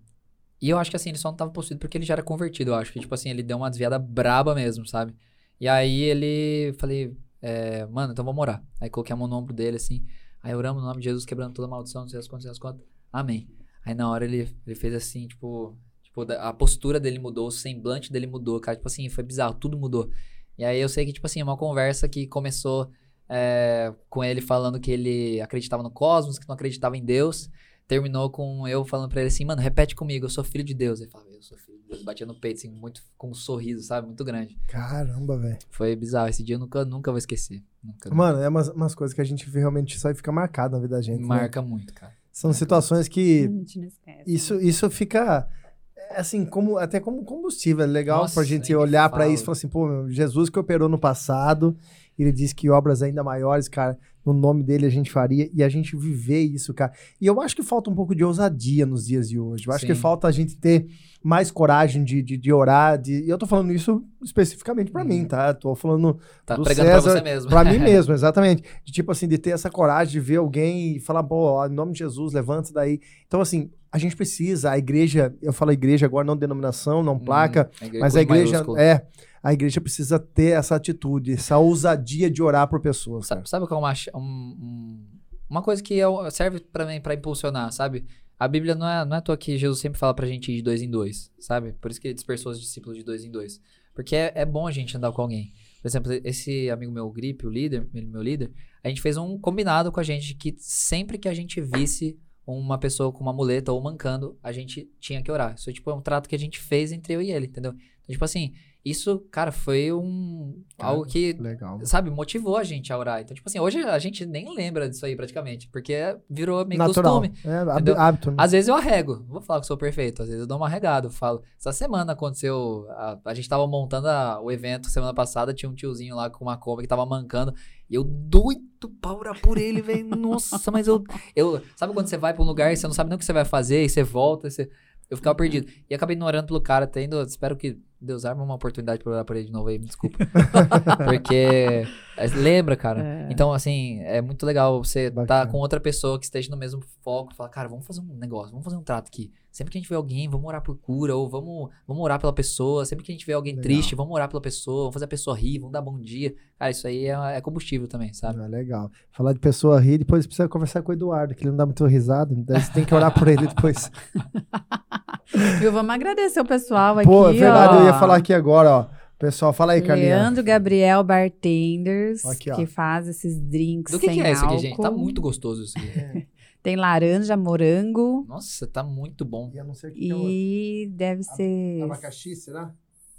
E eu acho que assim, ele só não tava possuído porque ele já era convertido, eu acho. Que, tipo assim, ele deu uma desviada braba mesmo, sabe? E aí ele. Falei, é, mano, então vamos orar. Aí coloquei a mão no ombro dele, assim. Aí oramos no nome de Jesus, quebrando toda maldição, não sei as quantas, não sei as quantas. Amém. Aí na hora ele, ele fez assim, tipo. Tipo, a postura dele mudou, o semblante dele mudou, cara. Tipo assim, foi bizarro, tudo mudou. E aí eu sei que, tipo assim, é uma conversa que começou é, com ele falando que ele acreditava no cosmos, que não acreditava em Deus. Terminou com eu falando pra ele assim, mano, repete comigo, eu sou filho de Deus. Ele falava, eu sou filho de Deus. Batia no peito, assim, muito, com um sorriso, sabe? Muito grande. Caramba, velho. Foi bizarro. Esse dia eu nunca, nunca vou esquecer. Nunca, Mano, é umas, umas coisas que a gente realmente só fica marcado na vida da gente. né? marca muito, cara. São situações que A gente não esquece. isso, isso fica é, assim, como, até como combustível. É legal Nossa, pra gente me olhar pra fala. isso e falar assim, pô, meu, Jesus que operou no passado, ele disse que obras ainda maiores, cara, no nome dele a gente faria e a gente viver isso, cara. E eu acho que falta um pouco de ousadia nos dias de hoje. Eu acho que Sim. falta a gente ter mais coragem de, de, de orar. De... E eu tô falando isso especificamente pra Uhum. mim, tá? Tô falando Tá do pregando César, pra você mesmo. Pra mim mesmo, exatamente. De tipo assim, de ter essa coragem de ver alguém e falar, pô, em nome de Jesus, levanta daí. Então, assim, a gente precisa, a igreja, eu falo igreja agora, não denominação, não placa, Hum, igreja mas a igreja, maiúsculo. é, a igreja precisa ter essa atitude, essa ousadia de orar por pessoas. Sabe, sabe qual é uma, um- um- uma coisa que eu- serve pra mim pra impulsionar, sabe? A Bíblia não é, não é à toa que Jesus sempre fala pra gente ir de dois em dois, sabe? Por isso que ele dispersou os discípulos de dois em dois. Porque é, é bom a gente andar com alguém. Por exemplo, esse amigo meu, o Gripe, o líder, meu líder, a gente fez um combinado com a gente que sempre que a gente visse uma pessoa com uma muleta ou mancando, a gente tinha que orar. Isso tipo, é um trato que a gente fez entre eu e ele, entendeu? Então, tipo assim, isso, cara, foi um. algo que Legal. sabe, motivou a gente a orar. Então, tipo assim, hoje a gente nem lembra disso aí praticamente, porque virou meio Natural. costume. É, hábito. né? Às vezes eu arrego, vou falar que sou perfeito, às vezes eu dou uma arregada, falo. Essa semana aconteceu, a, a gente tava montando a- o evento semana passada, tinha um tiozinho lá com uma Kombi que tava mancando, e eu doido pra orar por ele, velho. Nossa, mas eu, eu. Sabe quando você vai pra um lugar e você não sabe nem o que você vai fazer, e você volta, e você. Eu ficava perdido. E acabei não orando pelo cara, tendo. Espero que Deus arme uma oportunidade pra orar por ele de novo aí, me desculpa. Porque. É, Lembra, cara? É. Então, assim, é muito legal você estar Bacana. com outra pessoa que esteja no mesmo foco. Falar, cara, vamos fazer um negócio, vamos fazer um trato aqui. Sempre que a gente vê alguém, vamos orar por cura, ou vamos, vamos orar pela pessoa. Sempre que a gente vê alguém Legal. triste, vamos orar pela pessoa, vamos fazer a pessoa rir, vamos dar bom dia. Cara, isso aí é, é combustível também, sabe? É legal. Falar de pessoa rir, depois precisa conversar com o Eduardo, que ele não dá muito risada, então você tem que orar por ele depois. Eu vamos agradecer o pessoal aqui. Pô, é verdade, ó. eu ia falar aqui agora, ó. Pessoal, fala aí, Carlinhos. Leandro Gabriel Bartenders, Aqui, que faz esses drinks Do que, sem que é isso aqui, álcool. gente? Tá muito gostoso isso aqui. Tem laranja, morango Nossa, tá muito bom. E é e deve ser abacaxi, será?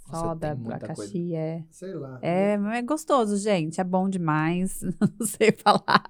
Soda, abacaxi, é. Sei lá. É, é gostoso, gente. É bom demais. Não sei falar.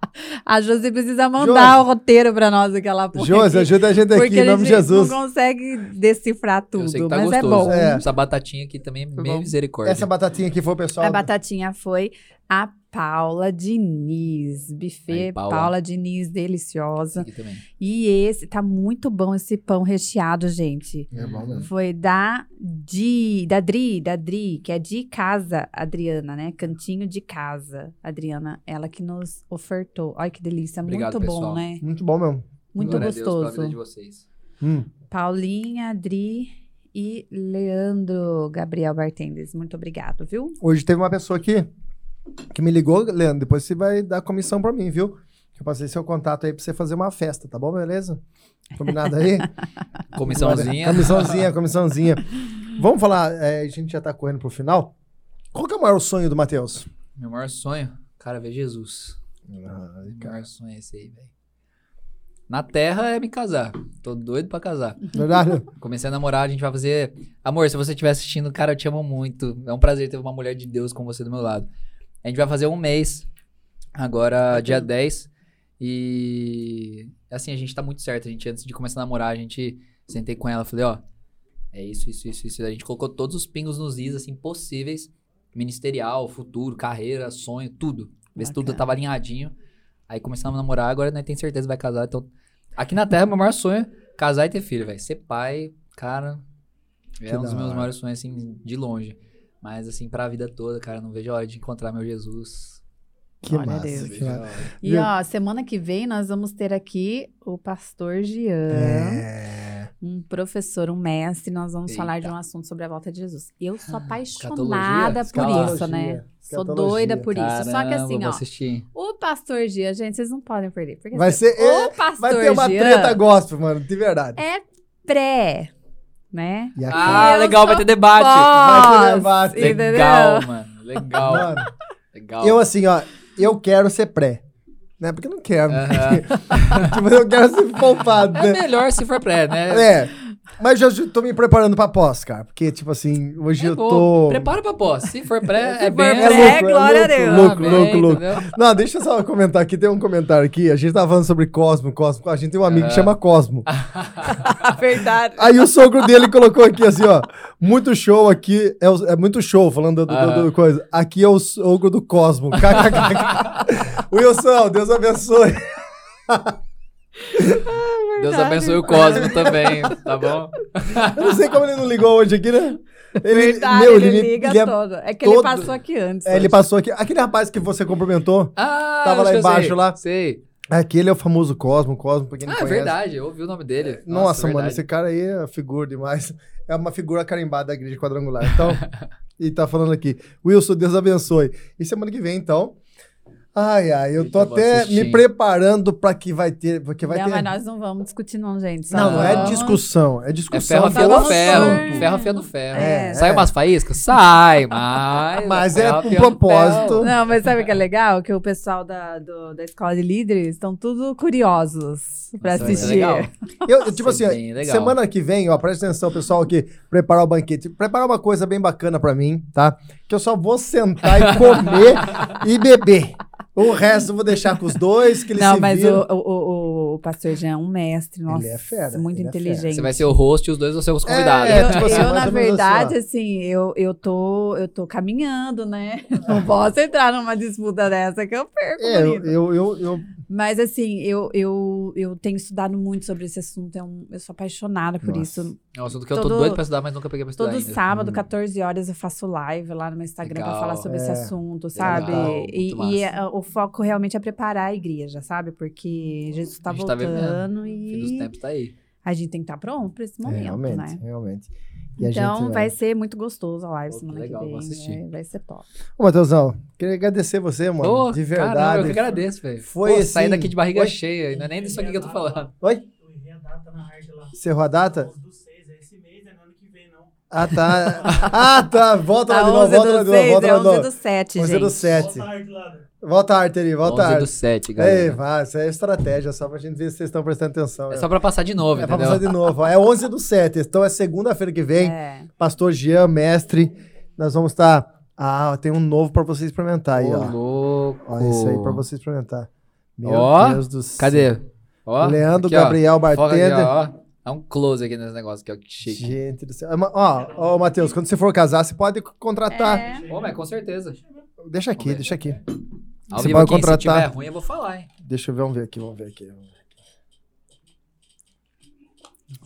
A Josi precisa mandar Josi. o roteiro pra nós, aquela porra. Josi, ajuda a gente aqui, porque em nome de gente Jesus. não consegue decifrar tudo, tá mas é gostoso. bom. É. Essa batatinha aqui também, Foi meio bom. misericórdia. Essa batatinha aqui foi o pessoal. A batatinha foi a Paula Diniz. Buffet Aí, Paula. Paula. Diniz, deliciosa. Aqui também. E esse, tá muito bom esse pão recheado, gente. É bom mesmo. Foi da Di, da Dri, da Dri, que é de casa, Adriana, né? Cantinho de casa, Adriana, ela que nos ofertou. Olha que delícia, Obrigado, muito bom, pessoal. né? Muito bom mesmo. Muito Glória a Deus pela vida gostoso. de vocês. Hum. Paulinha, Adri e Leandro Gabriel Bartendes. Muito obrigado, viu? Hoje teve uma pessoa aqui que me ligou, Leandro. Depois você vai dar comissão pra mim, viu? Eu passei seu contato aí pra você fazer uma festa, tá bom? Beleza? Combinado aí? Comissãozinha. Comissãozinha, comissãozinha. Vamos falar, é, a gente já tá correndo pro final. Qual que é o maior sonho do Matheus? Meu maior sonho, cara, ver Jesus. Ai, Meu maior sonho é esse aí, velho. Na terra é me casar. Tô doido pra casar. Verdade? Comecei a namorar, a gente vai fazer. Amor, se você estiver assistindo, cara, eu te amo muito. É um prazer ter uma mulher de Deus com você do meu lado. A gente vai fazer um mês, agora dia 10. E assim, a gente tá muito certo. A gente, antes de começar a namorar, a gente sentei com ela falei, ó, é isso, isso, isso, isso. A gente colocou todos os pingos nos is, assim, possíveis. Ministerial, futuro, carreira, sonho, tudo. Ver se tudo tava alinhadinho. Aí começamos a namorar, agora nós tem certeza que vai casar. Então, aqui na Terra, meu maior sonho é casar e ter filho, velho. Ser pai, cara, é Que um dos meus hora. maiores sonhos, assim, de longe. Mas, assim, pra vida toda, cara, não vejo a hora de encontrar meu Jesus. Que Glória a massa. Deus. Que massa. E ó, semana que vem nós vamos ter aqui o pastor Jean. É. um professor, um mestre, nós vamos Eita. falar de um assunto sobre a volta de Jesus. Eu sou escatologia? apaixonada por isso, né? Sou doida por isso. Só que Caramba, assim, vou ó, assistir. o pastor Gia, gente, vocês não podem perder. Porque Vai assim, ser- é, o pastor Vai ter uma treta gospel, mano, de verdade. é pré, né? E aqui, Ah, Eu legal, vai ter debate. Vai ter Pós, debate. entendeu? Legal, mano. Legal. mano, legal. eu assim, ó, eu quero ser pré. Né? Porque eu não quero. Aham. tipo, eu quero ser poupado, É né? melhor se for pré, né? É. Mas eu já tô me preparando pra pós, cara. Porque, tipo assim, hoje É eu tô. Prepara pra pós. Se for pré, é bem. pré, É louco, glória a é Deus. louco, Amém, louco, louco. entendeu? Não, deixa eu só comentar aqui. Tem um comentário aqui. A gente tava falando sobre Cosmo, Cosmo. A gente tem um amigo que Ah. chama Cosmo. Verdade. Aí o sogro dele colocou aqui assim, ó. Muito show aqui. É, o- é muito show, falando do, do- do- Aham. coisa. Aqui é o sogro do Cosmo. KKK. Wilson, Deus abençoe. Deus abençoe o Cosmo também, tá bom? Eu não sei como ele não ligou hoje aqui, né? Ele, Verdade, meu, ele, me- liga ele é- todo. É que todo- ele passou aqui antes. é, ele passou aqui. Aquele rapaz que você cumprimentou, Ah, Tava lá embaixo, sei. lá. Sei. aquele é o famoso Cosmo, Cosmo, pra quem não Ah, é conhece. verdade, eu ouvi o nome dele. Nossa, mano, verdade. esse cara aí é figura demais. É uma figura carimbada da igreja quadrangular. Então, e tá falando aqui. Wilson, Deus abençoe. E semana que vem, então. Ai, ai, eu tô até assistir. me preparando pra que vai ter. Porque vai não, ter. mas nós não vamos discutir, não, gente. Não, não é discussão, é É discussão. ferro do afiando vamos ferro. por- Ferro afiando ferro. É. Sai É. umas faíscas? Sai, mas. Mas é ferro com afiando propósito. ferro. Não, mas sabe o que é legal? Que o pessoal da, do- da escola de líderes estão tudo curiosos vai ser assistir. legal. Eu, eu, tipo assim, legal. semana que vem, ó, presta atenção, pessoal, que preparar o banquete. Preparar uma coisa bem bacana pra mim, tá? Que eu só vou sentar e comer e beber. O resto eu vou deixar com os dois, que eles Não, se mas viram. o, o, o, o pastor Jean é um mestre, nossa, é fera, muito ele é inteligente. Você vai ser o host e os dois vão ser os convidados. É, eu, tipo assim, eu, na verdade, assim, assim, eu, eu, tô, eu tô caminhando, né? Não posso entrar numa disputa dessa que eu perco, É, eu, eu, eu, eu- Mas, assim, eu, eu, eu tenho estudado muito sobre esse assunto. É um, eu sou apaixonada por Nossa. isso. É um assunto que eu tô doido pra estudar, mas nunca peguei pra estudar Todo ainda. sábado, Hum. 14 horas, eu faço live lá no meu Instagram pra Legal. falar sobre esse É. assunto, sabe? Legal, e e o foco realmente é preparar a igreja, sabe? Porque Jesus tá A gente tá voltando O fim dos e tempos tá aí. a gente tem que estar pronto pra esse é, momento, realmente, né? realmente. E Então gente vai ser muito gostoso a live Pô, semana legal, que vem. assistir. Vai, vai ser top. Ô, Matheusão, queria agradecer você, mano. Ô, de caramba, verdade. eu que agradeço, velho. Foi Pô, assim- sair daqui de barriga Oi? cheia. Não é nem disso aqui que eu tô falando. Oi? Eu errei a data na arte lá. Cerrou a data? Os do 6, é mês. Ah, tá. Ah, tá. Volta lá de novo, volta lá de novo, volta lá de novo. 11 do 7, gente. 11 do 7. Volta a arte ali, volta a arte. 11 do 7, galera. Ei, vai, isso é estratégia, só pra gente ver se vocês estão prestando atenção. É, é. só pra passar de novo, É entendeu? pra passar de novo. É 11 do 7, então é segunda-feira que vem. É. Pastor Jean, mestre, nós vamos estar... Tá... Ah, tem um novo pra você experimentar aí, Ô, ó. louco. Olha isso aí pra você experimentar. Meu ó, Deus do céu. Cadê? Ó, Leandro aqui, Gabriel, ó. bartender. Aqui, ó. Dá um close aqui nesse negócio que é o chique. Gente do céu. Ó, ó, Matheus, quando você for casar, você pode contratar. É. Ô, mas com certeza. Deixa aqui, deixa aqui. Ao você pode aqui, contratar. Se tiver ruim, eu vou falar, hein? Deixa eu ver, vamos ver aqui, vamos ver aqui.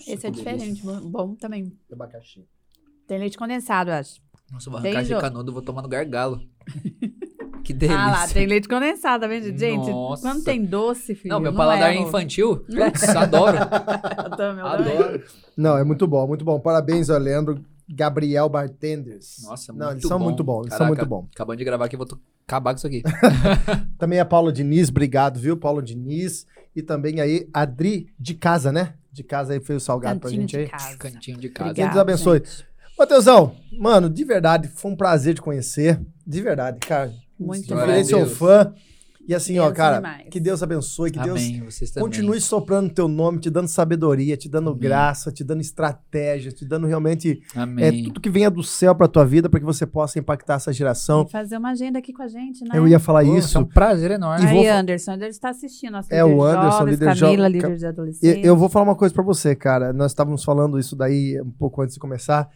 Esse é diferente, bom também. Abacaxi. Tem leite condensado, eu acho. Nossa, vou arrancar de canudo, vou tomar no gargalo. Que delícia. Ah lá, tem leite condensado, tá vendo? Gente, Nossa. quando tem doce, filho. Não, meu paladar é infantil. Putz, adoro. eu também, adoro. Não, é muito bom, muito bom. Parabéns, Leandro. Gabriel Bartenders. Nossa, muito Não, eles são muito bons, eles Caraca, são muito bons. Acabando de gravar aqui, vou acabar com isso aqui. também a Paulo Diniz, obrigado, viu, Paulo Diniz. E também aí, Adri de casa, né? De casa aí fez o salgado Cantinho pra gente aí. Casa. Cantinho de casa. Obrigado, Deus abençoe. Matheusão, mano, de verdade, foi um prazer te conhecer. De verdade, cara. Muito bom. seu fã. E assim, Deus ó, cara, demais. que Deus abençoe, que Amém, Deus continue soprando teu nome, te dando sabedoria, te dando Amém. graça, te dando estratégia, te dando realmente é, tudo que venha do céu pra tua vida, para que você possa impactar essa geração. E fazer uma agenda aqui com a gente, né? Eu ia falar Pô, isso. É um prazer enorme. E Aí, vou... Anderson, ele está assistindo. Nosso é o Anderson, jovens, líder Camila, jo... líder de adolescentes. Eu vou falar uma coisa para você, cara. Nós estávamos falando isso daí um pouco antes de começar.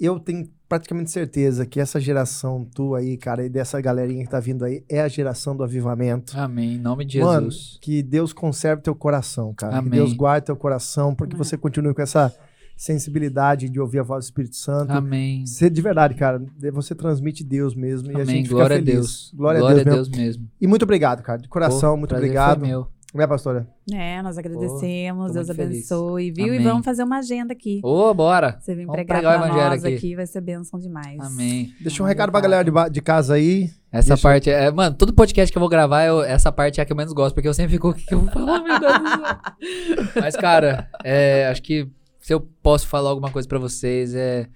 Eu tenho praticamente certeza que essa geração tua aí, cara, e dessa galerinha que tá vindo aí, é a geração do avivamento. Amém. Em nome de Jesus. Mano, que Deus conserve teu coração, cara. Amém. Que Deus guarde teu coração, porque Amém. você continue com essa sensibilidade de ouvir a voz do Espírito Santo. Amém. Você, de verdade, cara, você transmite Deus mesmo Amém. e a gente Glória fica feliz. A Deus. Glória, Glória a Deus, mesmo. Deus, mesmo. E muito obrigado, cara. De coração, Pô, muito obrigado. Foi meu. Né, pastora? É, nós agradecemos, Deus abençoe, viu? Amém. E vamos fazer uma agenda aqui. Ô, oh, bora! Você vem pregar, pregar pra nós aqui. aqui. vai ser bênção demais. Amém. Deixa um recado pra galera de, de casa aí. Essa Deixa parte, é, mano, todo podcast que eu vou gravar, eu, essa parte é a que eu menos gosto, porque eu sempre fico, o que, que eu vou falar, meu Deus do céu? Mas, cara, é, acho que se eu posso falar alguma coisa pra vocês, é,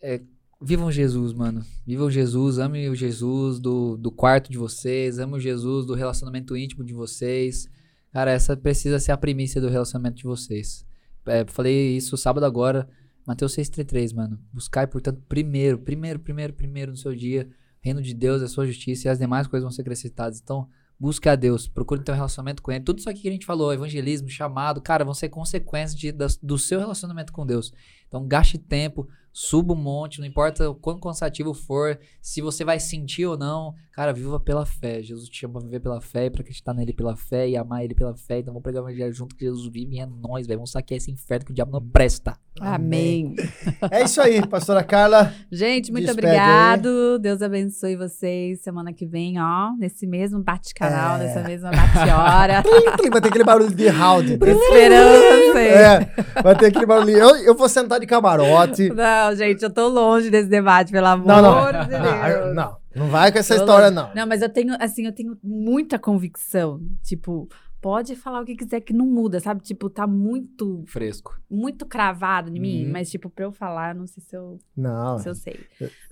é Vivam Jesus, mano. Vivam Jesus, ame o Jesus do, do quarto de vocês, ame o Jesus do relacionamento íntimo de vocês. Cara, essa precisa ser a primícia do relacionamento de vocês. É, falei isso sábado agora, Mateus 6,33, mano. Buscai, portanto, primeiro, primeiro, primeiro, primeiro no seu dia, reino de Deus, a sua justiça, e as demais coisas vão ser acrescentadas. Então, busque a Deus, procure ter um relacionamento com Ele. Tudo isso aqui que a gente falou, evangelismo, chamado, cara, vão ser consequências de, da, do seu relacionamento com Deus. Então, gaste tempo, suba um monte, não importa o quão cansativo for, se você vai sentir ou não, cara, viva pela fé. Jesus te chama a viver pela fé e pra acreditar nele pela fé e amar ele pela fé. Então vamos pregar o evangelho junto que Jesus vive e é nós, velho. Vamos saquear esse inferno que o diabo não presta. Amém. é isso aí, pastora Carla. Gente, muito obrigado. Aí. Deus abençoe vocês. Semana que vem, ó, nesse mesmo bate-canal, é. nessa mesma bate-hora. vai ter aquele barulho de round. Esperança. É, vai ter aquele barulho. Eu, eu vou sentar de camarote. Não, gente, eu tô longe desse debate, pelo amor não, não. de Deus. Não, não, não vai com essa tô história, longe. não. Não, mas eu tenho, assim, eu tenho muita convicção. Tipo, pode falar o que quiser que não muda, sabe? Tipo, tá muito. Fresco. Muito cravado em mim. Uhum. Mas, tipo, pra eu falar, não sei se eu. Não. Se eu sei.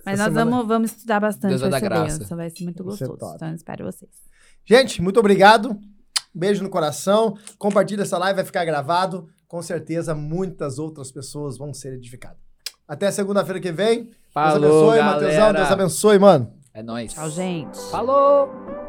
Mas nós semana... vamos, vamos estudar bastante Deus vai dar graça. Benção, vai ser muito gostoso. Ser então, espero vocês. Gente, muito obrigado. Beijo no coração. Compartilha essa live, vai ficar gravado. Com certeza, muitas outras pessoas vão ser edificadas. Até segunda-feira que vem. Falou, Deus abençoe, Matheusão. Deus abençoe, mano. É nóis. Tchau, gente. Falou!